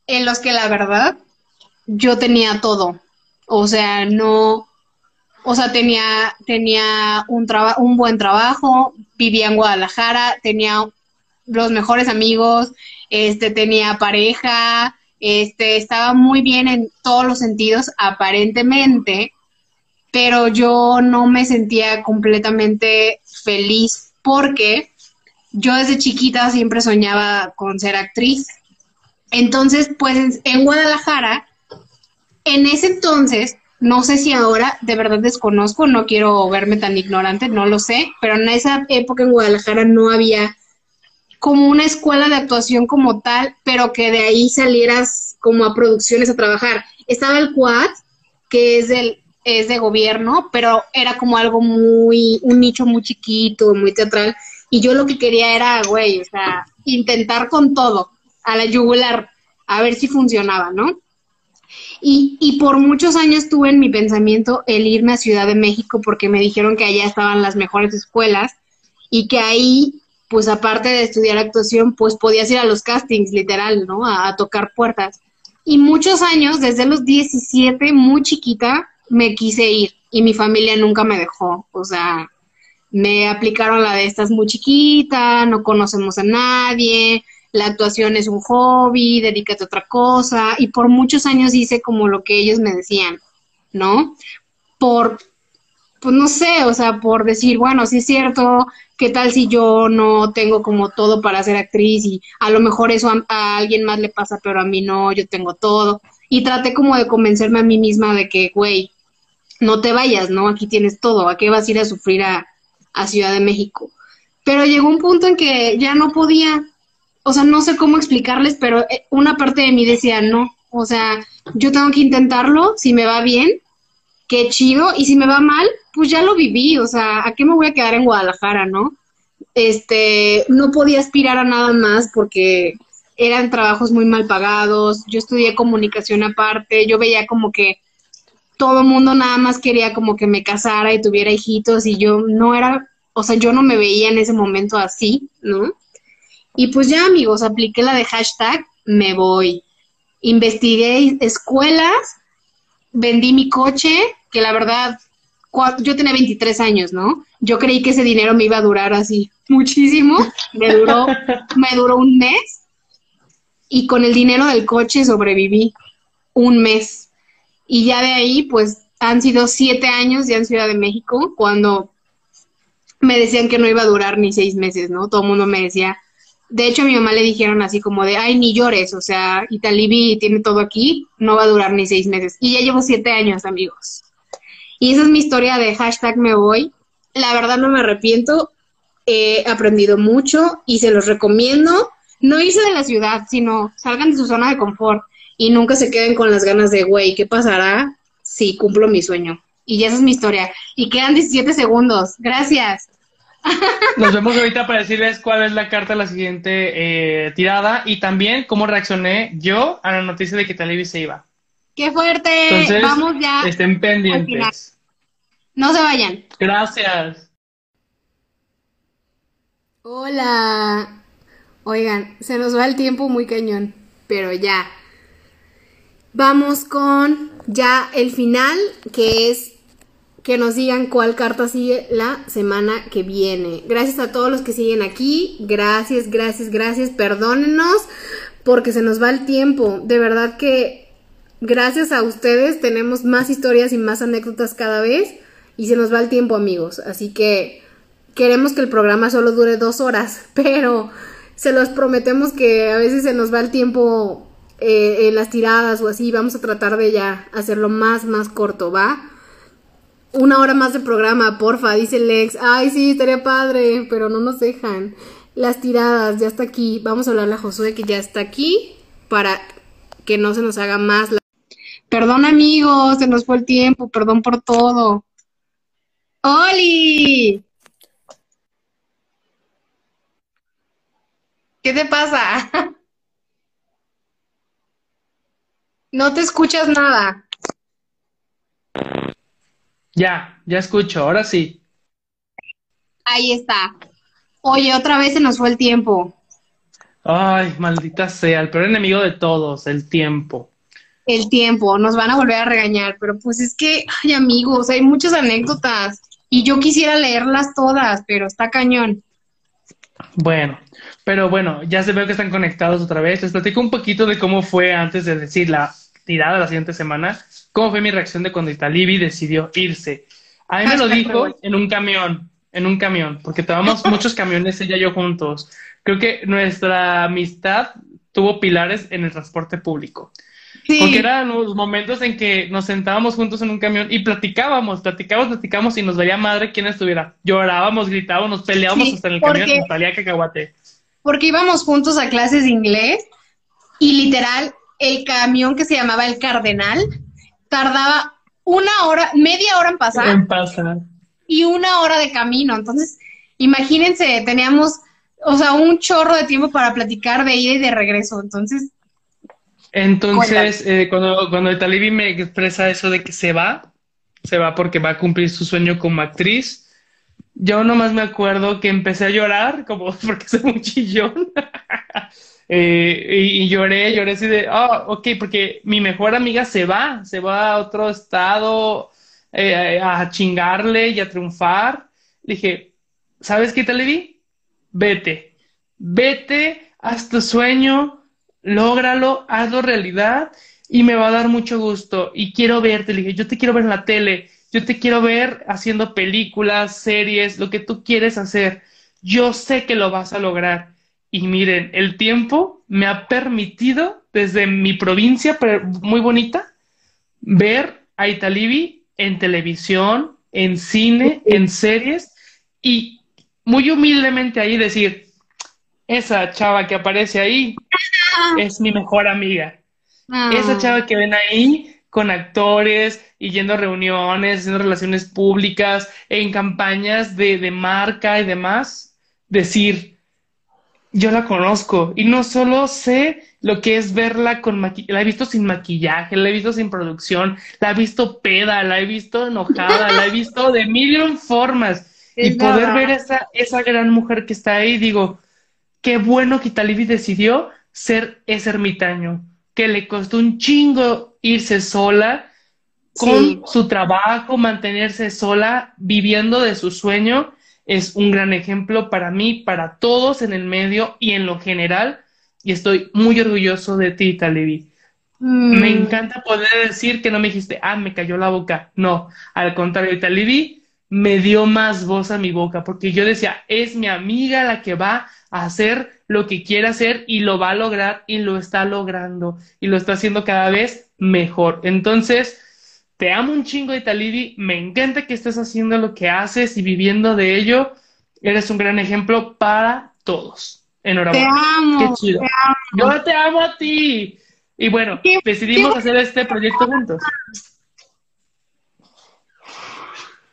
en los que la verdad yo tenía todo. O sea, no, o sea, tenía, tenía un traba- un buen trabajo, vivía en Guadalajara, tenía los mejores amigos, este, tenía pareja, este, estaba muy bien en todos los sentidos, aparentemente, pero yo no me sentía completamente feliz porque yo desde chiquita siempre soñaba con ser actriz. Entonces, pues en- Guadalajara, en ese entonces, no sé si ahora, de verdad desconozco, no quiero verme tan ignorante, no lo sé, pero en esa época en Guadalajara no había como una escuela de actuación como tal, pero que de ahí salieras como a producciones a trabajar. Estaba el Quad, que es del es de gobierno, pero era como algo muy, un nicho muy chiquito, muy teatral, y yo lo que quería era, güey, o sea, intentar con todo, a la yugular, a ver si funcionaba, ¿no? Y, y por muchos años tuve en mi pensamiento el irme a Ciudad de México porque me dijeron que allá estaban las mejores escuelas y que ahí, pues aparte de estudiar actuación, pues podías ir a los castings, literal, ¿no? A, a tocar puertas. Y muchos años, desde los 17, muy chiquita, me quise ir y mi familia nunca me dejó. O sea, me aplicaron la de estás muy chiquita, no conocemos a nadie, la actuación es un hobby, dedícate a otra cosa. Y por muchos años hice como lo que ellos me decían, ¿no? Por, pues no sé, o sea, por decir, bueno, sí es cierto, ¿qué tal si yo no tengo como todo para ser actriz y a lo mejor eso a, alguien más le pasa, pero a mí no, yo tengo todo? Y traté como de convencerme a mí misma de que, güey, no te vayas, ¿no? Aquí tienes todo, ¿a qué vas a ir a sufrir a, a Ciudad de México? Pero llegó un punto en que ya no podía, o sea, no sé cómo explicarles, pero eh, una parte de mí decía, no, o sea, yo tengo que intentarlo, si me va bien, qué chido, y si me va mal, pues ya lo viví, o sea, ¿a qué me voy a quedar en Guadalajara, no? Este, no podía aspirar a nada más porque eran trabajos muy mal pagados, yo estudié comunicación aparte, yo veía como que todo el mundo nada más quería como que me casara y tuviera hijitos y yo no era, o sea, yo no me veía en ese momento así, ¿no? Y pues ya, amigos, apliqué la de hashtag me voy. Investigué escuelas, vendí mi coche, que la verdad, yo tenía 23 años, ¿no? Yo creí que ese dinero me iba a durar así muchísimo. Me duró, me duró un mes. Y con el dinero del coche sobreviví un mes. Y ya de ahí, pues, han sido siete años ya en Ciudad de México, cuando me decían que no iba a durar ni seis meses, ¿no? Todo el mundo me decía, de hecho a mi mamá le dijeron así como de, ay, ni llores, o sea, Italibi tiene todo aquí, no va a durar ni seis meses. Y ya llevo siete años, amigos. Y esa es mi historia de hashtag me voy. La verdad no me arrepiento, he aprendido mucho y se los recomiendo. No irse de la ciudad, sino salgan de su zona de confort y nunca se queden con las ganas de, güey, ¿qué pasará si cumplo mi sueño? Y esa es mi historia. Y quedan 17 segundos. Gracias. Nos vemos ahorita para decirles cuál es la carta de la siguiente eh, tirada y también cómo reaccioné yo a la noticia de que Talibi se iba. ¡Qué fuerte! Vamos ya. Estén pendientes. No se vayan. Gracias. Hola. Oigan, se nos va el tiempo muy cañón, pero ya. Vamos con ya el final, que es que nos digan cuál carta sigue la semana que viene. Gracias a todos los que siguen aquí. Gracias, gracias, gracias. Perdónenos porque se nos va el tiempo. De verdad que gracias a ustedes tenemos más historias y más anécdotas cada vez y se nos va el tiempo amigos. Así que queremos que el programa solo dure dos horas, pero se los prometemos que a veces se nos va el tiempo eh, en las tiradas o así. Vamos a tratar de ya hacerlo más, más corto, ¿va? Una hora más de programa, porfa, dice Lex. Ay, sí, estaría padre, pero no nos dejan. Las tiradas, ya está aquí. Vamos a hablarle a Josué que ya está aquí para que no se nos haga más. Perdón, amigos, se nos fue el tiempo. Perdón por todo. ¡Oli! ¿Qué te pasa? No te escuchas nada. Ya, ya escucho, ahora sí. Ahí está. Oye, otra vez se nos fue el tiempo. Ay, maldita sea, el peor enemigo de todos, el tiempo. El tiempo, nos van a volver a regañar, pero pues es que, ay amigos, hay muchas anécdotas y yo quisiera leerlas todas, pero está cañón. Bueno, pero bueno, ya se veo que están conectados otra vez. Les platico un poquito de cómo fue antes de decir la tirada la siguiente semana. ¿Cómo fue mi reacción de cuando Italibi decidió irse? A mí me lo dijo en un camión, en un camión, porque tomamos muchos camiones ella y yo juntos. Creo que nuestra amistad tuvo pilares en el transporte público. Porque eran los momentos en que nos sentábamos juntos en un camión y platicábamos, platicábamos, platicábamos y nos veía madre quien estuviera. Llorábamos, gritábamos, nos peleábamos hasta en el camión, nos salía cacahuate. Porque íbamos juntos a clases de inglés y literal el camión que se llamaba el Cardenal tardaba una hora, media hora en pasar. En pasar. Y una hora de camino. Entonces, imagínense, teníamos, o sea, un chorro de tiempo para platicar de ida y de regreso. Entonces. Entonces, eh, cuando, cuando el Talibi me expresa eso de que se va, se va porque va a cumplir su sueño como actriz. Yo nomás me acuerdo que empecé a llorar, como porque soy un chillón. Eh, y, lloré, lloré así de, oh, ok, porque mi mejor amiga se va, se va a otro estado eh, a chingarle y a triunfar. dije, ¿sabes qué, Televi? Vete, vete, haz tu sueño, lógralo, hazlo realidad y me va a dar mucho gusto. Y quiero verte, le dije, yo te quiero ver en la tele, yo te quiero ver haciendo películas, series, lo que tú quieres hacer. Yo sé que lo vas a lograr y miren, el tiempo me ha permitido desde mi provincia, muy bonita, ver a Italibi en televisión, en cine, en series y muy humildemente ahí decir, esa chava que aparece ahí es mi mejor amiga. Esa ah. chava que ven ahí con actores y yendo a reuniones, haciendo relaciones públicas, en campañas de, de marca y demás, decir, yo la conozco y no solo sé lo que es verla con maquillaje, la he visto sin maquillaje, la he visto sin producción, la he visto peda, la he visto enojada, la he visto de mil formas. Y poder ver esa, esa gran mujer que está ahí, digo, qué bueno que Talibi decidió ser ese ermitaño, que le costó un chingo irse sola con su trabajo, mantenerse sola, viviendo de su sueño es un gran ejemplo para mí, para todos en el medio y en lo general. Y estoy muy orgulloso de ti, Talevi. Mm. Me encanta poder decir que no me dijiste, ah, me cayó la boca. No, al contrario, Talevi me dio más voz a mi boca, porque yo decía, es mi amiga la que va a a hacer lo que quiere hacer y lo va a lograr y lo está logrando y lo está haciendo cada vez mejor. Entonces, te amo un chingo, Italibi. Me encanta que estés haciendo lo que haces y viviendo de ello. Eres un gran ejemplo para todos. Enhorabuena. Te amo. Qué chido. Yo te amo a ti. Y bueno, decidimos hacer este proyecto juntos.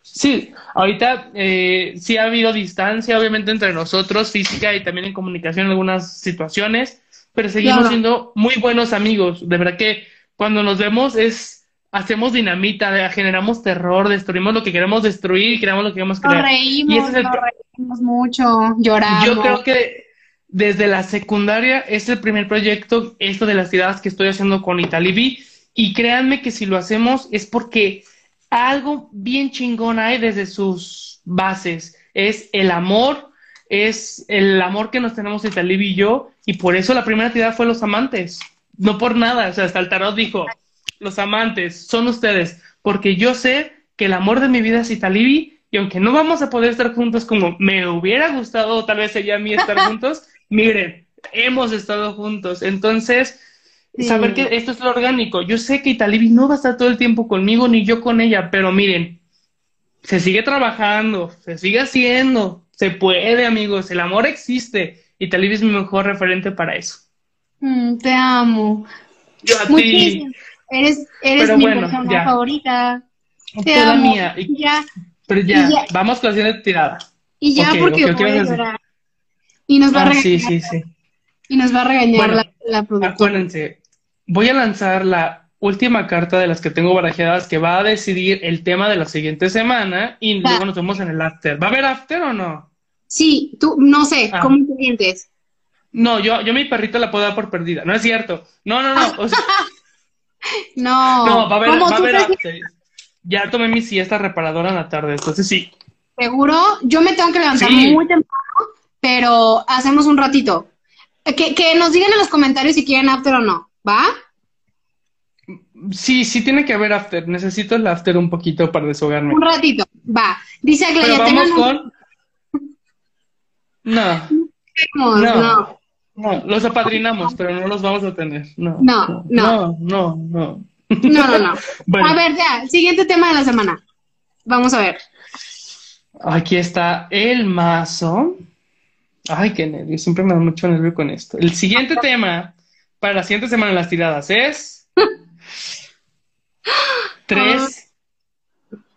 Sí, ahorita eh, sí ha habido distancia, obviamente, entre nosotros, física y también en comunicación en algunas situaciones, pero seguimos siendo muy buenos amigos. De verdad que cuando nos vemos es hacemos dinamita, generamos terror, destruimos lo que queremos destruir y creamos lo que queremos crear. Nos reímos, nos reímos mucho, lloramos. Yo creo que desde la secundaria es el primer proyecto, esto de las tiradas que estoy haciendo con Italibi, y créanme que si lo hacemos es porque algo bien chingón hay desde sus bases. Es el amor, es el amor que nos tenemos Italibi y yo, y por eso la primera tirada fue los amantes. No por nada, o sea, hasta el tarot dijo, los amantes son ustedes, porque yo sé que el amor de mi vida es Italibi, y aunque no vamos a poder estar juntos como me hubiera gustado, tal vez ella a mí estar juntos, miren, hemos estado juntos. Entonces, saber que esto es lo orgánico. Yo sé que Italibi no va a estar todo el tiempo conmigo ni yo con ella, pero miren, se sigue trabajando, se sigue haciendo, se puede, amigos, el amor existe. Italibi es mi mejor referente para eso. Mm, te amo. Yo a ti. Eres, eres mi persona favorita. Te amo. mía. ya. Pero ya, vamos con la siguiente tirada. Y ya, porque voy a llorar. Y nos va a ah, regañar. Sí, sí, sí. Y nos va a regañar la, la productora. Acuérdense, voy a lanzar la última carta de las que tengo barajeadas que va a decidir el tema de la siguiente semana y luego nos vemos en el after. ¿Va a haber after o no? Sí, tú, no sé, ah. ¿cómo te sientes? No, yo, yo mi perrito la puedo dar por perdida. No es cierto. No, no, no. no. No, va a haber, va a haber after. Ya tomé mi siesta reparadora en la tarde, entonces sí. ¿Seguro? Yo me tengo que levantar muy temprano, pero hacemos un ratito. Que, que nos digan en los comentarios si quieren after o no, ¿va? Sí, sí tiene que haber after. Necesito el after un poquito para deshogarme. Un ratito, va. Dice Pero vamos con... No. No. no. No, los apadrinamos, pero no los vamos a tener. No, no, no. No, no, no. No, no, A ver, ya, siguiente tema de la semana. Vamos a ver. Aquí está el mazo. Ay, qué nervio, siempre me da mucho nervio con esto. El siguiente tema para la siguiente semana en las tiradas es tres,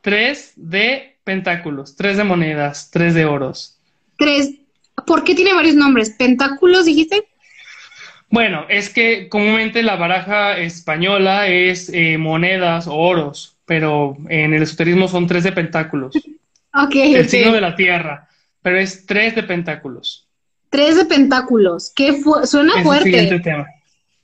tres de pentáculos, tres de monedas, tres de oros. Tres. ¿Por qué tiene varios nombres? ¿Pentáculos dijiste? Bueno, es que comúnmente la baraja española es eh, monedas o oros, pero en el esoterismo son tres de pentáculos. Ok. El signo de la tierra, pero es tres de pentáculos. Tres de pentáculos. ¿Qué suena fuerte. El siguiente tema.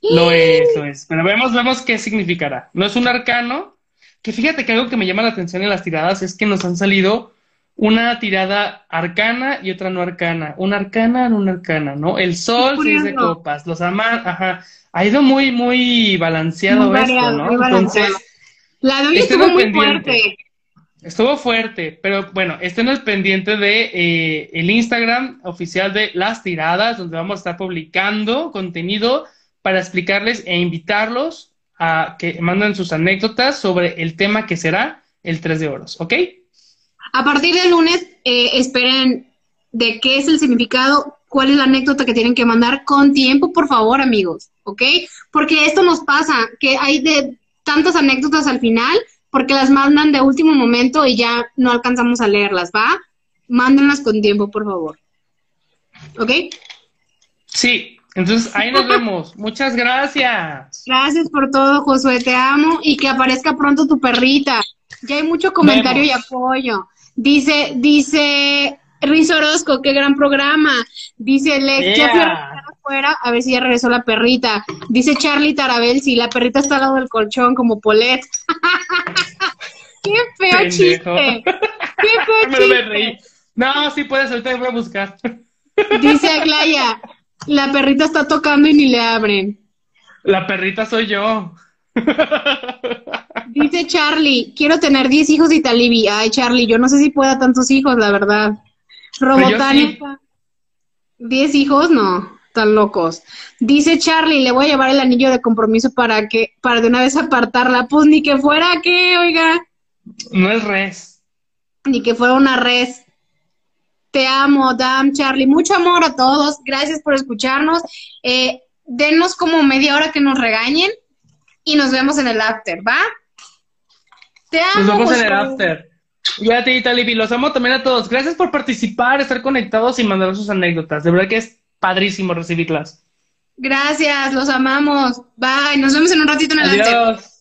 Lo es, lo es. Pero vemos, vemos qué significará. No es un arcano, que fíjate que algo que me llama la atención en las tiradas es que nos han salido una tirada arcana y otra no arcana. Una arcana, no una arcana, ¿no? El sol, seis de copas, los amantes, ajá. Ha ido muy, muy balanceado esto, ¿no? Entonces, la de estuvo muy fuerte. Estuvo fuerte, pero bueno, estén al pendiente de eh, el Instagram oficial de Las Tiradas, donde vamos a estar publicando contenido para explicarles e invitarlos a que manden sus anécdotas sobre el tema que será el 3 de oros, ¿ok? A partir del lunes, eh, esperen de qué es el significado, cuál es la anécdota que tienen que mandar con tiempo, por favor, amigos, ¿ok? Porque esto nos pasa, que hay de tantas anécdotas al final porque las mandan de último momento y ya no alcanzamos a leerlas, ¿va? Mándenlas con tiempo, por favor. ¿Ok? Sí, entonces ahí nos vemos. Muchas gracias. Gracias por todo, Josué, te amo y que aparezca pronto tu perrita. Ya hay mucho comentario y apoyo. Dice, dice Riz Orozco, qué gran programa. Dice Lex, ya afuera, a ver si ya regresó la perrita. Dice Charlie Tarabel, si la perrita está al lado del colchón como Polet. qué feo chiste. Qué feo chiste. No, sí puedes, ahorita voy a buscar. Dice Aglaya, la perrita está tocando y ni le abren. La perrita soy yo. Dice Charlie, quiero tener 10 hijos de Italibi. Ay, Charlie, yo no sé si pueda tantos hijos, la verdad. Robotánica. ¿Diez hijos? No, tan locos. Dice Charlie, le voy a llevar el anillo de compromiso para que, para de una vez apartarla. Pues ni que fuera que, oiga. No es res. Ni que fuera una res. Te amo, Dam, Charlie. Mucho amor a todos. Gracias por escucharnos. Eh, denos como media hora que nos regañen y nos vemos en el after, ¿va? Te amo. Nos vemos en el after. Y a ti, Talibi, los amo también a todos. Gracias por participar, estar conectados y mandar sus anécdotas. De verdad que es padrísimo recibirlas. Gracias, los amamos. Bye. Nos vemos en un ratito en el after. Adiós.